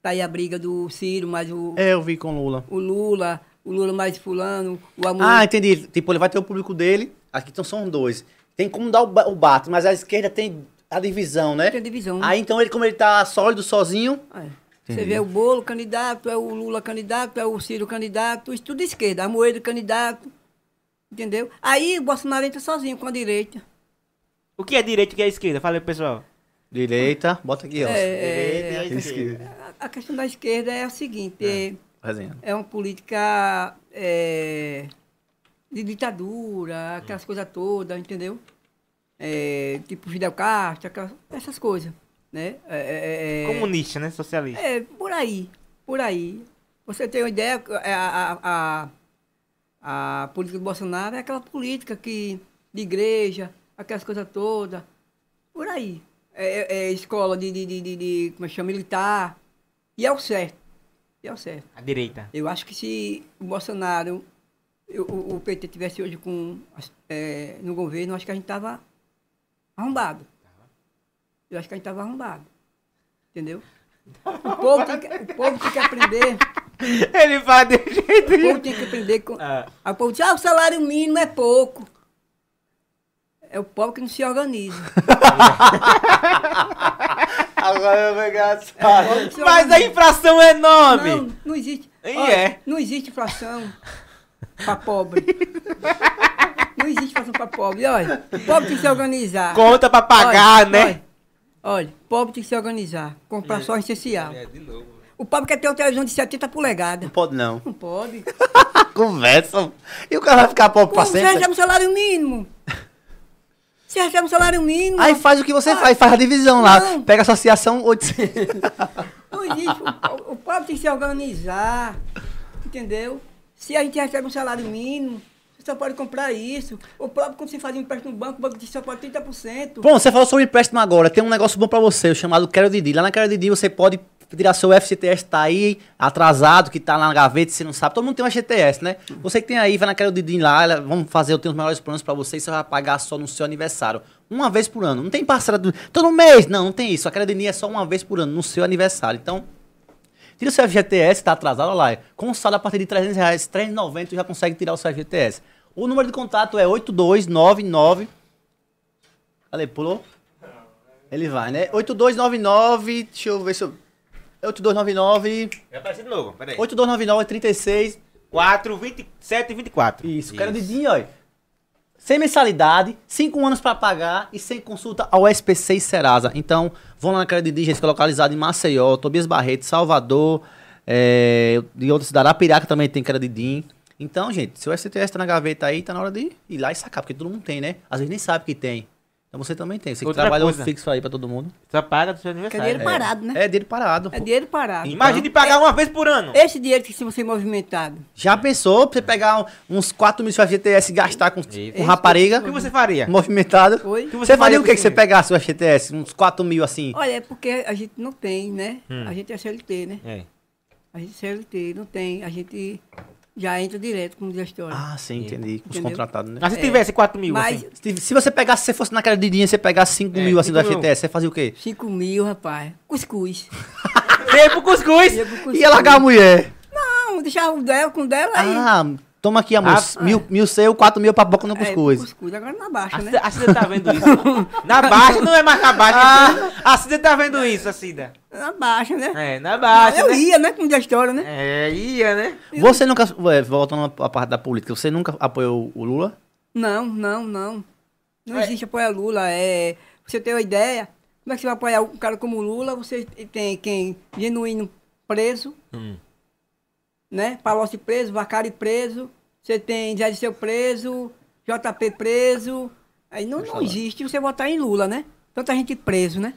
Tá aí a briga do Ciro, mais o, É, eu vi com Lula. o Lula, o Lula mais fulano, o amor. Ah, entendi. Tipo, ele vai ter o público dele. Aqui então são dois. Tem como dar o, o bate, mas a esquerda tem a divisão, né? Tem divisão. Aí então ele, como ele tá sólido, sozinho. É. Você vê o Bolo candidato, é o Lula candidato, é o Ciro candidato, isso tudo esquerda, a Moedo candidato. Entendeu? Aí o Bolsonaro entra sozinho com a direita. O que é direita e o que é esquerda? Fala aí, pessoal. Direita, bota aqui, ó. É, é, Esquerda. a- a questão da esquerda é a seguinte, é, Resenha. é uma política é, de ditadura, aquelas coisas todas, entendeu? É, tipo Fidel Castro, aquelas, essas coisas, né? É, é, é, Comunista, né? Socialista. É, por aí, por aí. Você tem uma ideia, é, a, a, a, a política do Bolsonaro é aquela política que, de igreja, aquelas coisas todas, por aí. É, é- é escola de, de, de, de, de- como é que chama, militar, e é o certo, e é o certo. A direita. Eu acho que se o Bolsonaro, eu- o, o PT tivesse hoje com, é, no governo, eu acho que a gente tava arrombado. Eu acho que a gente tava arrombado. Entendeu? O povo tem que, o povo tem que aprender. Ele fala de jeito O povo tem que aprender com. Ah. O povo diz, ah, o salário mínimo é pouco. É o povo que não se organiza. Agora eu vou pegar É Mas a inflação é enorme. Não, não existe. E Olha, é? Não existe inflação pra pobre. Não existe inflação pra pobre. Olha, o pobre tem que se organizar. Conta pra pagar, Olha, né? Olha, olha, o pobre tem que se organizar. Comprar só o essencial. O pobre quer ter uma televisão de 70 polegadas. Não pode não. Não pode. Conversa. E o cara vai ficar pobre pra Como você sempre. recebe um salário mínimo? Você recebe um salário mínimo. Aí faz o que você Ah, faz, faz a divisão lá. não. Pega a associação 800. Não existe. O, o pobre tem que se organizar. Entendeu? Se a gente recebe um salário mínimo, você só pode comprar isso. O próprio, quando você faz um empréstimo no banco, o banco diz só pode 30%. Bom, você falou sobre empréstimo agora. Tem um negócio bom pra você, chamado Quero Didi. Lá na Quero Didi você pode tirar seu FCTS, tá aí atrasado, que tá na gaveta, você não sabe. Todo mundo tem um FCTS, né? Você que tem aí, vai na Quero Didi lá, vamos fazer, eu tenho os melhores planos pra você e você vai pagar só no seu aniversário. Uma vez por ano. Não tem parcela do... todo mês. Não, não tem isso. A Quero Didi é só uma vez por ano, no seu aniversário. Então, Tira o seu FGTS, tá atrasado, olha lá. é. Com saldo a partir de 300 reais, 390 tu já consegue tirar o seu FGTS. O número de contato é 8299... Cadê? Pulou? Ele vai, né? 8299, deixa eu ver se eu... 8299... Vai aparecer de novo, peraí. 8299 36... 4, 27 e 24. Isso, quero dedinho, ó. Sem mensalidade, 5 anos pra pagar e sem consulta ao SPC e Serasa. Então, vão lá na Didi, gente, que é localizado em Maceió, Tobias Barreto, Salvador, é, de outra cidade, Apiraca também tem Didi. Então, gente, se o STS tá na gaveta aí, tá na hora de ir lá e sacar, porque todo mundo tem, né? Às vezes nem sabe que tem. Então você também tem. Você que Outra trabalha um coisa. fixo aí pra todo mundo. Só paga do seu Que é aniversário. dinheiro parado, né? É dinheiro parado. É pô. dinheiro parado. Imagine pagar uma vez por ano. Esse dinheiro que se você movimentado. Já pensou pra você pegar um- uns 4 mil de FGTS e gastar com, com rapariga? O que você faria? Movimentado. Oi? O que Você, faria o que, que você pegasse o FGTS? Uns 4 mil assim? Olha, é porque a gente não tem, né? Hum. A gente é CLT, né? É. A gente é CLT, não tem. A gente já entra direto com gestor. Ah, sim, entendi. Os Entendeu? contratados, né? Mas se tivesse 4 mil, Mas assim. Se, se você pegasse, se você fosse naquela de dinheiro, você pegasse 5 É, mil assim do 5 mil. FGTS, você fazia o quê? 5 mil, rapaz. Cuscuz. Veio pro cuscuz. Ia pro cuscuz. Ia largar a mulher. Não, deixar o dela com o dela aí. Ah, toma aqui, amor. Ah, mil, mil seu, 4 mil pra boca no É, cuscuz. cuscuz. Agora na baixa, A né? A Cida tá vendo isso? na baixa não é mais na baixa. A Cida tá vendo isso, a Cida. Na baixa, né? É, na baixa, eu né? ia, né? Com gestora, né? É, ia, né? Você nunca, voltando à parte da política, você nunca apoiou o Lula? Não, não, não. Não É. existe apoiar Lula. É, pra você ter uma ideia, como é que você vai apoiar um cara como Lula? Você tem quem? Genuíno preso, Hum. Né? Palocci preso, Vacari preso, você tem Zé Disseu preso, JP preso. Aí não, não existe você votar em Lula, né? Tanta gente preso, né?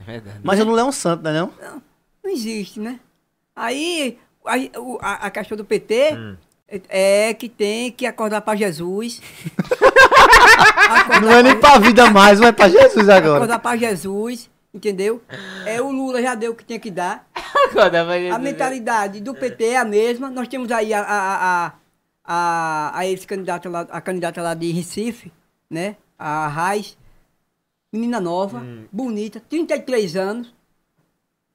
É verdade. Mas o Lula é um santo, né não? Não, não existe, né? Aí a, a, a questão do PT Hum. é, é que tem que acordar para Jesus. acordar Não é nem pra vida mais, não é pra Jesus agora. acordar para Jesus, entendeu? É o Lula já deu o que tinha que dar. Agora vai A mentalidade do PT é a mesma. Nós temos aí a, a, a, a, a ex-candidata lá, a candidata lá de Recife, né? A Raiz. Menina nova, Hum. bonita, 33 anos.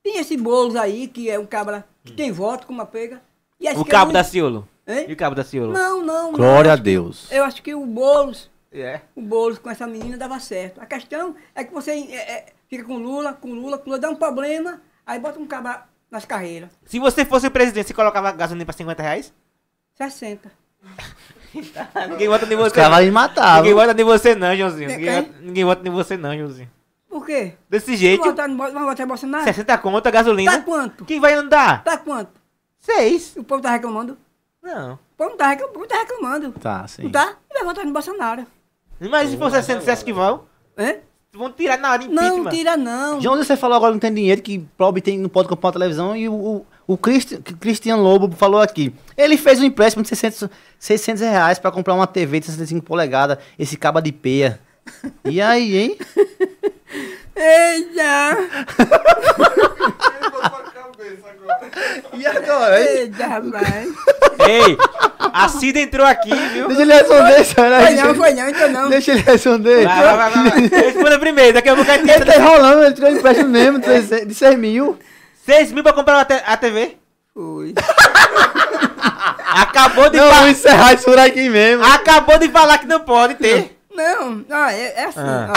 Tem esse Boulos aí, que é um cabra que tem voto, como a pega. E O esquerda cabo não- da Ciolo. Hein? E o cabo da Ciolo? Não, não. não. Glória Eu a Deus. Eu acho que o Boulos É. o Boulos com essa menina dava certo. A questão é que você é, é, fica com Lula, com Lula, com Lula, dá um problema, aí bota um cabra nas carreiras. Se você fosse o presidente, você colocava gasolina pra 50 reais? 60. Ninguém vota em Os você. caras não. vão me matar. Ninguém vota em você não, Joãozinho. Ninguém, vota- ninguém vota em você não, Joãozinho. Por quê? Desse jeito. Vamos votar, vamos votar em Bolsonaro? 60 conto a gasolina. Tá quanto? Quem vai andar? Tá quanto? Seis. O povo tá reclamando? Não. O povo não tá reclamando. O povo tá reclamando. Tá, sim. Não tá? Vai votar no Bolsonaro. Mas se for 60, você acha que vão? Hã? Vão tirar na hora de Não, impeachment. tira não. De onde você falou agora não tem dinheiro, que pobre tem, não pode comprar uma televisão, e o, o, o Cristi- Cristian Lobo falou aqui. Ele fez um empréstimo de 600, 600 reais pra comprar uma TV de 65 polegadas, esse caba de peia. E aí, hein? Eita! E agora? Eita, rapaz. Ei, a Cida entrou aqui, viu? Deixa ele responder, senhora. Foi não, foi não, então não. Deixa ele responder. Vai, vai, vai, vai. Responda primeiro, daqui a pouco a gente Ele tá enrolando, ele tirou empréstimo mesmo de 6 de 6 mil. 6 mil pra comprar uma a TV. Foi. Acabou de Não, falar. vou encerrar isso por aqui mesmo. Acabou de falar que não pode ter. Não, não, é, é assim. Ah.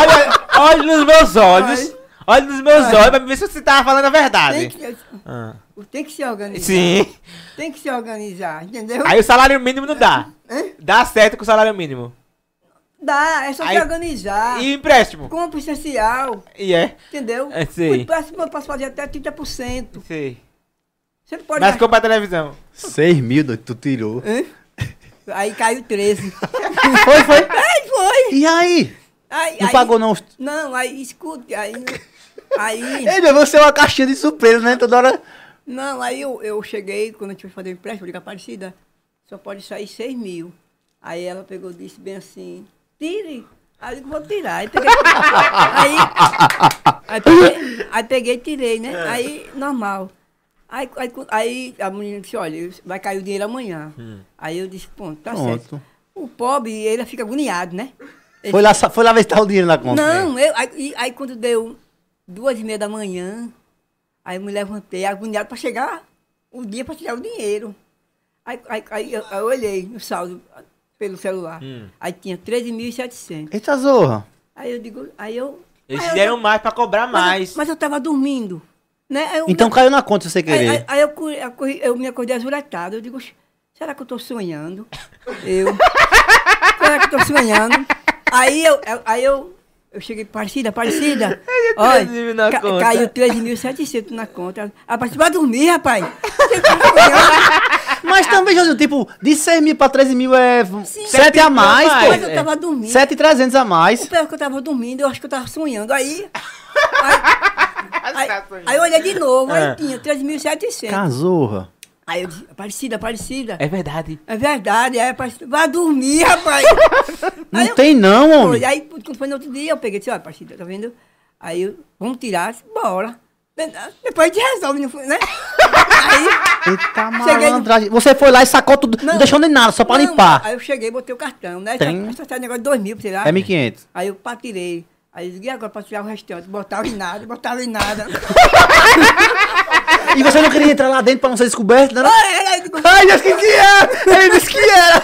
olha. Olha, olha nos meus olhos. Ai. Olha nos meus Ai. olhos pra ver se você tava falando a Tem verdade. que, Ah. tem que se organizar. Sim. Tem que se organizar, entendeu? Aí o salário mínimo não dá. Hã? Dá certo com o salário mínimo. Dá, é só Aí- se organizar. E empréstimo. Compra essencial, E é. entendeu? É, sei. O empréstimo eu posso fazer até 30%. Sei. Você não pode Mas compra a televisão. 6 mil, doido, tu tirou. Hã? Aí caiu 13. Foi, foi. Aí foi. E aí? Aí, Não aí- pagou não? Não, aí escute, aí. Aí. Ei, meu, você é uma caixinha de surpresa, né? Toda hora. Não, aí eu, eu cheguei, quando a gente foi fazer o empréstimo, eu digo, Aparecida, só pode sair 6 mil. Aí ela pegou e disse bem assim, tire. Aí eu digo, vou tirar. Aí peguei, aí, aí, peguei, aí peguei e tirei, né? Aí, normal. Aí, aí, aí a menina disse, olha, vai cair o dinheiro amanhã. Aí eu disse, ponto, tá Pronto. certo. O pobre, ele fica agoniado, né? Ele Foi lá, foi lá ver se tá o dinheiro na conta. não, eu, aí, aí quando deu duas e meia da manhã, aí eu me levantei, agoniado para chegar o dia para tirar o dinheiro. Aí, aí, aí eu, eu olhei no saldo pelo celular. Aí tinha 13.700. Eita zorra. Aí eu digo, aí eu. Eles aí eu deram ta- mais pra cobrar mas eu- mais. Mas eu tava dormindo. Né? Eu, Então caiu na conta se você querer. aí, aí eu, eu, eu me acordei azuretado. Eu digo, será que eu tô sonhando? Eu. será que eu tô sonhando? Aí eu, eu- aí eu, eu cheguei, parecida, parecida. Olha, 13 mil na ca- conta. caiu 13.700 na conta. A partir vai dormir, rapaz. Você tá sonhando? Mas também, Josinho, tipo, de 6 mil pra 13 mil é 7 a mais, mais. Mas pô. eu tava dormindo. 7,300 a O mais. pior é que eu tava dormindo, eu acho que eu tava sonhando. Aí. Aí, aí, aí eu olhei de novo, aí Ah. tinha 13.700. Casorra. Aí eu disse, Aparecida, Aparecida. É verdade. É verdade, aí Aparecida, vai dormir, rapaz. Não eu- tem não, homem. aí quando foi no outro dia, eu peguei e disse, olha, Aparecida, tá vendo? Aí eu, vamos tirar, disse, bora. Depois a gente resolve, não foi, né? Aí, Eita no- malandragem. Você foi lá e sacou tudo, não, Não. deixou nem nada, só pra não, limpar. Aí eu cheguei, botei o cartão, né? Tem. Só, sai negócio de 2 mil, sei lá. É 1.500. Aí eu pá, tirei. Aí eu disse, e agora pra tirar o restante? Botava em nada, botava em nada. E você não queria entrar lá dentro pra não ser descoberto, né? Ah, era, aí eu digo, Ai, disse que que era! Ele disse que era!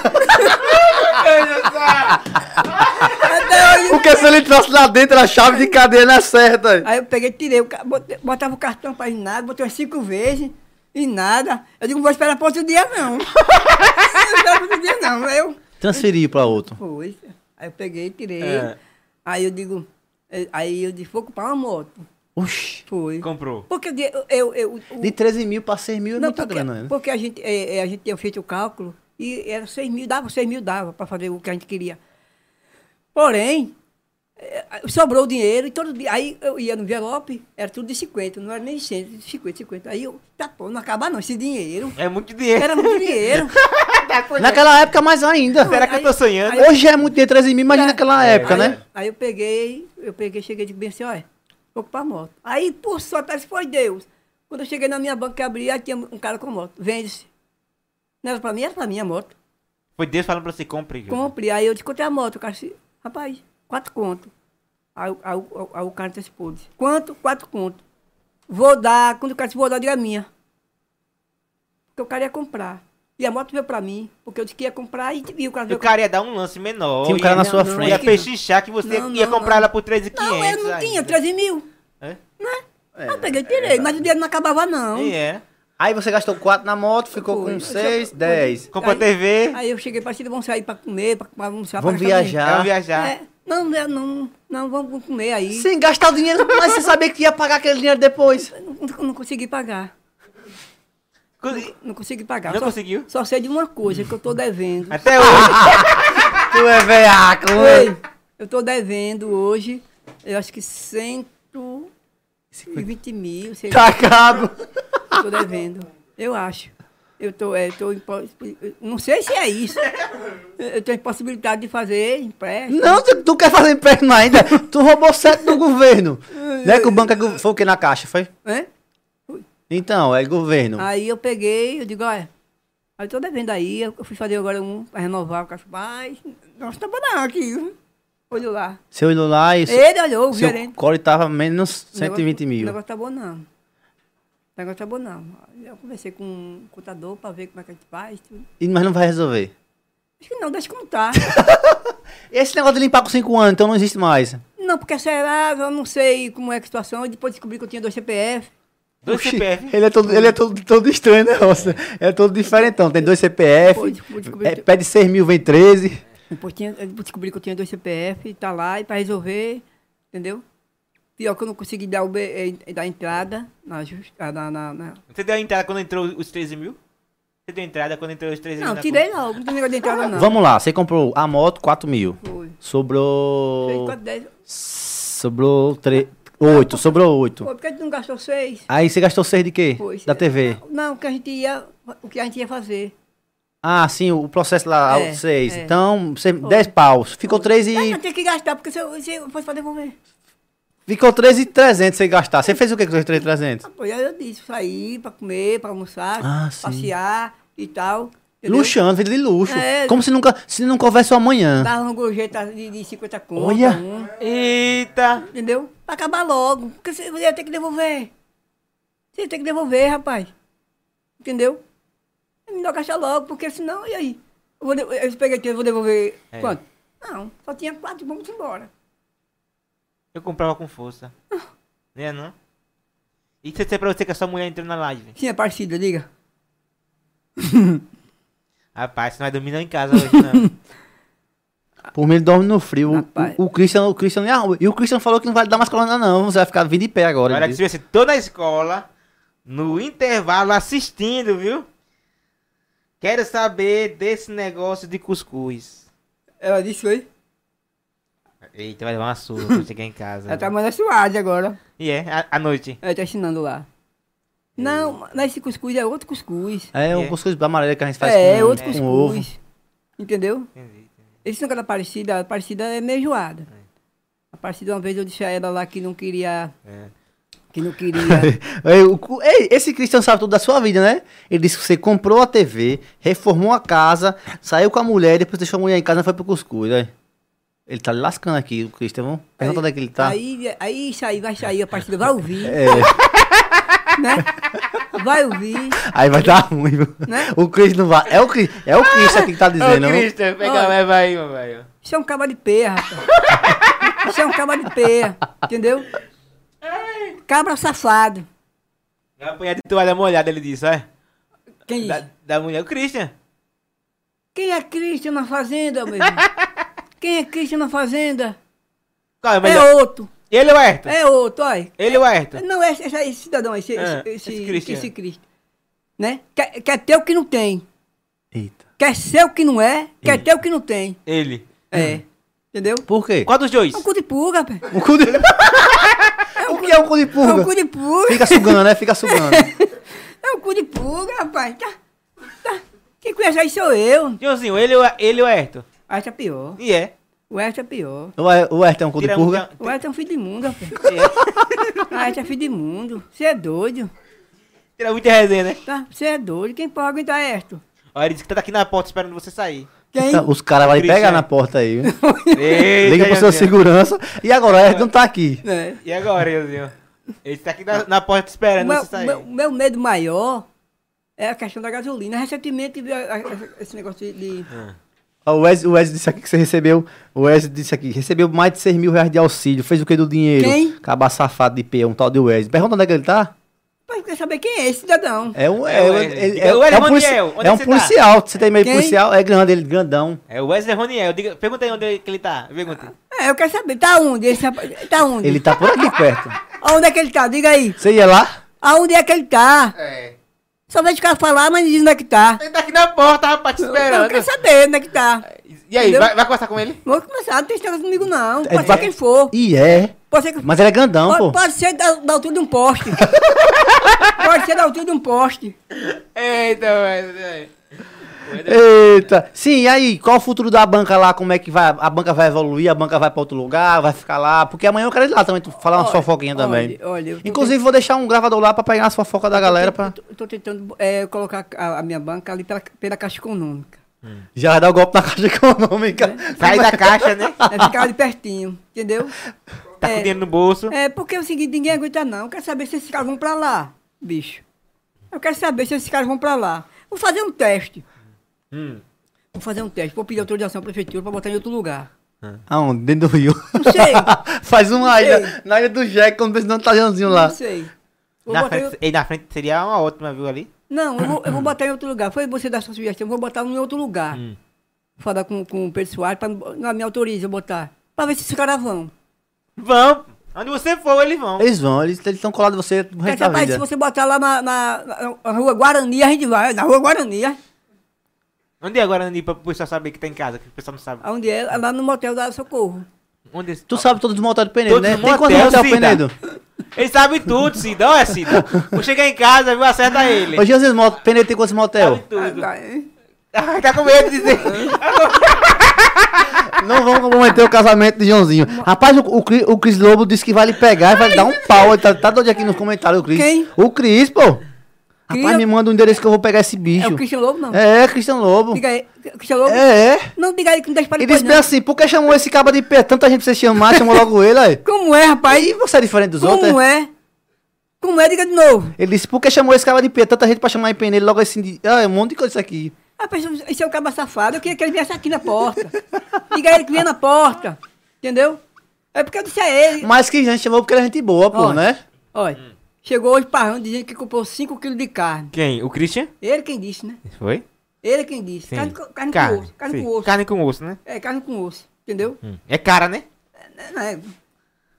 até hoje. Porque se ele entrasse lá dentro, a chave de cadeia não é certa. Aí eu peguei, tirei, o, ca- botei- botava o cartão pra ir nada, botei umas cinco vezes e nada. Eu digo, não vou esperar para outro dia, não. não vou esperar para outro dia, não. Aí eu, Transferiu pra outro. foi. Aí eu peguei, tirei. É. Aí eu digo, eh, aí eu disse, vou comprar uma moto. Oxi. Foi. Comprou. Porque eu, eu, eu, eu- o- De 13 mil pra 6 mil é não, muita porque, grana, né? porque a gente, eh, eh, a gente tinha feito o cálculo e era 6 mil, dava 6 mil, dava para fazer o que a gente queria. Porém, eh, sobrou o dinheiro e todo dia. Aí eu ia no envelope, era tudo de 50, não era nem 100, de 50, 50. Aí eu, tá pô, não acaba não esse dinheiro. É muito dinheiro. Era muito dinheiro. Naquela época, mais ainda. Será que eu tô sonhando? Hoje é muito dinheiro, 13 mil, imagina naquela época, aí, né? Aí eu peguei, eu peguei, cheguei e disse bem assim, olha, vou comprar moto. Aí, por sorte, foi Deus. Quando eu cheguei na minha banca que abri, aí tinha um cara com moto. Vende-se. Não era pra mim, era pra mim a moto. Foi Deus falando pra você, compre. Compre. Aí eu disse, quanto é a moto? O cara disse, rapaz, quatro conto. Aí, o- aí, o- aí o cara disse, quanto? Quatro conto. Vou dar, quando o cara disse, vou dar, diga minha. Porque o cara ia comprar. E a moto veio pra mim, porque eu disse que ia comprar e, e o cara E veio o cara ia dar um lance menor. Tinha um cara ia- na sua não, frente. Ia pechinchar que você Não, ia não, comprar não. ela por 3,500. Não, eu não tinha, 13 mil. É? Né? Aí eu peguei e tirei, mas o dinheiro não acabava, não. E é. Aí você gastou 4 na moto, ficou Foi. com Eu 6, só- 10. Comprou Aí- TV. Aí eu cheguei para vamos sair para comer, para almoçar. Vamos viajar. Vamos viajar. É, não, não, não, Não, vamos comer aí. Sem gastar o dinheiro, mas você sabia que ia pagar aquele dinheiro depois. Não, não- não consegui pagar. Consegui- Não consegui pagar. Não só, conseguiu? Só sei de uma coisa, que eu tô devendo. Até hoje. Tu é veaco, Ei, eu tô devendo hoje, eu acho que 120 mil, sei Tá cabo. eu tô devendo. Eu acho. Eu tô, é, tô não sei se é isso. Eu tenho possibilidade de fazer empréstimo. Não, tu, tu quer fazer empréstimo ainda? Tu roubou sete do governo. Não é que o banco é foi o que na caixa, foi? Né? Então, é governo. Aí eu peguei, eu digo, olha, eu tô devendo aí, eu fui fazer agora um para renovar o caixa, mas nossa, tá bom não aqui. Olhou lá. Você olhou lá e Ele olhou, o gerente. core tava menos O negócio- 120 O mil. negócio tá bom não. O negócio tá bom não. Aí Eu conversei com um contador para ver como é que a gente faz. Tudo. E- Mas não vai resolver. Acho que não, deixa como tá. Esse negócio de limpar com 5 anos, então não existe mais. não, porque será, eu não sei como é que a situação. Depois descobri que eu tinha dois CPF. Dois Oxi, CPF. Ele é todo, ele é todo, todo estranho, né, Roça? É todo diferentão. Tem dois CPF, é, pede 6 mil, vem 13. Depois, tinha, descobri que eu tinha dois CPF, tá lá, e para resolver, entendeu? Pior que eu não consegui dar, o, B- eh, dar entrada na, just- ah, na, na, na- Você deu a entrada quando entrou os 13 mil? Você deu a entrada quando entrou os 13 mil? Não, tirei logo, não tem negócio de entrada não. Vamos lá, você comprou a moto 4 mil. Foi. Sobrou. Seis, quatro, dez. Sobrou 3. 8, sobrou 8. Pô, por que tu não gastou seis? Aí você gastou 6 de quê? Pois. Da TV. Não, o que a gente ia, o que a gente ia fazer. Ah, sim, o processo lá, É, 6. é. Então, você, 10 paus. Ficou 3 Mas e. não tem que gastar, porque se eu, se eu fosse pra devolver. Ficou 3 e 300 você gastar. Você fez o que com os 3 e 300? Ah, aí eu disse, sair pra comer, pra almoçar, Ah, passear e tal. Entendeu? Luxando, vida de luxo. É. Como se nunca, se nunca houvesse o amanhã. Dava um gorjeta de, de 50 conto. Olha. Um, Eita! entendeu? Pra acabar logo. Porque você ia ter que devolver. Você ia ter que devolver, rapaz. Entendeu? É melhor gastar logo, porque senão, e aí? Eu, vou eu peguei aqui, eu vou devolver É. quanto? Não, só tinha quatro, vamos embora. Eu comprava com força. Não é não? E você disse pra você que a sua mulher entrou na live? Sim, é parecida, liga. Rapaz, você não vai dormir não em casa hoje, não. Por mim, ele dorme no frio. O- Rapaz. O, o Christian, o Christian nem arruma. E o Christian falou que não vai dar mais coluna, não. Você vai ficar vindo de pé agora. Olha que se você tô na escola, no intervalo, assistindo, viu? Quero saber desse negócio de cuscuz. Ela disse, foi? Eita, vai levar uma surra quando chegar em casa. Ela tá mandando suave agora. E é, à- à noite. Ela tá ensinando lá. Não, mas esse cuscuz é outro cuscuz. É, um É. cuscuz amarelo que a gente faz É, com, outro com cuscuz. ovo. Entendeu? Entendi. Esse negócio da Aparecida, a Aparecida é meio enjoada. A Aparecida, uma vez eu disse a ela lá que não queria. É. Que não queria. Esse Christian sabe tudo da sua vida, né? Ele disse que você comprou a TV, reformou a casa, saiu com a mulher, depois deixou a mulher em casa e foi pro cuscuz, aí. Ele tá lascando aqui, o Christian. Vamos perguntar onde é que ele tá. Aí, aí sair, vai sair, a Aparecida vai ouvir, É, né? Vai ouvir. aí vai dar ruim, viu? Né? O Christian não vai. É o, Chris- é o Christian aqui que tá dizendo. Ô, viu? Christian, pega Olha. a leva aí, meu velho. Isso é um caba de rapaz. Isso é um caba de peia, entendeu? Cabra safado. Vai apanhar de toalha molhada, ele disse, olha. Quem Da, disse? da mulher, o Christian. Quem é Cristian na fazenda, meu irmão? Quem é Cristian na fazenda? Qual é o É outro. Ele ou o Ayrton? É outro, olha. Ele ou o Ayrton? Não, esse, esse, esse cidadão, esse, Ah, esse, esse esse, Christian. esse Cristo. Né? Quer, quer ter o que não tem. Eita. Quer ser o que não é, quer ter o que não tem. Ele. É. Entendeu? Por quê? Qual dos dois? É um cu de pulga, rapaz. O cu de... o que é o cu de É pulga? um cu de pulga. Fica sugando, né? Fica sugando. É um cu de pulga, rapaz. Tá, tá. Quem conhece aí sou eu. Joãozinho, ele ou, ele ou o Ayrton? Acha pior. E é. O Esta é pior. O Er- Ayrton é um cu de purga? um- O Esta é um filho de mundo, rapaz. É. O Esta é filho de mundo. Você é doido. Tira muita resenha, né? Tá? Você é doido. Quem pode aguentar Esta? Olha, ele disse que tá aqui na porta esperando você sair. Quem? Tá, Os caras vão pegar na porta aí. viu? Eita, Liga pro seu segurança. E agora, o Ayrton não tá aqui. É. E agora, Joãozinho? Ele tá aqui na, na porta esperando meu, você sair. meu, meu medo maior é a questão da gasolina. Recentemente esse negócio de. Ó, O Wes, o Wes disse aqui que você recebeu. O Wes disse aqui, recebeu mais de 6 mil reais de auxílio. Fez o que do dinheiro? Quem? Acabar safado de P, um tal de Wes. Pergunta onde é que ele tá? Mas quer saber quem é esse cidadão? É um, É é, o é, Wesley. é, é, Wesley é um, polici- Roniel, onde é um você tá? policial. Você tem meio Quem? policial? É grande, ele grandão. É o Wesley Roniel. Diga, pergunta aí onde é que ele tá. Pergunta. É, eu quero saber, tá onde rapaz? Tá onde? Ele tá por aqui perto. Aonde é que ele tá? Diga aí. Você ia lá? Aonde é que ele tá? É. Só vai ficar falar, mas não diz onde é que tá. Ele tá aqui na porta, rapaz, te Eu esperando. quero saber onde é que tá. E aí, vai, vai conversar com ele? Vou começar, não tem história comigo não. É, Pode vai- ser quem for. E é. Pode ser que Mas ele é grandão, pode, pô. pode ser da, da altura de um poste. pode ser da altura de um poste. Eita, velho. Eita. Sim, aí? Qual o futuro da banca lá? Como é que vai? A banca vai evoluir? A banca vai pra outro lugar? Vai ficar lá? Porque amanhã eu quero ir lá também, tu- falar umas Olha, fofoquinhas também. Olha, Inclusive, vou deixar um gravador lá pra pegar as fofocas da galera. Pra... Eu tô, eu tô tentando é, colocar a, a minha banca ali pela, pela Caixa Econômica. Já vai dar o golpe na caixa econômica. Sai da caixa, né? É ficar ali pertinho, entendeu? Tá é, com dinheiro no bolso. É, porque é o seguinte, ninguém aguenta não. Eu quero saber se esses caras vão pra lá, bicho. Eu quero saber se esses caras vão pra lá. Vou fazer um teste. Hum. Vou fazer um teste. Vou pedir autorização à prefeitura pra botar em outro lugar. Aonde? Dentro do rio. Não sei. Faz uma sei. ilha. Na ilha do Jack, quando pensa no talhãozinho lá. Não sei. Vou Na botar em frente, e na frente seria uma ótima, viu ali? Não, eu vou, eu vou botar em outro lugar. Foi você dar sua sugestão, eu vou botar em outro lugar. Hum. Falar com, com o pessoal, pra, não me autoriza botar. Pra ver se esses caras vão. Vão. Onde você for, eles vão. Eles vão, eles estão colados em você saber, se você botar lá na, na- na- na rua Guarani, a gente vai. Na rua Guarani, é? Onde é agora, Nani, pra o pessoal saber que tá em casa, que o pessoal não sabe? Onde é? Lá no motel da Socorro. Onde esse... Tu sabe todos os motores do Penedo, Todos né? Tem quantos motel, motel. Penedo? Ele sabe tudo, Cida. Olha, Cida. Vou chegar em casa, viu? Acerta ele. Hoje às mot Penedo tem quantos motel? Sabe tudo. Ai, Ai, tá com medo de dizer. Não vamos comprometer o casamento de Joãozinho. Rapaz, o, o, o Cris Lobo disse que vai lhe pegar e vai lhe dar um pau. Ele tá, tá doido aqui nos comentários, o Cris. Quem? O Cris, pô. Cris? Rapaz, me manda o endereço que eu vou pegar esse É bicho. o Cristian Lobo, não? É, Cristian Lobo. Diga aí. Cristian Lobo? É, é. Não, diga aí que não deixa pra Ele depois, disse bem não. assim, por que chamou esse caba de pé? Tanta gente pra você chamar, chamou logo ele, aí. Como é, rapaz? Aí você é diferente dos outros, Como é? Como é? Diga de novo. Ele disse, por que chamou esse caba de pé? Tanta gente pra chamar em Penedo, logo assim, de... ah, é um monte de coisa isso aqui. Rapaz, esse é o cabo safado. Eu queria que ele viesse aqui na porta. Diga a ele que vinha na porta. Entendeu? É porque eu disse a ele. Mas que a gente chamou porque ele é gente boa, pô, Olha. né? Olha, chegou hoje parrando dizendo que comprou 5 quilos de carne. Quem? O Christian? Ele quem disse, né? Foi? Ele quem disse. Sim. Carne, carne, Carne. com osso. Carne sim. com osso. Carne com osso, né? É, carne com osso. Entendeu? Hum. É cara, né? Não é-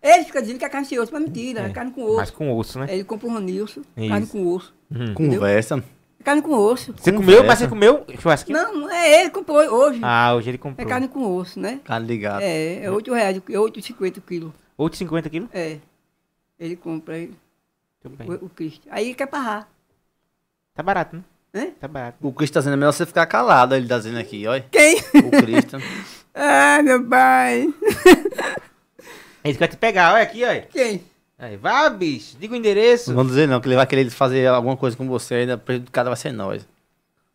Ele fica dizendo que é carne sem osso, mas mentira. É, carne com osso. Mas com osso, né? Ele comprou um Ranilson, Isso. carne com osso. Hum. Conversa. Carne com osso. Você Conversa. comeu? Mas você comeu churrasquinho? Não, é ele que comprou hoje. Ah, hoje ele é comprou. carne com osso, né? Carne ligado. É, é 8 reais, é 8,50 o quilo. 8,50 quilos? É. Ele compra ele. O, o Cristo. Aí quer parrar. Tá barato, né? Né? Tá barato. O Cristo tá dizendo, é melhor você ficar calado, ele tá dizendo aqui, olha. Quem? O Cristo. ah, meu pai. Ele quer te pegar, olha aqui, olha. Quem? Aí, vá, bicho. Diga o endereço. Não vamos dizer não, que ele vai querer fazer alguma coisa com você, ainda prejudicada vai ser nós.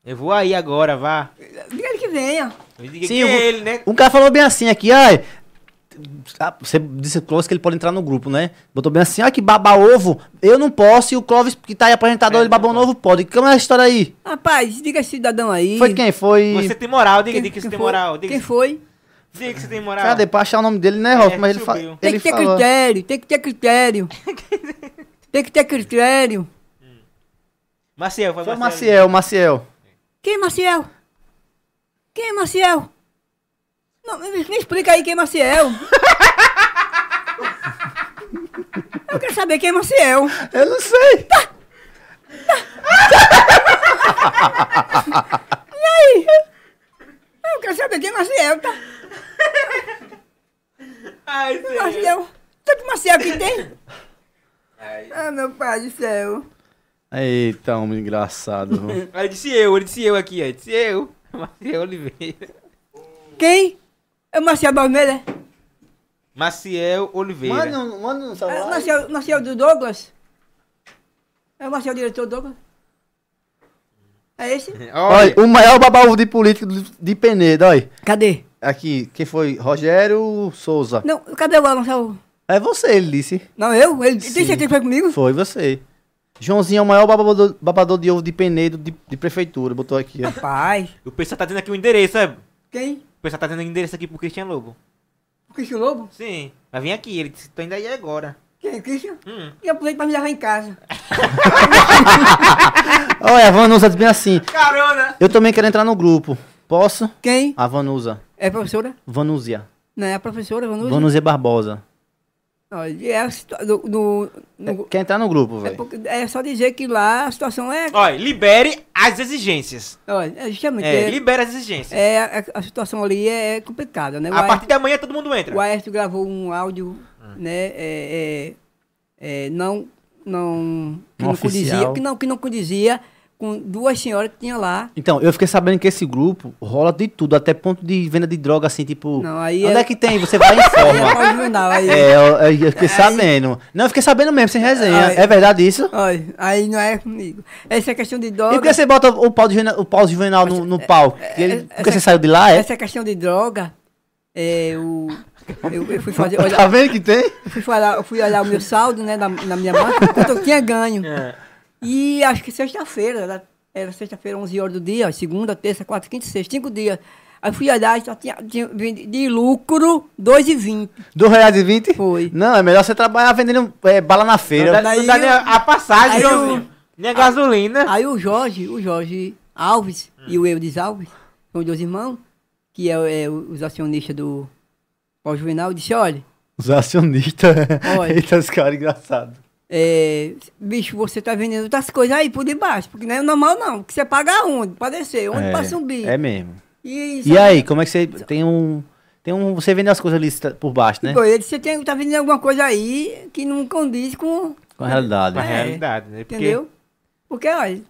Eu vou aí agora, vá. Diga ele que venha. Eu digo Sim, que é vou- ele, né? Um cara falou bem assim aqui, ai. Ah, Você disse o Clóvis que ele pode entrar no grupo, né? Botou bem assim, ah, que baba ovo, eu não posso, e o Clóvis, que tá aí apresentador, É, ele babou novo, pode. Como é a história aí? Rapaz, diga esse cidadão aí. Foi quem? Foi. Você tem moral, diga, Quem- diga que você tem foi? moral. Diga, Quem foi? diga que você tem moral. Cadê? Pra achar o nome dele, né, Rolf? É, Mas ele, fa... Tem ele que ter falou. critério, tem que ter critério. tem que ter critério. Maciel, foi, Foi Maciel. Maciel, Maciel. Quem é Maciel? Quem é Maciel? Não, me, explica aí quem é Maciel. Eu quero saber quem é Maciel. Eu não sei. Eu quero saber quem é Maciel, tá? Ai, Senhor. Maciel. Tanto Maciel que tem. Ah, meu pai do céu. Eita, homem engraçado. Aí disse eu, ele disse eu aqui, ó. Disse eu. Maciel Oliveira. Quem? É o Maciel Balmeira? é? Maciel Oliveira. manda, um- manda um É o celular. Maciel, Maciel do Douglas? É o Maciel diretor Douglas? É esse? Olha, o maior babaú de político de Penedo, olha. Cadê? Aqui, quem foi? Rogério Souza. Não, cadê o Marcelo? É você, ele disse. Não, eu? Ele Sim. tem certeza que foi comigo? Foi você. Joãozinho é o maior babador, babador de ovo de Penedo de, de prefeitura. Botou aqui, ó. Pai. O pessoal tá dizendo aqui o endereço, sabe? Quem? O pessoal tá dizendo o endereço aqui pro Cristian Lobo. O Cristian Lobo? Sim. Vai vir aqui, ele disse, tô indo aí agora. Quem, Christian? Hum. E aproveita pra me levar em casa. Olha, a Vanusa diz bem assim. Carona! Eu também quero entrar no grupo. Posso? Quem? A Vanusa. É professora? Vanúzia. Não é a professora, Vanusa? Vanúzia Barbosa. Olha, é situa- do- no- Quer entrar no grupo, é, velho. porque- é só dizer que lá a situação é. Olha, libere as exigências. Olha, é justamente. É, É, libere as exigências. é, a, a situação ali é, é complicada, né? O A partir Aércio, da manhã todo mundo entra. o Aércio gravou um áudio, né? É, é, é, não. Não. Que Não não, condizia, oficial. que, não, que não condizia com duas senhoras que tinha lá. Então, eu fiquei sabendo que esse grupo rola de tudo, até ponto de venda de droga, assim, tipo. Não, aí onde é- é que tem? Você vai e Aí é de jornal, aí, É, eu, eu- fiquei sabendo. Não, eu fiquei sabendo mesmo, sem resenha. Ai. É verdade isso? olha, aí não é comigo. Essa é questão de E droga. por que você bota o pau de juvenal, o pau de juvenal no, no pau? Que ele- é- porque essa- você saiu de lá, é? Essa questão de droga, é, o, eu, eu fui fazer. Tá Olha, vendo que tem? eu fui, falar, eu fui olhar o meu saldo, né, na, na minha banca, quanto eu tinha ganho. É. E acho que sexta-feira, era, era sexta-feira, 11 horas do dia, segunda, terça, quarta, quinta, sexta, cinco dias. Aí fui olhar e só tinha, tinha de lucro 2,20. R$ reais e vinte? Foi. Não, é melhor você trabalhar vendendo é, bala na Não feira. dá, daí não dá nem a, passagem, Joãozinho. Nem a gasolina. Aí o Jorge, o Jorge Alves e o Eudes Alves, são dois irmãos, que é, é os acionistas do Paulo Juvenal, disse, olha, Os acionistas. Olha. Eita, esse cara engraçado. É, bicho, você tá vendendo outras coisas aí por debaixo, porque não é normal não, que você paga onde? Pra descer, onde é, pra subir. É mesmo. E, E aí, como é que você tem um. Tem um. Você vende as coisas ali por baixo, né? Pô, ele, você tem, tá vendendo alguma coisa aí que não condiz com, Com a realidade. Com a É. realidade, né? Porque- entendeu? Porque, olha,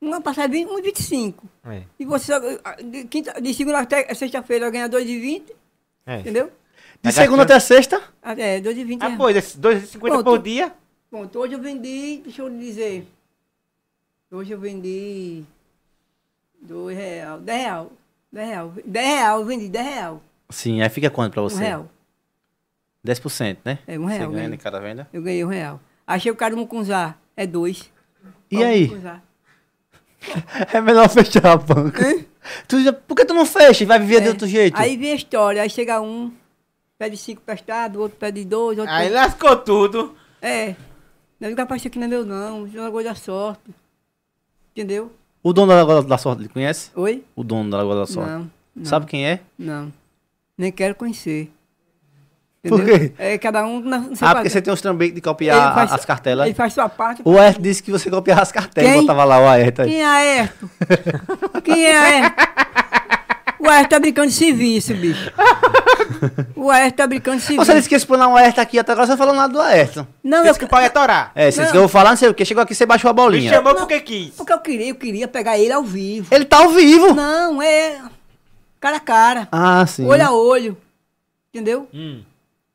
uma passagem 1,25. É, E você, só- de, quinta, de segunda até sexta-feira, ganha 2,20, é. entendeu? De segunda até sexta? É, 2,20 Ah, é. pô, desses 2,50 por Pronto. dia. Pronto, hoje eu vendi, deixa eu lhe dizer. Hoje eu vendi dois real, 10 real, 10 real, 10 real, eu vendi 10 real, Sim, aí fica quanto pra um você? real. 10%, né? É, um Você real, ganha né? em cada venda. Eu ganhei um real. Achei o cara mucunzá, é dois. E aí? É melhor fechar a banca. Tu por que tu não fecha e vai viver de É. outro jeito? Aí vem a história, aí chega um, pede cinco prestado, outro pede dois, outro Aí pede... lascou tudo. É. Não digo, rapaz, isso aqui não é meu não, isso é uma coisa da sorte. Entendeu? O dono da Lagoa da Sorte, ele conhece? Oi? O dono da Lagoa da Sorte. Não, não. Sabe quem é? Não. Nem quero conhecer. Por Entendeu? quê? É cada um na Ah, porque você tem uns trambiques de copiar faz- as cartelas. Ele faz sua parte. O Aerto disse que você copiava as cartelas Quem? botava lá o Aerto. aí. Quem é Aerto? Quem é Aerto? O Aerto tá brincando de serviço, bicho. O Aerto tá brincando de serviço. Você disse que ia explanar o Aerto aqui, até agora você falou nada do Aerto. Não, eu, Disse que o pau ia torar. É, você disse que eu vou falar, não sei o que. Chegou aqui, você baixou a Me bolinha. chamou Não. porque quis. porque eu queria, eu queria pegar ele ao vivo. Ele tá ao vivo. Não, é cara a cara, Ah, sim. olho a olho. Entendeu? Hum.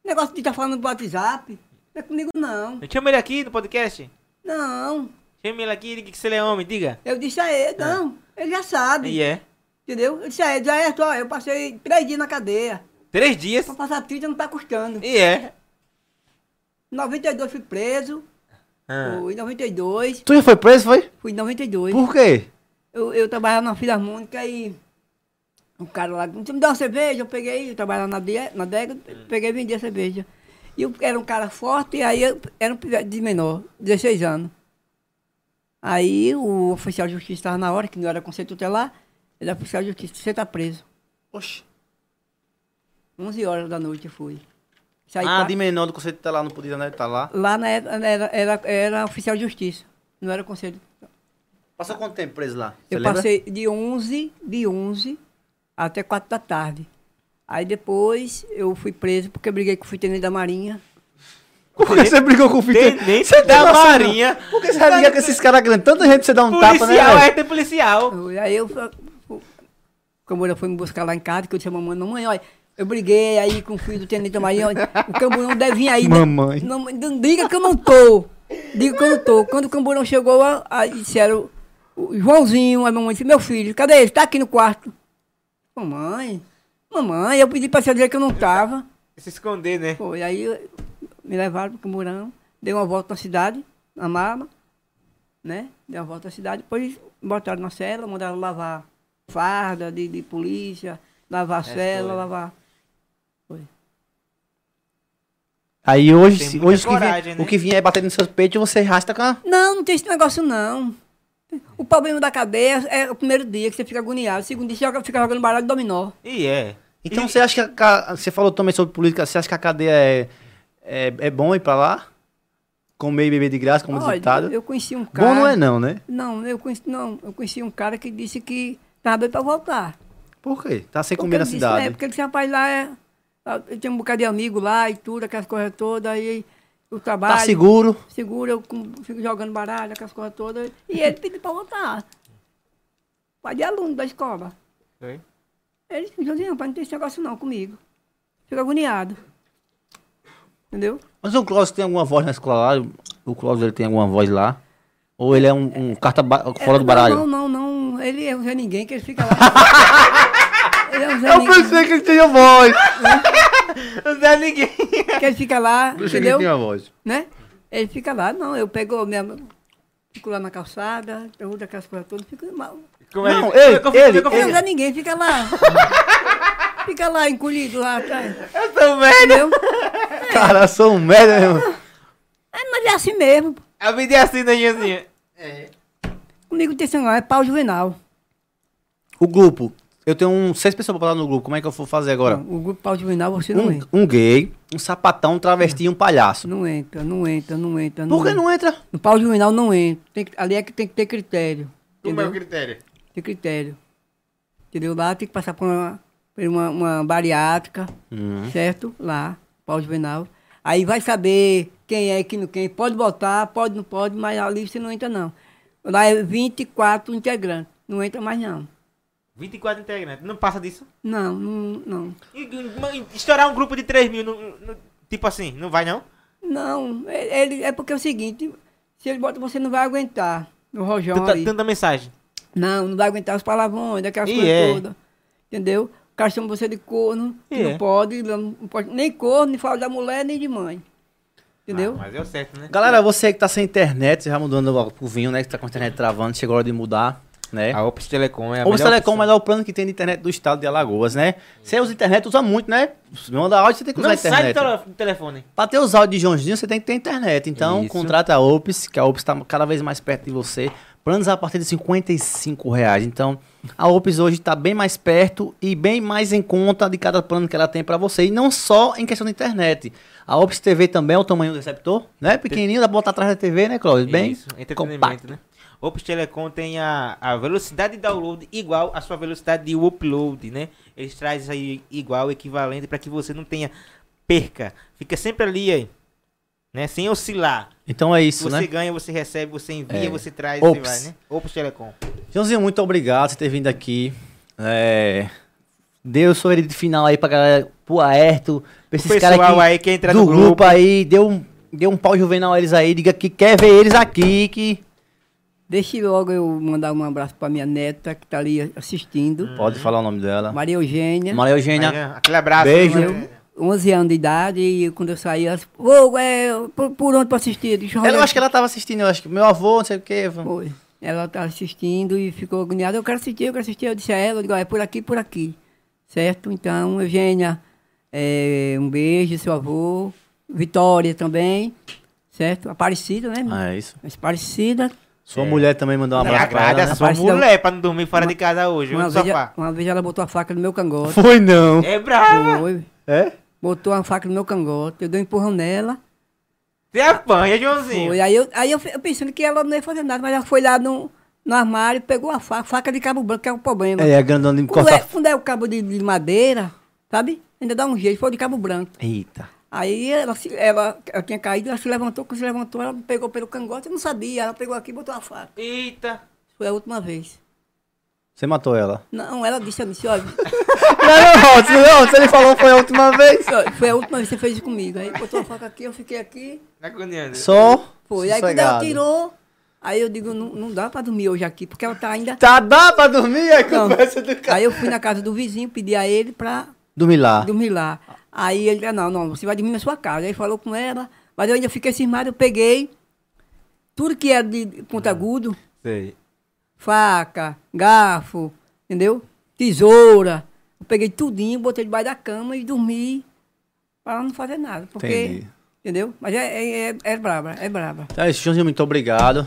Negócio de estar falando no WhatsApp. Não é comigo, não. Chama ele aqui no podcast. Não. Chama ele aqui e diga que você é homem, diga. Eu disse a ele, não. Ele já sabe. E é. Entendeu? Eu disse a ele, Aerto, ó, eu passei três dias na cadeia. Três dias. Pra passar 30 não tá custando. E é. Em 92 fui preso. Ah. Fui em 92. Tu já foi preso, foi? Fui em 92. Por quê? Eu, eu trabalhava na Filarmônica e um cara lá, você me dá uma cerveja? Eu peguei, eu trabalhava na, na adega, peguei e vendi a cerveja. E eu era um cara forte, e aí eu era um pivete de menor, 16 anos. Aí o oficial de justiça estava na hora, que não era conceito tutelar, ele era oficial de justiça, você tá preso. Oxi. 11 horas da noite eu fui. Saí Ah, qua- de menor do conceito tá lá, não podia, né? Tá lá. Lá na época era, era, era oficial de justiça, não era conselho. Passou quanto tempo preso lá? Você Eu lembra? passei de 11, de 11 até 4 da tarde. Aí depois eu fui preso porque eu briguei com o tenente da Marinha. Por que você brigou com o Fita? Tenente Você tem da não? Marinha. Por que você vai brigar com esses caras grandes? Tanta gente pra você dar um tapa, né? Policial, é ter policial. Aí eu Camburão foi me buscar lá em casa, que eu disse a mamãe, mamãe, olha, eu briguei aí com o filho do tenente olha, o Camburão deve vir aí. né? Mamãe. Não, não diga que eu não tô. Diga que eu não tô. Quando o Camburão chegou, a- aí disseram, o Joãozinho, a mamãe disse, meu filho, cadê ele? Tá aqui no quarto. Mamãe, mamãe, eu pedi pra você dizer que eu não tava. Se esconder, né? Foi, aí me levaram pro Camburão, dei uma volta na cidade, na mala, né? Dei uma volta na cidade, depois botaram na cela, mandaram lavar farda de, de polícia, lavar a cela, foi. lavar. Foi. Aí hoje, hoje o que vier- coragem, né? o que vier é bater no seu peito, você rasta com a... Não, não tem esse negócio, não. O problema da cadeia é o primeiro dia que você fica agoniado. O segundo dia você joga, fica jogando baralho de dominó. E é. Então E- você acha que a você falou também sobre política, você acha que a cadeia é, é, é bom ir pra lá? Comer e beber de graça, como Olha, deputado? eu conheci um cara... Bom não é não, né? Não, eu conheci, não, eu conheci um cara que disse que tava bem pra voltar. Por quê? Tá sem Porque comer na disse, cidade. É, porque ele disse, rapaz, lá é... Eu tinha um bocado de amigo lá e tudo, aquelas coisas todas, aí o trabalho... Tá seguro. Seguro, eu fico jogando baralho, aquelas coisas todas. E ele pediu pra voltar. Pai de aluno da escola. Foi? Ele disse, Josinho, pai, não tem esse negócio não comigo. Fica agoniado. Entendeu? Mas o Cláudio tem alguma voz na escola lá? O Cláudio ele tem alguma voz lá? Ou ele é um, um carta fora É, do baralho? Não, não, não, não. Ele é um Zé Ninguém que ele fica lá. ele é Zé Eu Ninguém pensei que ele tinha voz. Não dá ninguém. que ele fica lá, Pensei que ele entendeu? tinha voz. Né? Ele fica lá, não, eu pego minha... Fico lá na calçada, eu uso aquelas coisas todas, fico mal. Como é Não, ele- é eu fiz? ele- é que eu Ele fiz? não ninguém, fica lá. fica lá, encolhido lá atrás. Eu tô vendo. Entendeu? Cara, eu sou um merda, meu irmão. É, mas é assim mesmo. A vida é assim, né, Josinho? Comigo tem esse negócio, é pau juvenal. O grupo. Eu tenho um, seis pessoas pra falar no grupo. Como é que eu vou fazer agora? O grupo pau juvenal você não Um, entra. um gay, um sapatão, um travesti e um palhaço. Não entra, não entra, não entra. Por que entra. não entra? No pau juvenal não entra. Tem que- ali é que tem que ter critério. Como é o critério? Tem critério. Entendeu? Lá tem que passar por uma, por uma, uma bariátrica, Hum. certo? Lá, pau juvenal. Aí vai saber quem é, quem não quem. Pode botar, pode, não pode, mas ali você não entra, não. Lá é 24 integrantes. Não entra mais, não. 24 integrantes. Não passa disso? Não, não, não. E- Estourar um grupo de 3 mil, tipo assim, não vai não? Não, é- ele, é porque é o seguinte, se ele bota, você não vai aguentar no rojão Tanta, ali. tanta mensagem. Não, não vai aguentar os palavrões, aquelas E coisas é. todas. Entendeu? O cara chama você de corno, que E não é. pode, não pode, nem corno, nem fala da mulher, nem de mãe. Entendeu? Ah, mas é o certo, né? Galera, você que tá sem internet, você já mudando pro vinho, né? Que tá com a internet travando, chegou a hora de mudar, né? A Opus Telecom é a melhor Telecom é o melhor plano que tem de internet do estado de Alagoas, né? Você usa internet, usa muito, né? Se manda áudio, você tem que usar Não sai internet. tele- do telefone. Pra ter os áudios de Joãozinho, você tem que ter internet. Então, Isso. contrata a Ops, que a Ops tá cada vez mais perto de você. Planos a partir de 55 reais. Então, a Ops hoje tá bem mais perto e bem mais em conta de cada plano que ela tem pra você. E não só em questão da internet. A Ops TV também é o tamanho do receptor, né? Pequenininho, dá pra botar atrás da TV, né, Cláudio? Bem Isso, entretenimento, compacto. né? Opus Telecom tem a, a velocidade de download igual à sua velocidade de upload, né? Eles trazem aí igual, equivalente, para que você não tenha perca. Fica sempre ali, aí, né? Sem oscilar. Então é isso, você né? ganha, você recebe, você envia, É. você traz, Ops. você vai, né? Opus Telecom. Joãozinho, muito obrigado por ter vindo aqui. É... Deu sua de final aí pra galera, pro Aerto, pra esses caras aí que entra do no grupo, grupo. aí, deu um, deu um pau juvenal a eles aí, diga que quer ver eles aqui, que... Deixe logo eu mandar um abraço pra minha neta que tá ali assistindo. Pode falar o nome dela. Maria Eugênia. Maria Eugênia. Aí, Aquele abraço. Beijo. né? 11 anos de idade e quando eu saí, ela disse, ô, é, por, por onde pra assistir? Deixa eu Ela, eu acho que ela tava assistindo, eu acho que meu avô, não sei o que. Foi. Ela tá assistindo e ficou agoniada. Eu quero assistir, eu quero assistir. Eu disse a ela, eu digo, "Ó, é por aqui, por aqui. Certo? Então, Eugênia, é, um beijo, seu avô. Vitória também. Certo? Aparecida, né? Ah, é isso. Aparecida. Sua mulher também mandou um abraço pra ela, né? sua Aparecida- mulher pra não dormir fora de casa hoje, Uma no vez, sofá. uma vez ela botou a faca no meu cangote. Foi não. É brava. Foi. É? Botou a faca no meu cangote. Eu dei um empurrão nela. Você apanha, Joãozinho. Foi. Aí, eu, aí eu, eu pensando que ela não ia fazer nada, mas ela foi lá no, no armário, pegou a faca, faca de cabo branco, que é o problema. É, a grandona de Quando cortar... é, quando é o cabo de, de madeira, sabe? Ainda dá um jeito, foi de cabo branco. Eita. Aí ela, se- ela, ela tinha caído, ela se levantou, quando se levantou, ela me pegou pelo cangote, eu não sabia, ela pegou aqui e botou a faca. Eita. Foi a última vez. Você matou ela. Não, ela disse a mim, assim, olha, Não, não, se, não, se ele falou foi a última vez. foi a última vez que você fez isso comigo. Aí botou a faca aqui, eu fiquei aqui, agoniando. Só. foi. Aí quando ela tirou, aí eu digo, não, não dá pra dormir hoje aqui, porque ela tá ainda... Tá, dá pra dormir? É Não. conversa do cara. Aí eu fui na casa do vizinho, pedi a ele pra Dormir lá. dormir lá. Aí ele disse, não, não, você vai dormir na sua casa. Aí falou com ela, mas eu ainda fiquei cismado, eu peguei tudo que era de ponto agudo, Sei. Faca, garfo, entendeu? Tesoura. Eu peguei tudinho, botei debaixo da cama e dormi para não fazer nada. Porque Entendi. Entendeu? Mas é, é, é, é braba, é braba. Então é isso, Joãozinho, muito obrigado.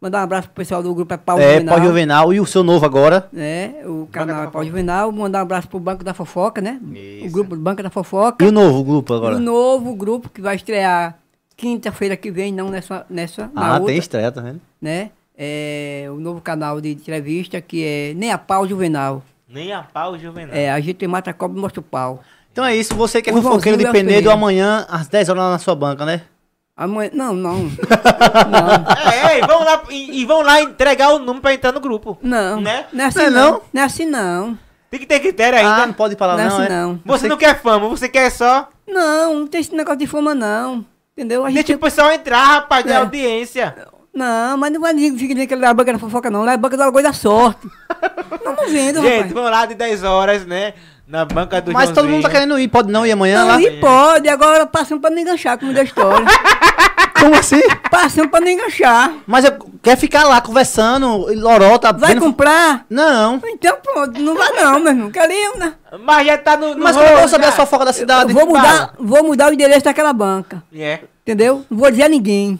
Mandar um abraço pro pessoal do grupo é Paulo é, Juvenal. Paulo Juvenal e o seu novo agora. né? O canal é Paulo Juvenal. Mandar um abraço pro Banco da Fofoca, né? O grupo do Banco da Fofoca. E o novo grupo agora? o novo grupo que vai estrear quinta-feira que vem, não nessa, nessa Ah, outra, tem estreia, tá vendo? né? É o novo canal de entrevista que é Nem a Pau Juvenal. Nem a pau juvenal. É, a gente mata a cobra e mostra o pau. Então é isso, você que é O fofoqueiro de Penedo, Penedo. amanhã às 10 horas lá na sua banca, né? Amanhã, não, não. não. É, e vão lá, e, e vão lá entregar o número pra entrar no grupo. Não. Né? Não é assim Não é não. não? É assim não. Tem que ter critério Ah, ainda. não pode falar Não é não, assim é? não. você não quer fama, você quer só. Não, não tem esse negócio de fama não. Entendeu? A gente Deixa o pessoal entrar, rapaz, da É. audiência. Não, mas não vai dizer fica dizendo que ele é a banca da fofoca, não. Lá é a banca da Lagoa da Sorte. não não vendo, Gente, rapaz. vamos lá de 10 horas, né? Na banca do Mas todo mundo tá Joãozinho. querendo ir, pode não ir amanhã Não, lá? e pode, agora passando pra não enganchar, como da história. Como assim? passando pra não enganchar. Mas eu quer ficar lá conversando, lorota, Vai vendo- comprar? Não. Então pronto, não vai não, meu irmão. Quero ir, né? Mas já tá no. no Mas como eu vou saber a já. fofoca da cidade? Eu vou mudar, vou mudar o endereço daquela banca. É. Entendeu? Não vou dizer a ninguém.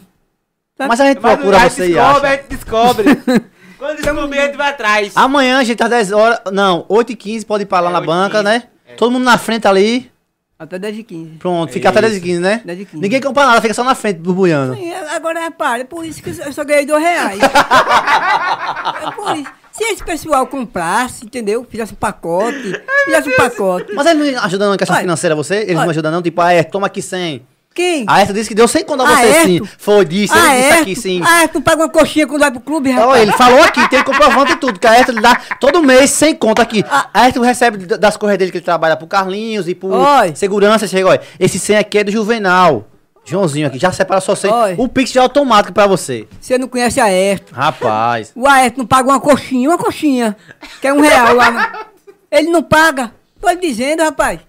Mas a gente Mas procura a gente você e descobre, a acha. gente descobre. Quando descobrir, a gente vai atrás. Amanhã, gente, às 10 horas. Não, 8 e 15 pode ir pra lá É, na 8 banca, 15, né? é. Todo mundo na frente ali. Até 10 e 15. Pronto, fica até 10 e 15, né? 10 e 15. Ninguém compra nada, fica só na frente, burbuiando. Sim, agora repare, é por isso que eu só ganhei dois reais. é por isso. Se esse pessoal comprasse, entendeu? Fizesse um pacote, fizesse um pacote. Mas ele não ajuda não em questão Olha, financeira você? Eles não olha. ajudam não? Tipo, ah, é, toma aqui 100. Quem? A Ayrton disse que deu 100 conto a você Ayrton? sim. Foi, disse, ele disse aqui sim. Ah, é, tu paga uma coxinha quando vai pro clube, Então, rapaz? ele falou aqui, tem comprovante e tudo, que a Ayrton lhe dá todo mês 100 conto aqui. Ah. A Ayrton recebe das correias dele que ele trabalha pro Carlinhos e pro Oi. segurança. Chega, olha, esse 100 aqui é do Juvenal. Joãozinho aqui, já separa só 100. Oi. O Pix já é automático pra você. Você não conhece a Ayrton. Rapaz. O Ayrton não paga uma coxinha, uma coxinha. Que é um real lá. Ele não paga. Tô lhe dizendo, rapaz.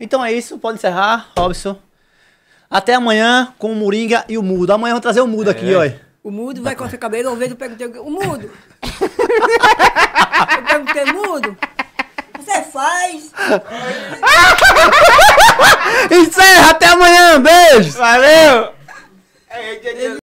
Então é isso, pode encerrar, Robson. Até amanhã com o Moringa e o Mudo. Amanhã eu vou trazer o Mudo aqui, olha. O mudo vai coçar a cabeça, uma vez eu perguntei, o mudo? eu perguntei, mudo? Você faz? Encerra, até amanhã, beijo! Valeu! É,